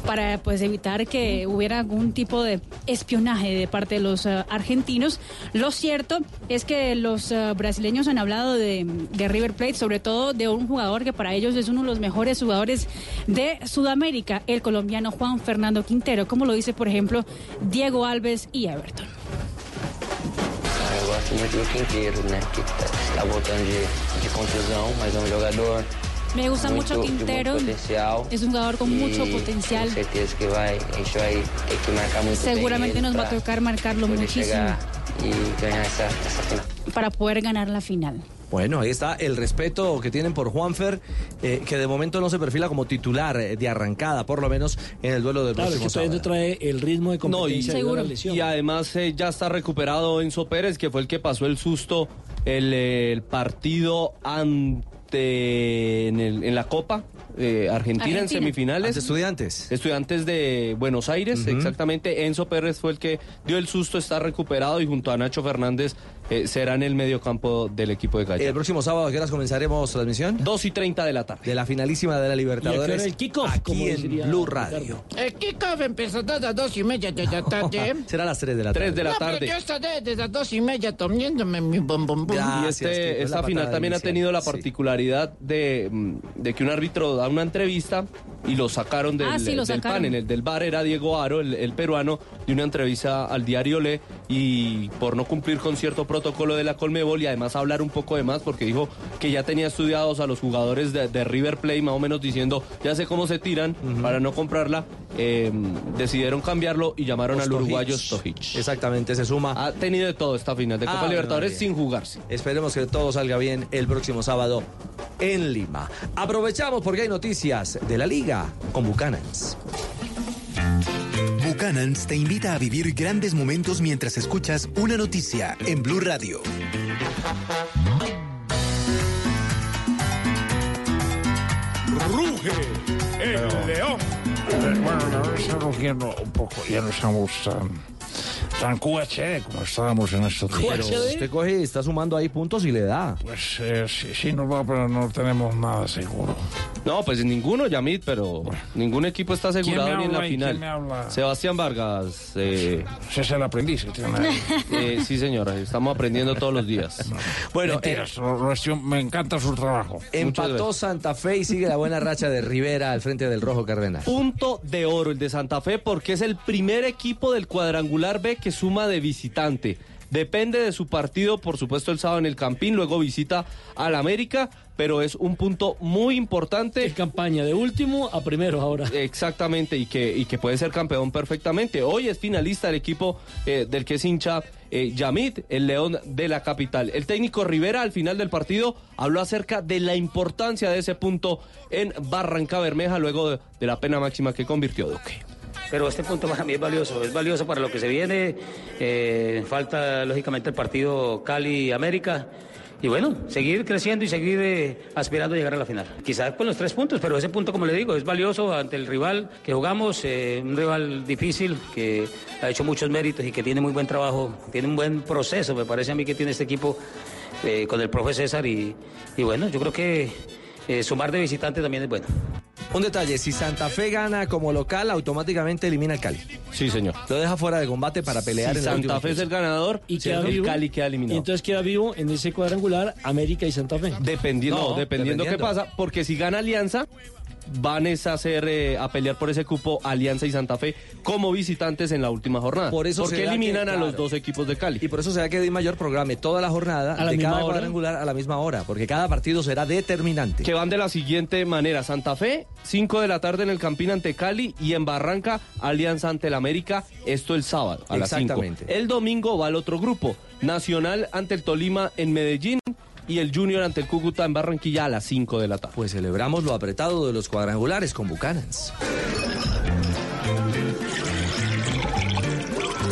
para pues evitar que hubiera algún tipo de espionaje de parte de los eh, argentinos. Lo cierto es que los eh, brasileños han hablado de, de River Plate, sobre todo de un jugador que para ellos es uno de los mejores jugadores de Sudamérica, el colombiano Juan Fernando Quintero, como lo dice por ejemplo Diego Alves y Everton. Eu gosto muito do Quinteiro, né? Que está voltando de, de contusão, mas é um jogador Me gusta mucho de Quintero. Es un jugador con mucho potencial. Que vai, a gente vai ter que Seguramente nos va a tocar marcarlo muchísimo para poder ganar la final. Bueno, ahí está el respeto que tienen por Juanfer, eh, que de momento no se perfila como titular eh, de arrancada, por lo menos en el duelo del Claro, próximo que no trae el ritmo de No, y, competencia a la lesión. y además eh, ya está recuperado Enzo Pérez, que fue el que pasó el susto el, eh, el partido ante en, el- en la Copa eh, Argentina, en semifinales. Ante estudiantes. Estudiantes de Buenos Aires, exactamente. Enzo Pérez fue el que dio el susto, está recuperado y junto a Nacho Fernández eh, será en el mediocampo del equipo de Gallo. El próximo sábado, ¿a qué horas comenzaremos transmisión? 2 y 30 de la tarde. De la finalísima de la Libertadores. el kickoff, Aquí como en diría Blue? Radio. El kickoff empezó a las dos y media de la tarde. Será a las 3 de la tarde. Tres de la No, pero tarde. yo estaré desde las dos y media tomiéndome mi bom bom bom. y este, esta final también ha tenido la particularidad de, mm, de que un árbitro da una entrevista y lo sacaron del, Ah, sí, lo del sacaron. panel. El del bar era Diego Aro, el, el peruano, de una entrevista al diario Le y por no cumplir con cierto protocolo de la Colmebol y además hablar un poco de más porque dijo que ya tenía estudiados a los jugadores de, de River Play más o menos diciendo ya sé cómo se tiran para no comprarla. eh, decidieron cambiarlo y llamaron al uruguayo Stojic. Exactamente, se suma. Ha tenido de todo esta final de Copa Ah, Libertadores María. sin jugarse. Esperemos que todo salga bien el próximo sábado en Lima. Aprovechamos porque hay noticias de la liga con Bucanans. Buchanans te invita a vivir grandes momentos mientras escuchas una noticia en Blue Radio. Ruge el león. Bueno, la verdad está rugiendo un poco. Ya no estamos tan, tan QHD como estábamos en estos días. usted coge y está sumando ahí puntos y le da. Pues eh, sí, sí nos va, pero no tenemos nada seguro. No, pues ninguno, Yamit, pero ningún equipo está asegurado ¿Quién me ni en la final. Sebastián Vargas. Eh, Ese es el aprendiz eh, sí, señora, estamos aprendiendo todos los días. Bueno, Mentiras, estimo- me encanta su trabajo. Empató Santa Fe y sigue la buena racha de Rivera al frente del Rojo Cardenal. Punto de oro el de Santa Fe porque es el primer equipo del cuadrangular B que suma de visitante. Depende de su partido, por supuesto, el sábado en el Campín, luego visita al América, pero es un punto muy importante. campaña de último a primero ahora. Exactamente, y que, y que puede ser campeón perfectamente. Hoy es finalista el equipo eh, del que es hincha eh, Yamit, el león de la capital. El técnico Rivera al final del partido habló acerca de la importancia de ese punto en Barranca Bermeja luego de, de la pena máxima que convirtió Duque. Pero este punto para mí es valioso, es valioso para lo que se viene. eh, falta lógicamente el partido Cali-América. Y bueno, seguir creciendo y seguir eh, aspirando a llegar a la final. Quizás con los tres puntos, pero ese punto, como le digo, es valioso ante el rival que jugamos, eh, un rival difícil que ha hecho muchos méritos y que tiene muy buen trabajo, tiene un buen proceso, me parece a mí que tiene este equipo eh, con el profe César. Y, y bueno, yo creo que eh, sumar de visitante también es bueno. Un detalle, si Santa Fe gana como local, automáticamente elimina al Cali. Sí, señor. Lo deja fuera de combate para pelear Si en la Santa Fe es el ganador Y queda el vivo. Cali queda Y eliminado. entonces queda vivo en ese cuadrangular América y Santa Fe. Dependiendo, No, dependiendo, qué pasa, porque si gana Alianza, van es a hacer eh, a pelear por ese cupo Alianza y Santa Fe como visitantes en la última jornada. Por eso porque que, eliminan a los dos equipos de Cali. Y por eso será que Di Mayor programe toda la jornada A la de misma cada hora. cuadrangular a la misma hora, porque cada partido será determinante. Que van de la siguiente manera: Santa Fe, 5 de la tarde en el Campín ante Cali y en Barranca, Alianza ante el América. Esto el sábado a las 5. Exactamente. El domingo va el otro grupo: Nacional ante el Tolima en Medellín y el Junior ante el Cúcuta en Barranquilla a las 5 de la tarde. Pues celebramos lo apretado de los cuadrangulares con Bucanans.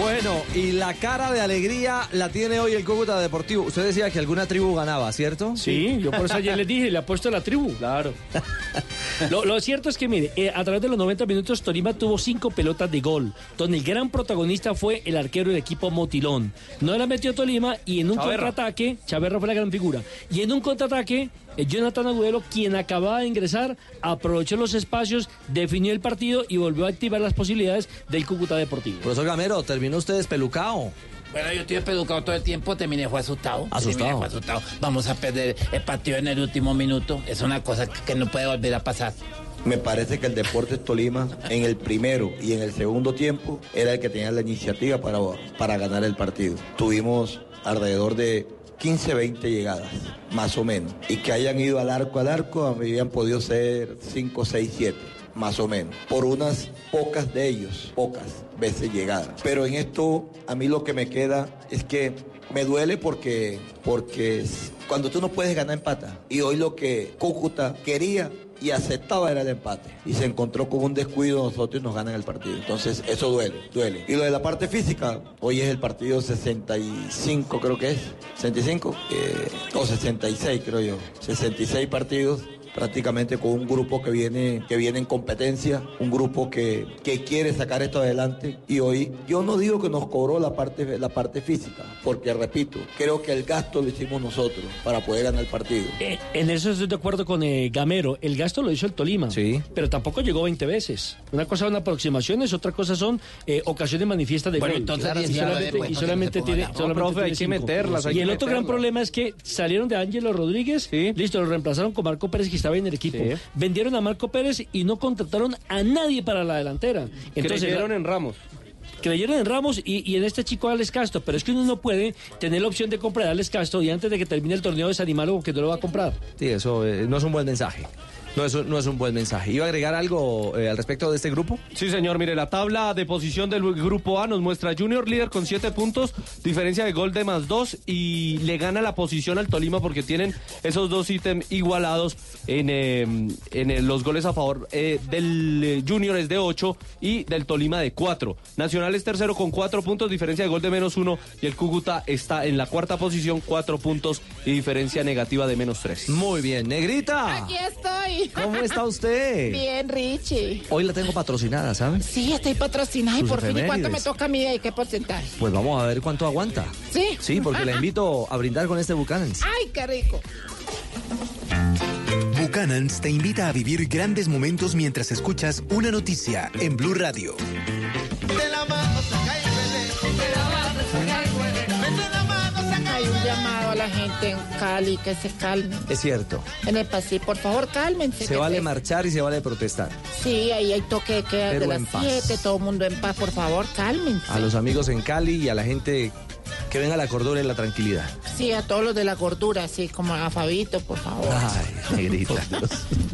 Bueno, y la cara de alegría la tiene hoy el Cúcuta Deportivo. Usted decía que alguna tribu ganaba, ¿cierto? Sí, yo por eso ayer les dije, le apuesto a la tribu. Claro. Lo, lo cierto es que, mire, eh, a través de los 90 minutos, Tolima tuvo cinco pelotas de gol, donde el gran protagonista fue el arquero del equipo Motilón. No la metió Tolima y en un Chaverra. contraataque, Chaverra fue la gran figura, y en un contraataque, Jonathan Agudelo, quien acababa de ingresar, aprovechó los espacios, definió el partido y volvió a activar las posibilidades del Cúcuta Deportivo. Profesor Gamero, terminó usted despelucado. Bueno, yo estoy pelucado todo el tiempo, terminé fue asustado. Asustado. Fue asustado. Vamos a perder el partido en el último minuto. Es una cosa que, que no puede volver a pasar. Me parece que el Deportes Tolima en el primero y en el segundo tiempo era el que tenía la iniciativa para, para ganar el partido. Tuvimos alrededor de 15, 20 llegadas, más o menos. Y que hayan ido al arco al arco, habían podido ser 5, 6, 7 más o menos, por unas pocas de ellos, pocas veces llegadas. Pero en esto a mí lo que me queda es que me duele porque, porque cuando tú no puedes ganar empata. Y hoy lo que Cúcuta quería y aceptaba era el empate. Y se encontró con un descuido de nosotros y nos ganan el partido. Entonces eso duele, duele. Y lo de la parte física, hoy es el partido 65 creo que es, 65 eh, o 66 creo yo. 66 partidos prácticamente con un grupo que viene, que viene en competencia, un grupo que, que quiere sacar esto adelante. Y hoy yo no digo que nos cobró la parte, la parte física, porque repito, creo que el gasto lo hicimos nosotros para poder ganar el partido. En eso estoy de acuerdo con eh, Gamero. El gasto lo hizo el Tolima. Sí. Pero tampoco llegó 20 veces. Una cosa son aproximaciones, otra cosa son eh, ocasiones manifiestas de Bueno, gol. entonces, y 19, solamente, pues, y tiene, la- No, solamente profe, tiene hay que meterlas, hay y que el otro gran problema es que salieron de Ángelo Rodríguez, listo, lo reemplazaron con Marco Pérez que estaba en el equipo. Sí. Vendieron a Marco Pérez y no contrataron a nadie para la delantera. Creyeron en Ramos. Creyeron en Ramos y, y en este chico Alex Castro, pero es que uno no puede tener la opción de comprar a Alex Castro y antes de que termine el torneo desanimarlo porque no lo va a comprar. Sí, eso eh, no es un buen mensaje. No es, un- no es un buen mensaje. ¿Iba a agregar algo eh, al respecto de este grupo? Sí, señor. Mire, la tabla de posición del grupo A nos muestra Junior líder con 7 puntos, diferencia de gol de más 2 y le gana la posición al Tolima porque tienen esos dos ítems igualados en, eh, en eh, los goles a favor eh, del eh, Junior es de 8 y del Tolima de 4. Nacional es tercero con 4 puntos, diferencia de gol de menos 1 y el Cúcuta está en la cuarta posición, 4 puntos y diferencia negativa de menos 3. Muy bien, Negrita. Aquí estoy. ¿Cómo está usted? Bien, Richie. Hoy la tengo patrocinada, ¿sabes? Sí, estoy patrocinada y Sus por fin, ¿y cuánto me toca a mí y qué porcentaje? Pues vamos a ver cuánto aguanta. ¿Sí? Sí, porque la invito a brindar con este Buchanan's. ¡Ay, qué rico! Buchanan's te invita a vivir grandes momentos mientras escuchas una noticia en Blue Radio. De la llamado a la gente en Cali que se calmen. Es cierto. En el pasillo, por favor, cálmense. Se vale se- marchar y se vale protestar. Sí, ahí hay toque de queda Pero de las paz. 7, todo el mundo en paz, por favor, cálmense. A los amigos en Cali y a la gente que venga la cordura y la tranquilidad. Sí, a todos los de la gordura, así como a Fabito, por favor. Ay, negrita.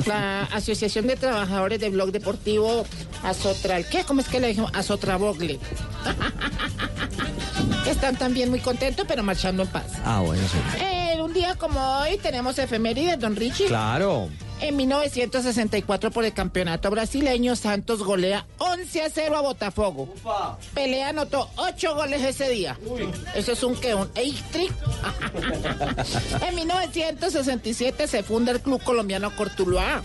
La Asociación de Trabajadores de Blog Deportivo Azotral, ¿qué? ¿Cómo es que le dijimos? Azotrabogle. Están también muy contentos, pero marchando en paz. Ah, bueno, sí. Eh, un día como hoy tenemos efemérides, don Richie. Claro. En 1964 por el campeonato brasileño, Santos golea 11 a 0 a Botafogo. Pelea anotó 8 goles ese día. Eso es un que un trick en 1967 se funda el club colombiano Cortuluá.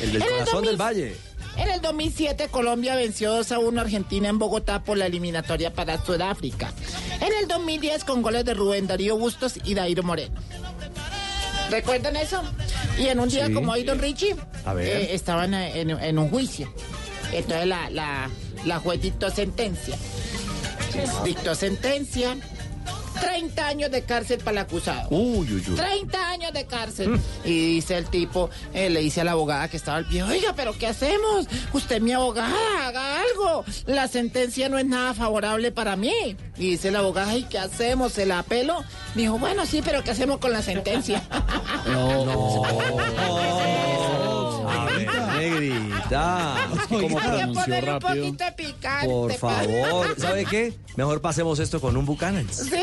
El del En el corazón 2000 del valle. En el 2007 Colombia venció 2 a 1 a Argentina en Bogotá por la eliminatoria para Sudáfrica. En el 2010 con goles de Rubén Darío Bustos y Dairo Moreno. ¿Recuerdan eso? Y en un día Sí. como hoy, don Richie, A ver. eh, estaban eh, en, en un juicio. Entonces la, la, la juez dictó sentencia. Dictó sentencia. 30 años de cárcel para el acusado. Uy, uy, uy. 30 años de cárcel. Y dice el tipo, eh, le dice a la abogada que estaba al pie, oiga, pero ¿qué hacemos? Usted es mi abogada, haga algo. La sentencia no es nada favorable para mí. Y dice la abogada, ¿y qué hacemos? ¿Se la apelo? Dijo, bueno, sí, pero ¿qué hacemos con la sentencia? No. A ver, negrita. ¿Cómo pronunció ponerle un rápido? poquito de picante. Por favor. ¿Sabe qué? Mejor pasemos esto con un Buchanan's. Sí.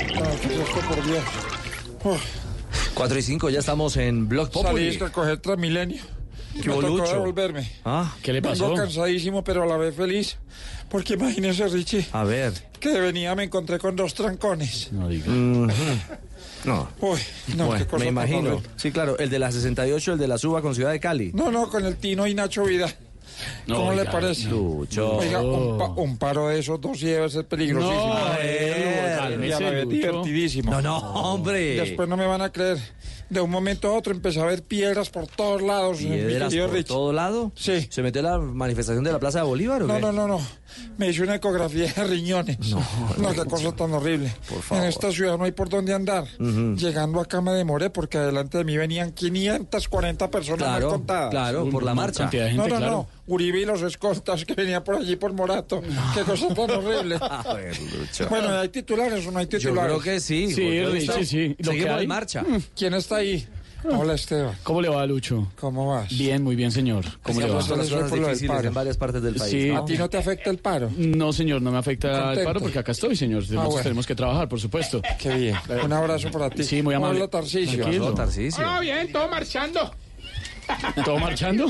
Por Dios. Uf, 4 y 5, ya estamos en Blog Populi. salí a coger Transmilenio. ¿Qué Me tocó bolucho? devolverme. Ah, ¿qué le pasó? Vengo cansadísimo, pero a la vez feliz. Porque imagínese, Richie, A ver. que de venida me encontré con dos trancones. No diga. No. Uy, no, Bueno, qué cosa me imagino. Sí, claro, el de la 68, el de la suba con Ciudad de Cali. No, no, con el Tino y Nacho Vida. No, ¿Cómo le parece? Lucho. Oiga, un, pa- un paro de esos dos sí debe ser peligrosísimo. No, ver, y a la vez divertidísimo. No, no, hombre. Después no me van a creer. De un momento a otro empecé a ver piedras por todos lados. mi ¿Piedras por Rich. todo lado? Sí. ¿Se metió la manifestación de la Plaza de Bolívar o No, qué? no, no, no. Me hice una ecografía de riñones. No, qué cosa tan horrible. Por favor. En esta ciudad no hay por dónde andar. Ujú. Llegando acá me demoré porque adelante de mí venían 540 personas Claro, mal contadas. claro, por la marcha. No, no, claro. no. Uribe y los escoltas que venían por allí por Morato. Qué cosa tan horrible. A ver, Lucho. Bueno, ¿hay titulares o no hay Yo titulares? creo que sí. Sí, Richie, sí. Lo que Seguimos hay- en marcha. ¿Quién está ahí? Hola, Esteban. ¿Cómo le va, Lucho? ¿Cómo vas? Bien, muy bien, señor. ¿Cómo le va? Las difíciles paro. en varias partes del país. Sí. ¿no? ¿A ti no te afecta el paro? No, señor, no me afecta el Contento. paro porque acá estoy, señor. Tenemos, bueno. tenemos que trabajar, por supuesto. Qué bien. Un abrazo para ti. Sí, muy amable. Hola, Tarcisio. No, Tarcisio. No, bien, todo marchando. ¿Todo marchando?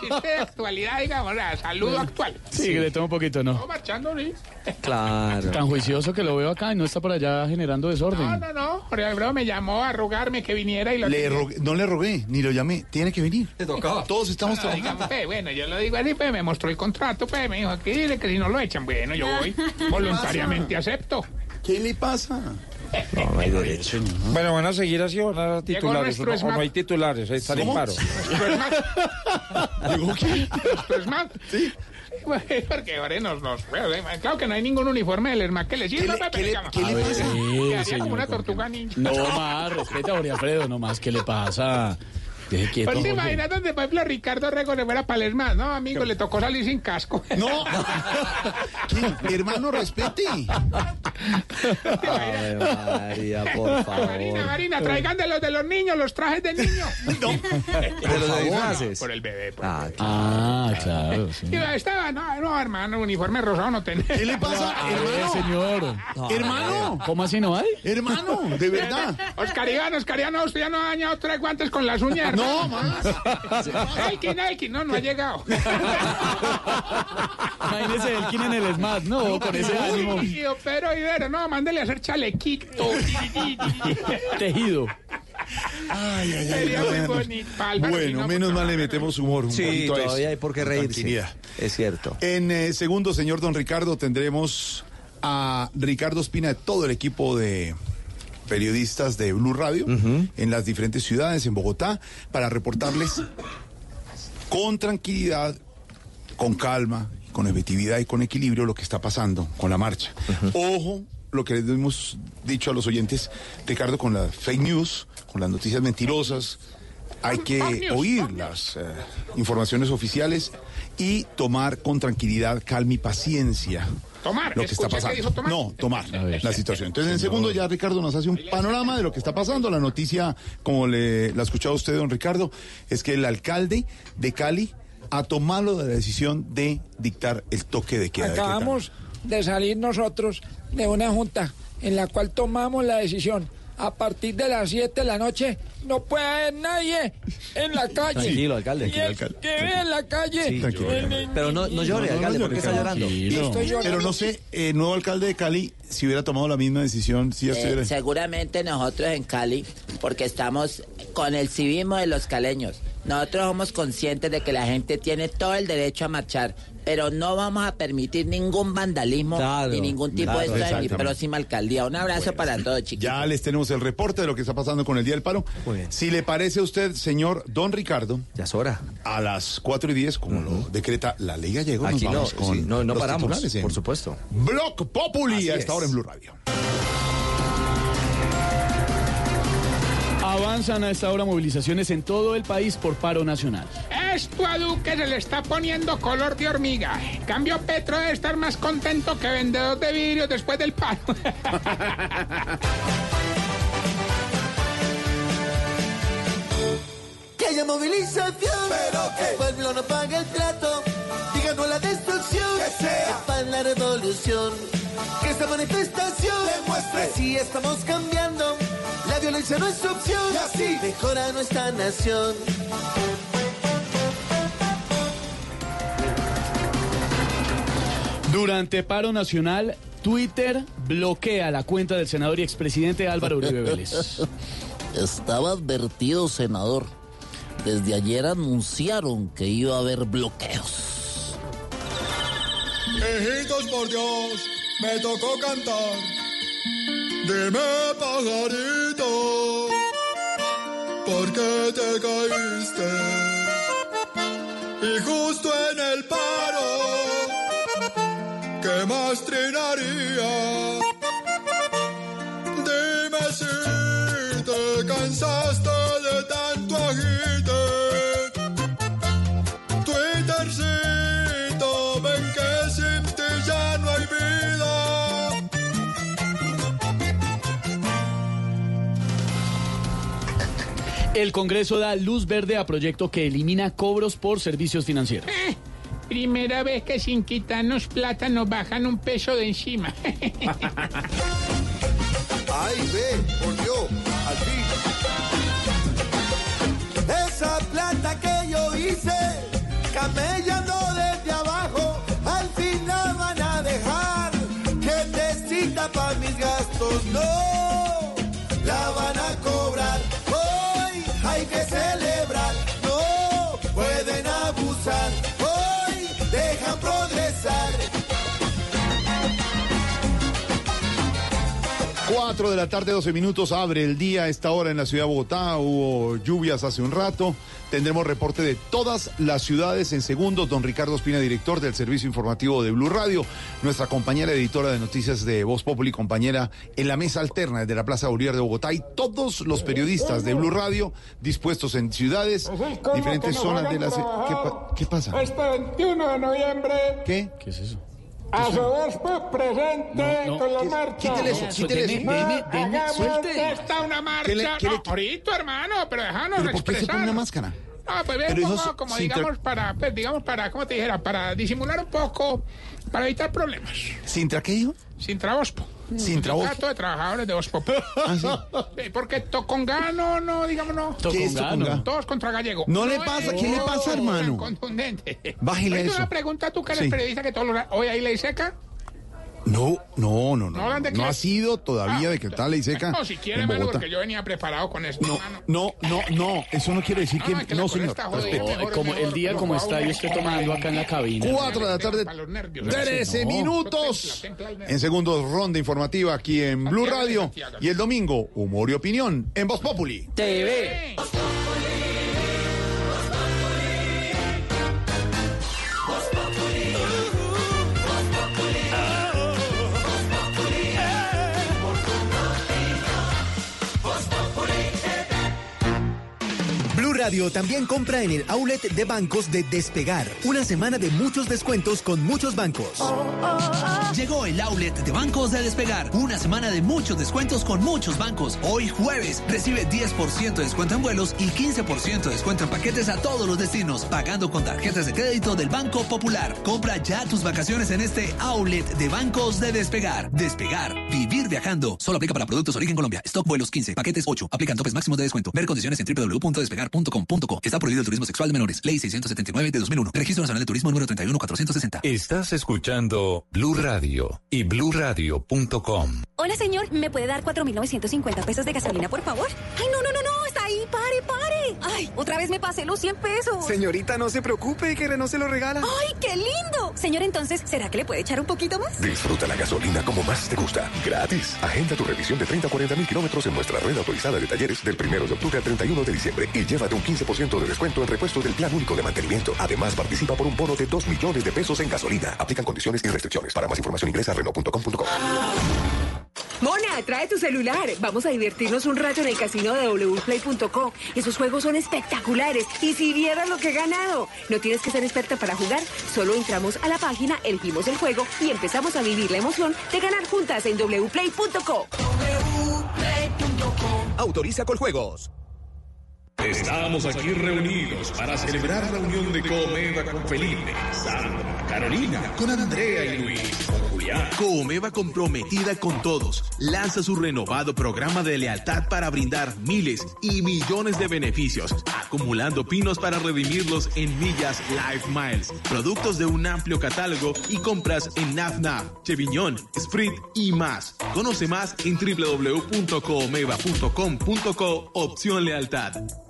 Chiste de actualidad, digamos, la saludo actual. Sí, que le tomo un poquito, Todo ¿no? marchando, sí. Claro. Tan juicioso que lo veo acá y no está por allá generando No, desorden. no, no. Jorge Alfredo me llamó a rogarme que viniera y lo Le rogué- no le rogué, ni lo llamé. Tiene que venir. Te tocaba. Todos estamos No, trabajando. digamos, pues, bueno, yo lo digo así, pues me mostró el contrato, pues me dijo aquí dile que si no lo echan, bueno, yo voy, voluntariamente acepto. ¿Qué le pasa? No, no hay derecho. Bueno, van a seguir así o no titulares. nuestro o no, o no hay titulares, ahí están en paro. ¿Llegó qué? Nuestro SMAT. Sí. Porque ahora nos, nos bueno, claro que no hay ningún uniforme del SMAT que le sirva, le- qué le- qué le a pasa? quedaría Sí, como una tortuga ninja. No más, respeta a Jorge Alfredo, no más. ¿Qué le pasa? Quieto. Pues imaginas donde, por ejemplo, Ricardo Rego le fuera para el SMAT, ¿no, amigo? Le tocó salir sin casco. No. ¿Qué? Hermano, respete. Ave María, por favor. Marina, Marina, traigan de los de los niños, los trajes de niño. ¿De los de disfraces? Por el bebé, por Ah, Ah, claro, sí. Y estaba, no, no, hermano, uniforme rosado no tenés. ¿Qué le pasa, A ver, hermano? señor. Hermano, ¿Cómo así no hay? hermano, de verdad. Oscar Iván, Oscar Iván, no, usted ya no ha dañado tres guantes con las uñas. No, más. Elkin, Elkin, no, no ha llegado. Imagínese el kin en el SMAT, no, con ese ánimo. Pero Ibero, no, mándele a hacer chalequito. Tejido. Ay, ay, ay, Sería muy ay. bonito. Álvaro, Bueno, no, menos pues, mal le metemos humor. Un Sí, poquito a eso. todavía hay por qué reírse. Es cierto. En eh, segundo, señor don Ricardo, tendremos a Ricardo Espina de todo el equipo de periodistas de Blue Radio en las diferentes ciudades, en Bogotá, para reportarles con tranquilidad, con calma, con efectividad y con equilibrio lo que está pasando con la marcha. Ojo, lo que les hemos dicho a los oyentes, Ricardo, con las fake news, con las noticias mentirosas, hay que oír las eh, informaciones oficiales y tomar con tranquilidad, calma y paciencia Tomar, lo que está que pasando. dijo tomar. No, tomar ver. la situación. Entonces, en segundo ya Ricardo nos hace un panorama de lo que está pasando. La noticia, como le la ha escuchado usted, don Ricardo, es que el alcalde de Cali ha tomado la decisión de dictar el toque de queda. Acabamos de salir nosotros de una junta en la cual tomamos la decisión. A partir de las 7 de la noche no puede haber nadie en la calle. Tranquilo, alcalde. Y Tranquilo, el alcalde. que ve en la calle. Sí, tranquilo. Pero no, no llore, alcalde, ¿por qué está llorando? Estoy llorando. Pero no sé, el nuevo alcalde de Cali, si hubiera tomado la misma decisión, si ya Eh, estuviera... seguramente nosotros en Cali, porque estamos con el civismo de los caleños. Nosotros somos conscientes de que la gente tiene todo el derecho a marchar, pero no vamos a permitir ningún vandalismo Claro, ni ningún tipo claro, de esto en mi próxima alcaldía. Un abrazo para todos, chicos. Ya les tenemos el reporte de lo que está pasando con el Día del Paro. Si le parece a usted, señor Don Ricardo. Ya es hora. A las 4 y 10, como lo decreta la ley gallego, Aquí nos no, vamos con sí, no, no los paramos, por supuesto. Block Populi Así a esta es. hora en Blue Radio. Avanzan a esta hora movilizaciones en todo el país por paro nacional. Esto a Duque se le está poniendo color de hormiga. En cambio, Petro debe estar más contento que vendedor de vidrios después del paro. Que haya movilización, pero que el pueblo no pague el plato, diga no a la destrucción, que sea para la revolución, que esta manifestación demuestre si estamos cambiando, la violencia no es opción, y así mejora nuestra nación. Durante paro nacional, Twitter bloquea la cuenta del senador y expresidente Álvaro Uribe Vélez. Estaba advertido, senador. Desde ayer anunciaron que iba a haber bloqueos. Hijitos por Dios, me tocó cantar. Dime, pajarito, ¿por qué te caíste? Y justo en el paro, ¿qué más trinaría? El Congreso da luz verde a proyecto que elimina cobros por servicios financieros. Eh, primera vez que sin quitarnos plata nos bajan un peso de encima. Ay, ve, por Dios, al fin. Esa plata que yo hice, camellando 4 de la tarde, 12 minutos, abre el día a esta hora en la ciudad de Bogotá. Hubo lluvias hace un rato. Tendremos reporte de todas las ciudades en segundos. Don Ricardo Espina, director del servicio informativo de Blue Radio. Nuestra compañera editora de noticias de Voz Populi, compañera en la mesa alterna de la Plaza Bolívar de Bogotá. Y todos los periodistas de Blue Radio dispuestos en ciudades, diferentes zonas de la ciudad. ¿Qué, pa- qué pasa? Este 21 de noviembre, ¿Qué? ¿Qué es eso? A su obispo presente No, no, con la ¿qué- marcha. quítele eso, quítele eso. No, Deme, deme, suelte. esta una marcha. ¿Qué le- no, ahorita, hermano, pero déjanos ¿Pero por qué se pone una máscara? Ah, pues hijo, como, como digamos, para, pues, digamos, para, ¿cómo te dijera? Para disimular un poco, para evitar problemas. ¿Sintra qué dijo? Sin trabospo. Sintra Ospo. Trato de trabajadores de Ospo. Sí, Porque Tocongano, no, digamos, no. ¿Qué es Tocongano? Todos contra Gallego. No le pasa, ¿qué le pasa, hermano? Contundente. Bájele Oye, eso. una pregunta, tú que eres Sí. periodista que todos los... Hoy hay ley seca. No, no, no, No no. hablan de No ha sido todavía de que tal ley seca. No, si quiere, en mano, Bogotá. porque yo venía preparado con esto, No, mano. no, no, no, eso no quiere decir que. No, que señor. mejor, Como el día como está, yo estoy tomando acá en la cabina. Cuatro de la tarde, nervios. 13 No. minutos. En segundos, ronda informativa aquí en Blue Radio. Y el domingo, humor y opinión en Voz Populi. TV. Radio también compra en el outlet de bancos de Despegar. Una semana de muchos descuentos con muchos bancos. Llegó el outlet de bancos de despegar. Una semana de muchos descuentos con muchos bancos. Hoy jueves recibe 10% de descuento en vuelos y 15% de descuento en paquetes a todos los destinos, pagando con tarjetas de crédito del Banco Popular. Compra ya tus vacaciones en este outlet de bancos de despegar. Despegar, vivir viajando. Solo aplica para productos origen Colombia. Stock vuelos 15, paquetes 8. Aplican topes máximos de descuento. Ver condiciones en Está prohibido el turismo sexual de menores. Ley 679 de 2001. Registro Nacional de Turismo número 31460. Estás escuchando Blue Radio y bluradio.com. Hola, señor. ¿Me puede dar 4.950 pesos de gasolina, por favor? Ay, no, no, no, no. Ahí. Pare, pare. Ay, otra vez me pasé los 100 pesos. Señorita, no se preocupe, que Renault se lo regala. Ay, qué lindo. Señor, entonces, ¿será que le puede echar un poquito más? Disfruta la gasolina como más te gusta. Gratis. Agenda tu revisión de 30 a 40 mil kilómetros en nuestra red autorizada de talleres del 1 de octubre al 31 de diciembre y llévate un 15% de descuento en repuesto del plan único de mantenimiento. Además, participa por un bono de 2 millones de pesos en gasolina. Aplican condiciones y restricciones. Para más información ingresa a Renault.com.co. Mona, trae tu celular. Vamos a divertirnos un rato en el casino de wplay.co. Esos juegos son espectaculares. Y si vieras lo que he ganado. No tienes que ser experta para jugar. Solo entramos a la página, elegimos el juego y empezamos a vivir la emoción de ganar juntas en wplay.co. Autoriza con juegos. Estamos aquí reunidos para celebrar la unión de Comeda con Felipe, Sandra, Carolina, con Andrea y Luis, Julián. Coomeva comprometida con todos lanza su renovado programa de lealtad para brindar miles y millones de beneficios, acumulando pinos para redimirlos en millas Life Miles, productos de un amplio catálogo y compras en NavNav, Cheviñón, Sprint y más. Conoce más en www.coomeva.com.co opción lealtad.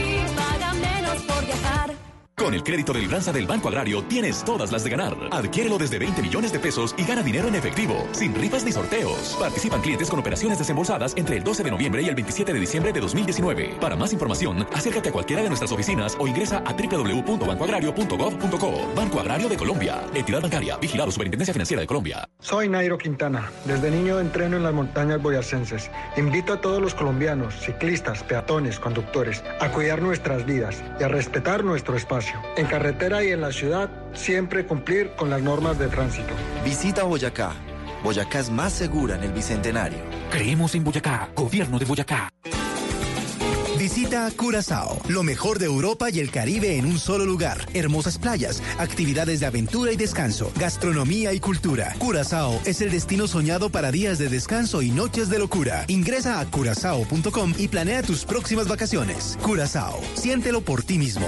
Con el crédito de libranza del Banco Agrario tienes todas las de ganar. Adquiérelo desde 20 millones de pesos y gana dinero en efectivo, sin rifas ni sorteos. Participan clientes con operaciones desembolsadas entre el 12 de noviembre y el 27 de diciembre de 2019. Para más información, acércate a cualquiera de nuestras oficinas o ingresa a www.bancoagrario.gov.co. Banco Agrario de Colombia. Entidad bancaria. Vigilado Superintendencia Financiera de Colombia. Soy Nairo Quintana. Desde niño entreno en las montañas boyacenses. Invito a todos los colombianos, ciclistas, peatones, conductores, a cuidar nuestras vidas y a respetar nuestro espacio. En carretera y en la ciudad, siempre cumplir con las normas de tránsito. Visita Boyacá. Boyacá es más segura en el Bicentenario. Creemos en Boyacá, Gobierno de Boyacá. Visita Curazao, lo mejor de Europa y el Caribe en un solo lugar. Hermosas playas, actividades de aventura y descanso, gastronomía y cultura. Curazao es el destino soñado para días de descanso y noches de locura. Ingresa a curazao.com y planea tus próximas vacaciones. Curazao, siéntelo por ti mismo.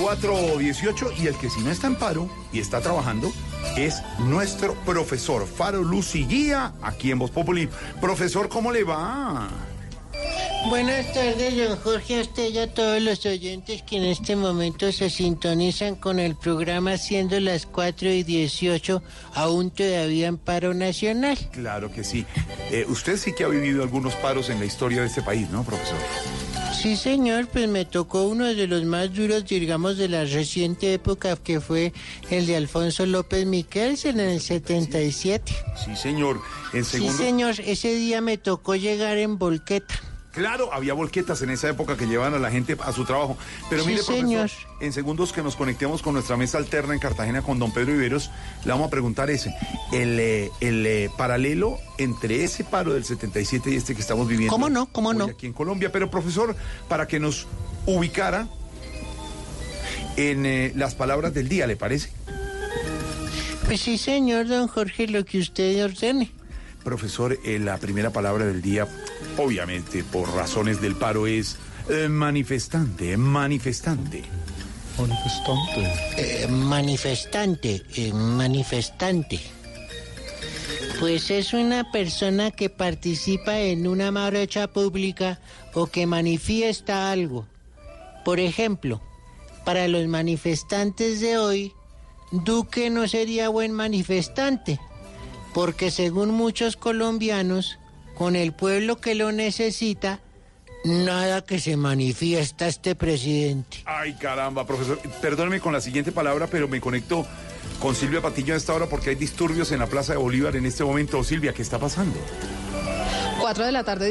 418 y el que si no está en paro y está trabajando es nuestro profesor Faro Luz y Guía aquí en Voz Populi. Profesor, ¿cómo le va? Buenas tardes, don Jorge, a usted y a todos los oyentes que en este momento se sintonizan con el programa siendo las 4 y 18, aún todavía en paro nacional. Claro que sí. Eh, usted sí que ha vivido algunos paros en la historia de este país, ¿no, profesor? Sí, señor, pues me tocó uno de los más duros, digamos, de la reciente época, que fue el de Alfonso López Miquelsen en el 77. Sí, señor. En Sí, segundo... señor, ese día me tocó llegar en volqueta. Claro, había volquetas en esa época que llevaban a la gente a su trabajo. Pero Sí, mire, profesor, señor. en segundos que nos conectemos con nuestra mesa alterna en Cartagena con don Pedro Iberos, le vamos a preguntar ese, el, eh, el eh, paralelo entre ese paro del 77 y este que estamos viviendo. ¿Cómo no? ¿Cómo no? Aquí en Colombia. Pero, profesor, para que nos ubicara en eh, las palabras del día, ¿le parece? Pues sí, señor, don Jorge, lo que usted ordene. Profesor, eh, la primera palabra del día, obviamente por razones del paro, es eh, manifestante, manifestante. Manifestante. Eh, manifestante, eh, manifestante. Pues es una persona que participa en una marcha pública o que manifiesta algo. Por ejemplo, para los manifestantes de hoy, Duque no sería buen manifestante, porque según muchos colombianos, con el pueblo que lo necesita, nada que se manifiesta este presidente. Ay, caramba, profesor. Perdóneme con la siguiente palabra, pero me conecto con Silvia Patiño a esta hora porque hay disturbios en la Plaza de Bolívar en este momento. Silvia, ¿qué está pasando? 4 de la tarde.